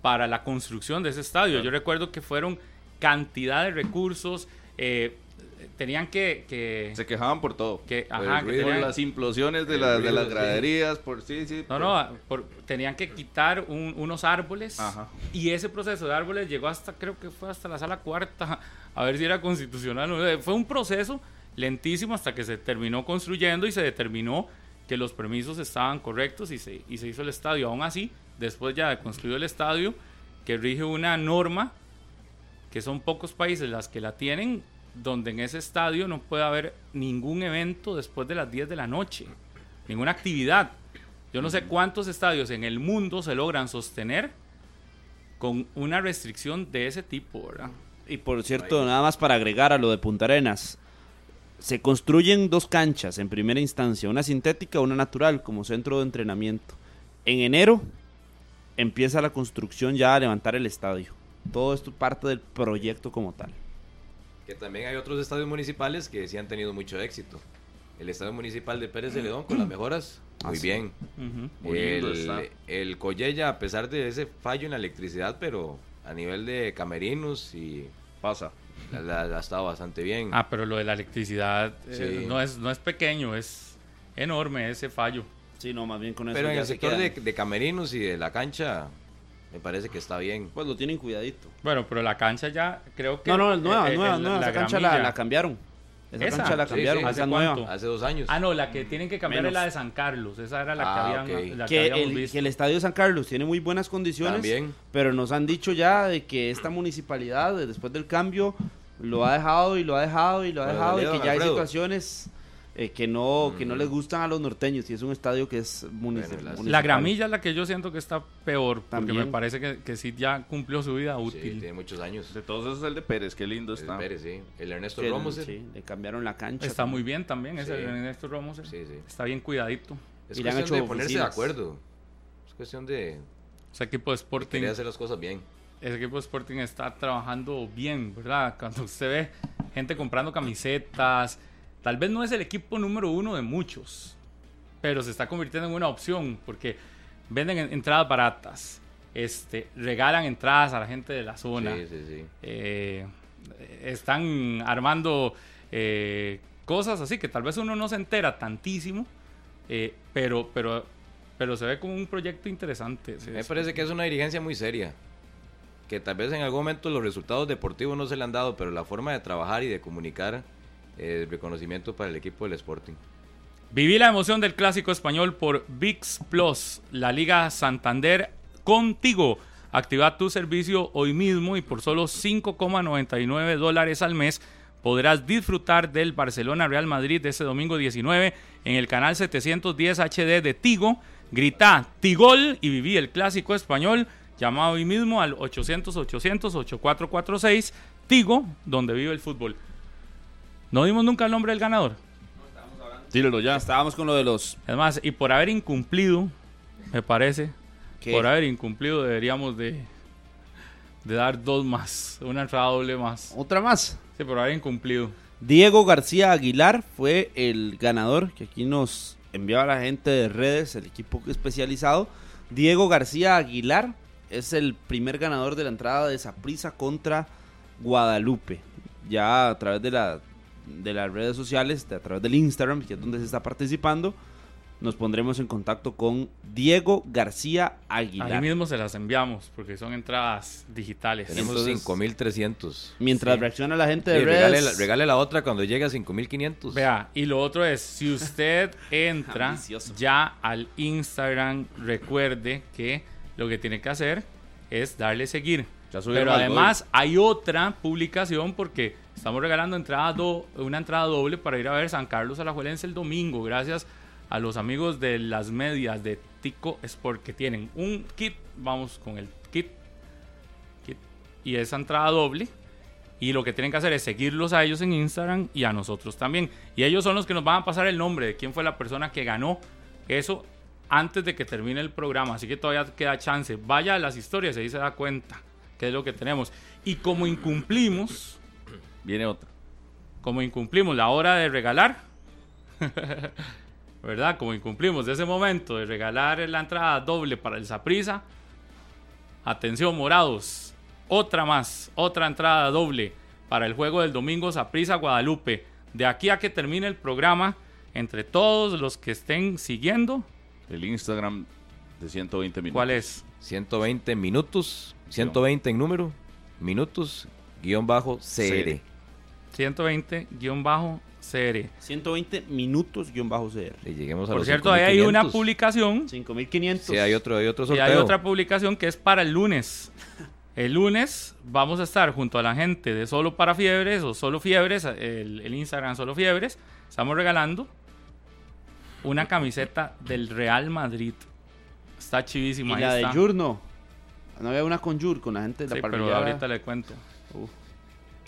para la construcción de ese estadio? Yo recuerdo que fueron cantidad de recursos, eh, tenían que... que, Se quejaban por todo. que- el ajá, que tenían- las implosiones de, la- de ruido, las sí. graderías, por sí, sí. No, por- no, por- tenían que quitar un- unos árboles Ajá. y ese proceso de árboles llegó hasta, creo que fue hasta la sala cuarta, a ver si era constitucional. o no. Fue un proceso lentísimo hasta que se terminó construyendo y se determinó que los permisos estaban correctos y se, y se hizo el estadio. Aún así, después ya de construido el estadio, que rige una norma, que son pocos países las que la tienen, donde en ese estadio no puede haber ningún evento después de las 10 de la noche, ninguna actividad. Yo no sé cuántos estadios en el mundo se logran sostener con una restricción de ese tipo, ¿verdad? Y por cierto, nada más para agregar a lo de Punta Arenas, se construyen dos canchas en primera instancia, una sintética y una natural como centro de entrenamiento. En enero empieza la construcción ya a levantar el estadio. Todo esto parte del proyecto como tal. Que también hay otros estadios municipales que sí han tenido mucho éxito. El estadio municipal de Pérez de León con las mejoras, muy Ah, bien. Lindo el, el Collella, a pesar de ese fallo en la electricidad, pero a nivel de camerinos y Pasa. La, la- la ha estado bastante bien. Ah, pero lo de la electricidad eh, no, es, no es pequeño, es enorme ese fallo. Sí, no, más bien con eso pero en ya el se sector de, de camerinos y de la cancha, me parece que está bien. Pues lo tienen cuidadito. Bueno, pero la cancha ya creo que... No, no, es nueva, eh, eh, nueva, el- nueva. la cancha la cambiaron. Esa, ¿Esa? cancha la cambiaron, sí. ¿Hace cuánto? Dos años. Ah, no, la que tienen que cambiar es la de San Carlos. Esa era la Ah, que, habían, ok. la que que habíamos el, visto. que el estadio de San Carlos tiene muy buenas condiciones, También. pero nos han dicho ya de que esta municipalidad, de- después del cambio, lo ha dejado y lo ha dejado y lo ha Bueno, dejado y que ya hay situaciones eh, que no que no les gustan a los norteños y es un estadio que es munici- Bueno, municipal. La gramilla es la que yo siento que está peor, porque También. me parece que, que sí ya cumplió su vida Sí, útil. tiene muchos años. De todos esos el de Pérez, qué lindo El está. Pérez, sí. El Ernesto el- Romoser. sí, le cambiaron la cancha. Está muy bien también, ese Sí. Ernesto Ramos. eh. Sí, sí. Está bien cuidadito. Es Y le han cuestión hecho de ponerse de oficinas. acuerdo. Es cuestión de, Ese equipo de Sporting, querer hacer las cosas bien. ese equipo de Sporting está trabajando bien, ¿verdad? Cuando usted ve gente comprando camisetas, tal vez no es el equipo número uno de muchos, pero se está convirtiendo en una opción porque venden en- entradas baratas, este, regalan entradas a la gente de la zona. Sí, sí, sí. eh, están armando eh, cosas así que tal vez uno no se entera tantísimo, eh, pero, pero, pero se ve como un proyecto interesante. Me parece que es una dirigencia muy seria. Que tal vez en algún momento los resultados deportivos no se le han dado, pero la forma de trabajar y de comunicar, eh, reconocimiento para el equipo del Sporting. Viví la emoción del clásico español por VIX Plus, la Liga Santander contigo. Activa tu servicio hoy mismo y por solo 5,99 dólares al mes podrás disfrutar del Barcelona Real Madrid de este domingo 19 en el canal 710 HD de Tigo. Grita Tigol y viví el clásico español. Llama hoy mismo al 800-800-8446 Tigo, donde vive el fútbol. No dimos nunca el nombre del ganador. Tírelo ya. Estábamos con lo de los Es más, y por haber incumplido, me parece, por haber incumplido deberíamos de, de dar dos más, una entrada doble más. otra más. Sí, por haber incumplido. Diego García Aguilar fue el ganador que aquí nos enviaba la gente de redes, el equipo especializado. Diego García Aguilar es el primer ganador de la entrada de Saprissa contra Guadalupe. Ya a través de, la, de las redes sociales, de- a través del Instagram, que es donde se está participando, nos pondremos en contacto con Diego García Ahí Aguilar. mismo se las enviamos porque son entradas digitales. Tenemos Entonces- 5300. Mientras Sí. reacciona la gente Sí, de regale, redes. la, regale la otra cuando llegue a 5500. Vea, y lo otro es, si usted entra ya al Instagram, recuerde que lo que tiene que hacer es darle seguir. Pero además hay otra publicación porque estamos regalando entrada do- una entrada doble para ir a ver San Carlos Alajuelense el domingo, gracias a los amigos de las medias de Tico Sport que tienen un kit, vamos con el kit, kit y esa entrada doble. Y lo que tienen que hacer es seguirlos a ellos en Instagram y a nosotros también. Y ellos son los que nos van a pasar el nombre de quién fue la persona que ganó eso antes de que termine el programa. Así que todavía queda chance. Vaya a las historias y ahí se da cuenta es lo que tenemos. Y como incumplimos, Viene otra. como incumplimos la hora de regalar, ¿verdad? Como incumplimos de ese momento de regalar la entrada doble para el Saprisa. Atención, morados. Otra más, otra entrada doble para el juego del domingo Saprisa Guadalupe. De aquí a que termine el programa, entre todos los que estén siguiendo, El Instagram de 120 minutos. ¿cuál es? 120 minutos, 120 en número, minutos, guion bajo CR. 120-CR. 120 minutos guion bajo CR. Y lleguemos a Por los cierto, ahí hay una 5500. publicación 5500. Sí, hay otro, hay otro y hay otra publicación que es para el lunes. El lunes vamos a estar junto a la gente de Solo para Fiebres o Solo Fiebres, el, el Instagram Solo Fiebres. Estamos regalando una camiseta del Real Madrid. Está Y chivísima. ahí la de está. Jur no. No había una con Jur, con la gente de la Sí, pero ahorita le cuento. Uf.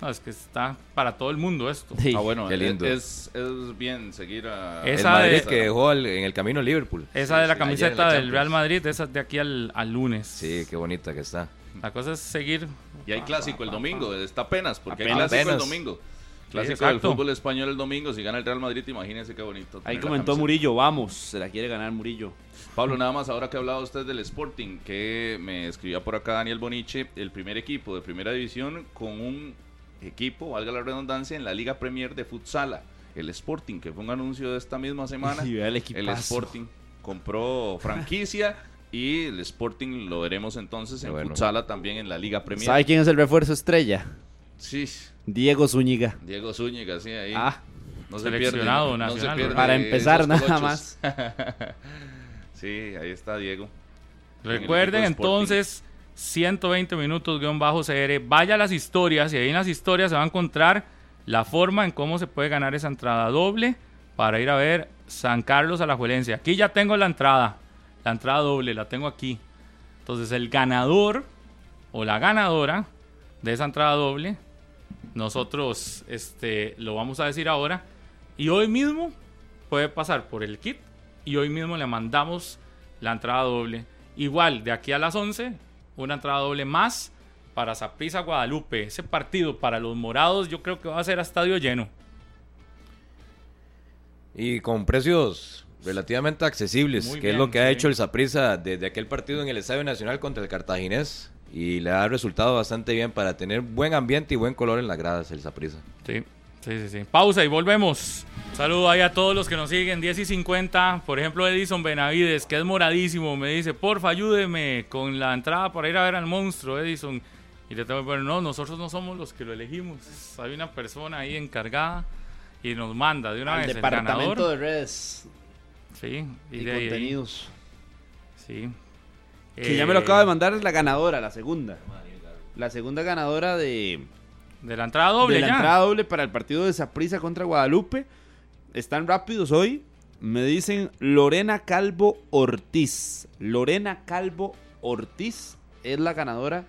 No, es que está para todo el mundo esto. Sí. Ah, bueno, Qué lindo. Es, es bien seguir a... El Esa Madrid de- que dejó al- en el camino Liverpool. Esa de la sí, camiseta la del. Real Madrid, esa es de aquí al, al lunes. Sí, qué bonita que está. La cosa es seguir. Y hay clásico el domingo, está apenas, porque hay Apenas. clásico el domingo. Clásico del fútbol español el domingo, si gana el Real Madrid, imagínense qué bonito. Ahí comentó. Murillo, vamos, se la quiere ganar Murillo. Pablo, nada más, ahora que hablaba usted del Sporting, que me escribía por acá Daniel Boniche, el primer equipo de primera división con un equipo, valga la redundancia, en la Liga Premier de Futsala, el Sporting, que fue un anuncio de esta misma semana. Y vea el el. Sporting compró franquicia y el Sporting lo veremos entonces en bueno. Futsala también en la Liga Premier. ¿Sabe quién es el refuerzo estrella? Sí, Diego Zúñiga. Diego Zúñiga, sí, ahí. Ah, no seleccionado no se pierde para empezar nada más. sí, ahí está Diego. Recuerden entonces 120 minutos guion bajo CR. Vaya a las historias y ahí en las historias se va a encontrar la forma en cómo se puede ganar esa entrada doble para ir a ver San Carlos Alajuelense. Aquí ya tengo la entrada, la entrada doble, la tengo aquí. Entonces el ganador o la ganadora de esa entrada doble, nosotros este, lo vamos a decir ahora. Y hoy mismo puede pasar por el kit y hoy mismo le mandamos la entrada doble. Igual, de aquí a las 11, una entrada doble más para Saprissa Guadalupe. Ese partido para los morados yo creo que va a ser a estadio lleno. Y con precios relativamente accesibles, Muy que es lo que ha hecho el Saprissa desde aquel partido en el Estadio Nacional contra el Cartaginés. Y le ha resultado bastante bien para tener buen ambiente y buen color en las gradas el Saprissa. Sí, sí, sí, sí. Pausa y volvemos. Un saludo ahí a todos los que nos siguen, 10 y 50. Por ejemplo, Edison Benavides, que es moradísimo, me dice, porfa, ayúdeme con la entrada para ir a ver al monstruo, Edison. Y le tengo que poner, no, nosotros no somos los que lo elegimos. Hay una persona ahí encargada y nos manda de una Al vez el departamento ganador. de redes Sí, y, y, de ahí- contenidos. Sí. Que ya Eh, me lo acaba de mandar, es la ganadora, la segunda. La segunda ganadora de, De la entrada doble de la ya. entrada doble para el partido de Saprissa contra Guadalupe. Están rápidos hoy. Me dicen Lorena Calvo Ortiz. Lorena Calvo Ortiz es la ganadora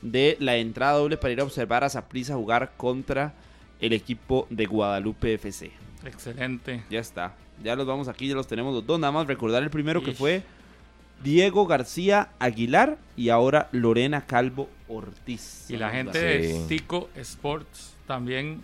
de la entrada doble para ir a observar a Saprissa jugar contra el equipo de Guadalupe FC. Excelente. Ya está. Ya los vamos aquí, ya los tenemos los dos. Nada más recordar el primero que fue Diego García Aguilar y ahora Lorena Calvo Ortiz. Y la gente de. Tico Sports también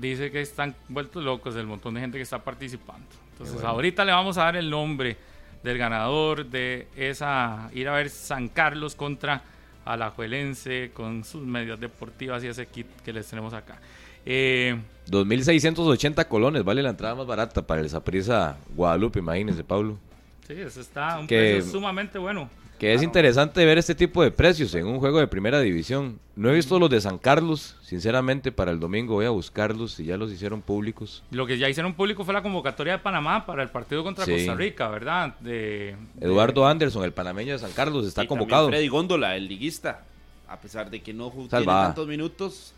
dice que están vueltos locos el montón de gente que está participando. Entonces ahorita le vamos a dar el nombre del ganador de esa ir a ver San Carlos contra Alajuelense con sus medias deportivas y ese kit que les tenemos acá. Eh, 2.680 colones, vale la entrada más barata para el Saprissa Guadalupe, imagínense, Pablo. sí, eso está un Que- precio sumamente bueno. Que es interesante ver este tipo de precios en un juego de primera división. No he visto los de San Carlos, sinceramente para el domingo voy a buscarlos si ya los hicieron públicos. Lo que ya hicieron público fue la convocatoria de Panamá para el partido contra Sí. Costa Rica, ¿verdad? De, de- Eduardo Anderson, el panameño de San Carlos, está Y convocado. Freddy Góndola, el liguista. A pesar de que no jugó tantos minutos,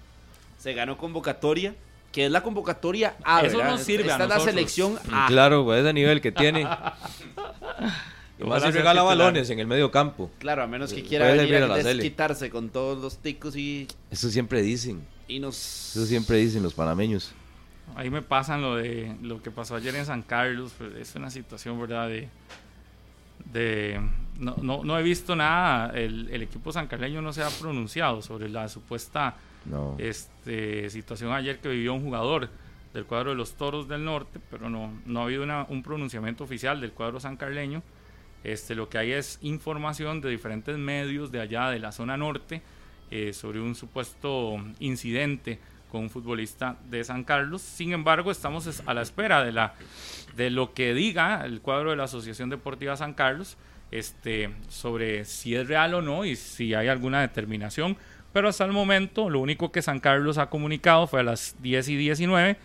se ganó convocatoria, que es la convocatoria A. Eso ¿verdad? nos sirve Esta a es la selección A. Claro, pues, ese nivel que tiene. Más regala balones en el medio campo. Claro, a menos que quiera venir a desquitarse con todos los ticos y, Eso siempre dicen. y nos... Eso siempre dicen los panameños. Ahí me pasan lo de lo que pasó ayer en San Carlos, pues, es una situación, ¿verdad? De, de no, no, no he visto nada, el, el equipo sancarleño no se ha pronunciado sobre la supuesta No. este, situación ayer que vivió un jugador del cuadro de los Toros del Norte, pero no, no ha habido una- un pronunciamiento oficial del cuadro sancarleño. Este, lo que hay es información de diferentes medios de allá de la zona norte eh, sobre un supuesto incidente con un futbolista de San Carlos. Sin embargo, estamos es- a la espera de, la, de lo que diga el cuadro de la Asociación Deportiva San Carlos este, sobre si es real o no y si hay alguna determinación. Pero hasta el momento, lo único que San Carlos ha comunicado fue a las 10 y 19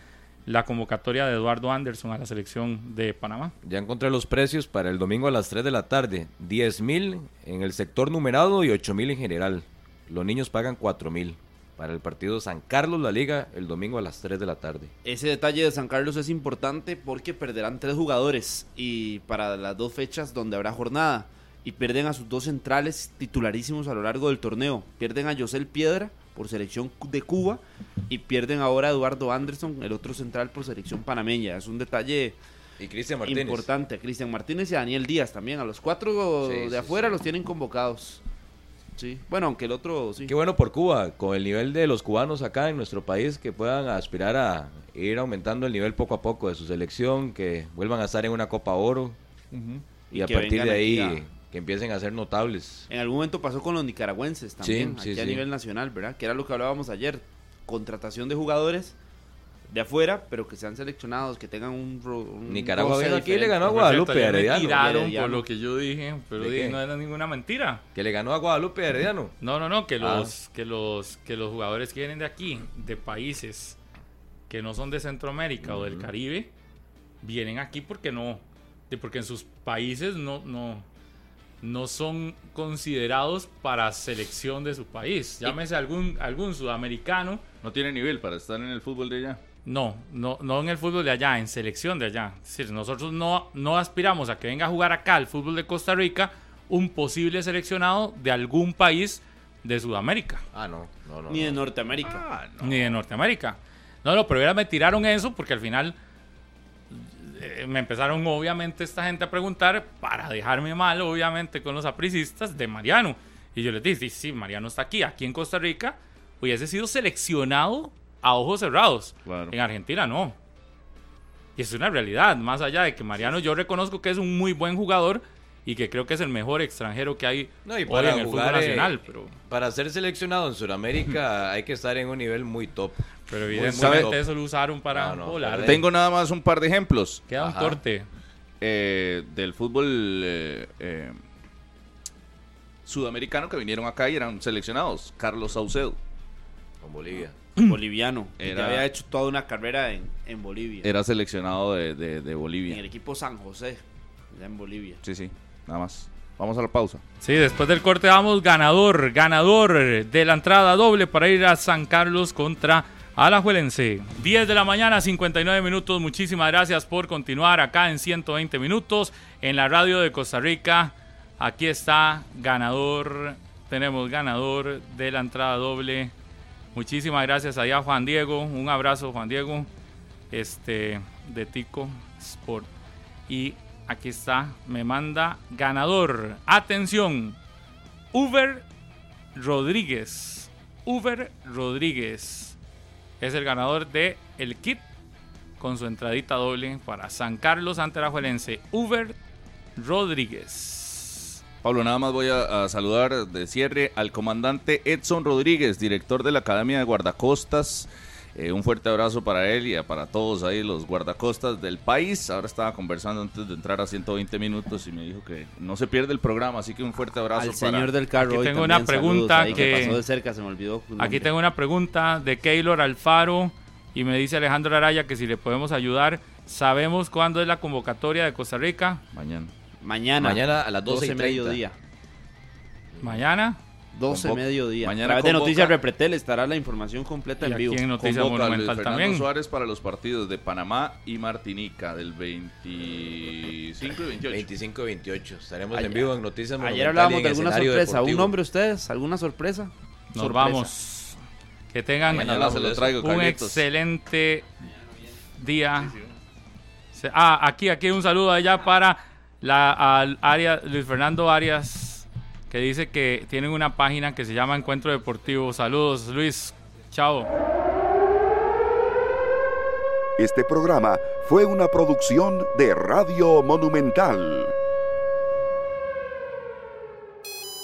la convocatoria de Eduardo Anderson a la selección de Panamá. Ya encontré los precios para el domingo a las 3 de la tarde. 10 mil en el sector numerado y 8 mil en general. Los niños pagan 4 mil. Para el partido San Carlos La Liga el domingo a las 3 de la tarde. Ese detalle de San Carlos es importante porque perderán tres jugadores y para las dos fechas donde habrá jornada y pierden a sus dos centrales titularísimos a lo largo del torneo. Pierden a Josel Piedra por selección de Cuba y pierden ahora a Eduardo Anderson, el otro central por selección panameña. Es un detalle Y Cristian Martínez. importante. A Cristian Martínez y a Daniel Díaz también. A los cuatro Sí, de sí, afuera sí. los tienen convocados. Sí. Bueno, aunque el otro sí. Qué bueno por Cuba, con el nivel de los cubanos acá en nuestro país, que puedan aspirar a ir aumentando el nivel poco a poco de su selección, que vuelvan a estar en una Copa Oro y, Y a partir de ahí a- que empiecen a ser notables. En algún momento pasó con los nicaragüenses también, Sí, sí, aquí a sí. nivel nacional, ¿verdad? Que era lo que hablábamos ayer. Contratación de jugadores de afuera, pero que sean seleccionados, que tengan un... ro- un Nicaragua vino aquí y le ganó a cierto, Guadalupe me Herediano. tiraron Herediano. por lo que yo dije, pero ¿De di- qué? no era ninguna mentira. Que le ganó a Guadalupe Herediano. No, no, no, que Ah. los, que los, que los jugadores que vienen de aquí, de países que no son de Centroamérica o del Caribe, vienen aquí porque no, porque en sus países no, no, no son considerados para selección de su país. Llámese algún, algún sudamericano, No tiene nivel para estar en el fútbol de allá. no, no, no en el fútbol de allá, en selección de allá. Es decir, nosotros no, no aspiramos a que venga a jugar acá al fútbol de Costa Rica un posible seleccionado de algún país de Sudamérica. Ah, no, no, no. Ni de no. Norteamérica. ni de Norteamérica. No, no, pero ahora me tiraron eso porque al final eh, me empezaron obviamente esta gente a preguntar para dejarme mal, obviamente, con los apricistas de Mariano. Y yo les dije, sí, sí, Mariano está aquí, aquí en Costa Rica, hubiese sido seleccionado a ojos cerrados. Claro. En Argentina no. Y es una realidad, más allá de que Mariano yo reconozco que es un muy buen jugador y que creo que es el mejor extranjero que hay No, y hoy para en el jugar, fútbol eh, nacional, pero, Para ser seleccionado en Sudamérica hay que estar en un nivel muy top. Pero evidentemente eso lo usaron para No, no, volar. Tengo nada más un par de ejemplos Queda un Ajá. corte. eh, del fútbol eh, eh, sudamericano que vinieron acá y eran seleccionados. Carlos Saucedo Con Bolivia. Boliviano. Que Era- ya había hecho toda una carrera en, en Bolivia. era seleccionado de, de- de En Bolivia. el equipo San José, ya en Bolivia. Sí, sí, nada más. Vamos a la pausa. Sí, después del corte vamos ganador, ganador de la entrada doble para ir a San Carlos contra Alajuelense. 10 de la mañana, 59 minutos. Muchísimas gracias por continuar acá en 120 minutos en la radio de Costa Rica. Aquí está ganador, tenemos ganador de la entrada doble. Muchísimas gracias allá Juan Diego. Un abrazo Juan Diego. Este de Tico Sport. Y aquí está, me manda ganador. Atención, Uber Rodríguez. Uber Rodríguez es el ganador de el kit con su entradita doble para San Carlos ante la Juelense. Uber Rodríguez. Pablo, nada más voy a, a saludar de cierre al comandante Edson Rodríguez, director de la Academia de Guardacostas Eh, un fuerte abrazo para él y para todos ahí los guardacostas del país. Ahora estaba conversando antes de entrar a 120 minutos y me dijo que no se pierde el programa, así que un fuerte abrazo Al señor del carro. Aquí hoy tengo también, una pregunta que- pasó de cerca, se me olvidó. Aquí tengo una pregunta de Keylor Alfaro y me dice Alejandro Araya que si le podemos ayudar. ¿Sabemos cuándo es la convocatoria de Costa Rica? mañana. Mañana. Mañana a las 12 y 12 mediodía. Mañana. 12 Convoca- mediodía. mañana a través de Noticias Repretel estará la información completa en vivo. aquí en Noticias Convoca a Luis Fernando también. Suárez para los partidos de Panamá y Martinica del 25 y 28. 25 y 28. Estaremos Ayer- en vivo en Noticias Ayer Monumental y hablábamos de alguna sorpresa. ¿Un nombre ustedes? ¿Alguna sorpresa? Nos Sorpresa. vamos. Que tengan Mañana Mañana hablamos se de lo eso. traigo, un Carlitos. excelente día. Se- Ah, aquí, aquí un saludo allá para la al área Luis Fernando Arias que dice que tienen una página que se llama Encuentro Deportivo. Saludos, Luis. Chao. Este programa fue una producción de Radio Monumental.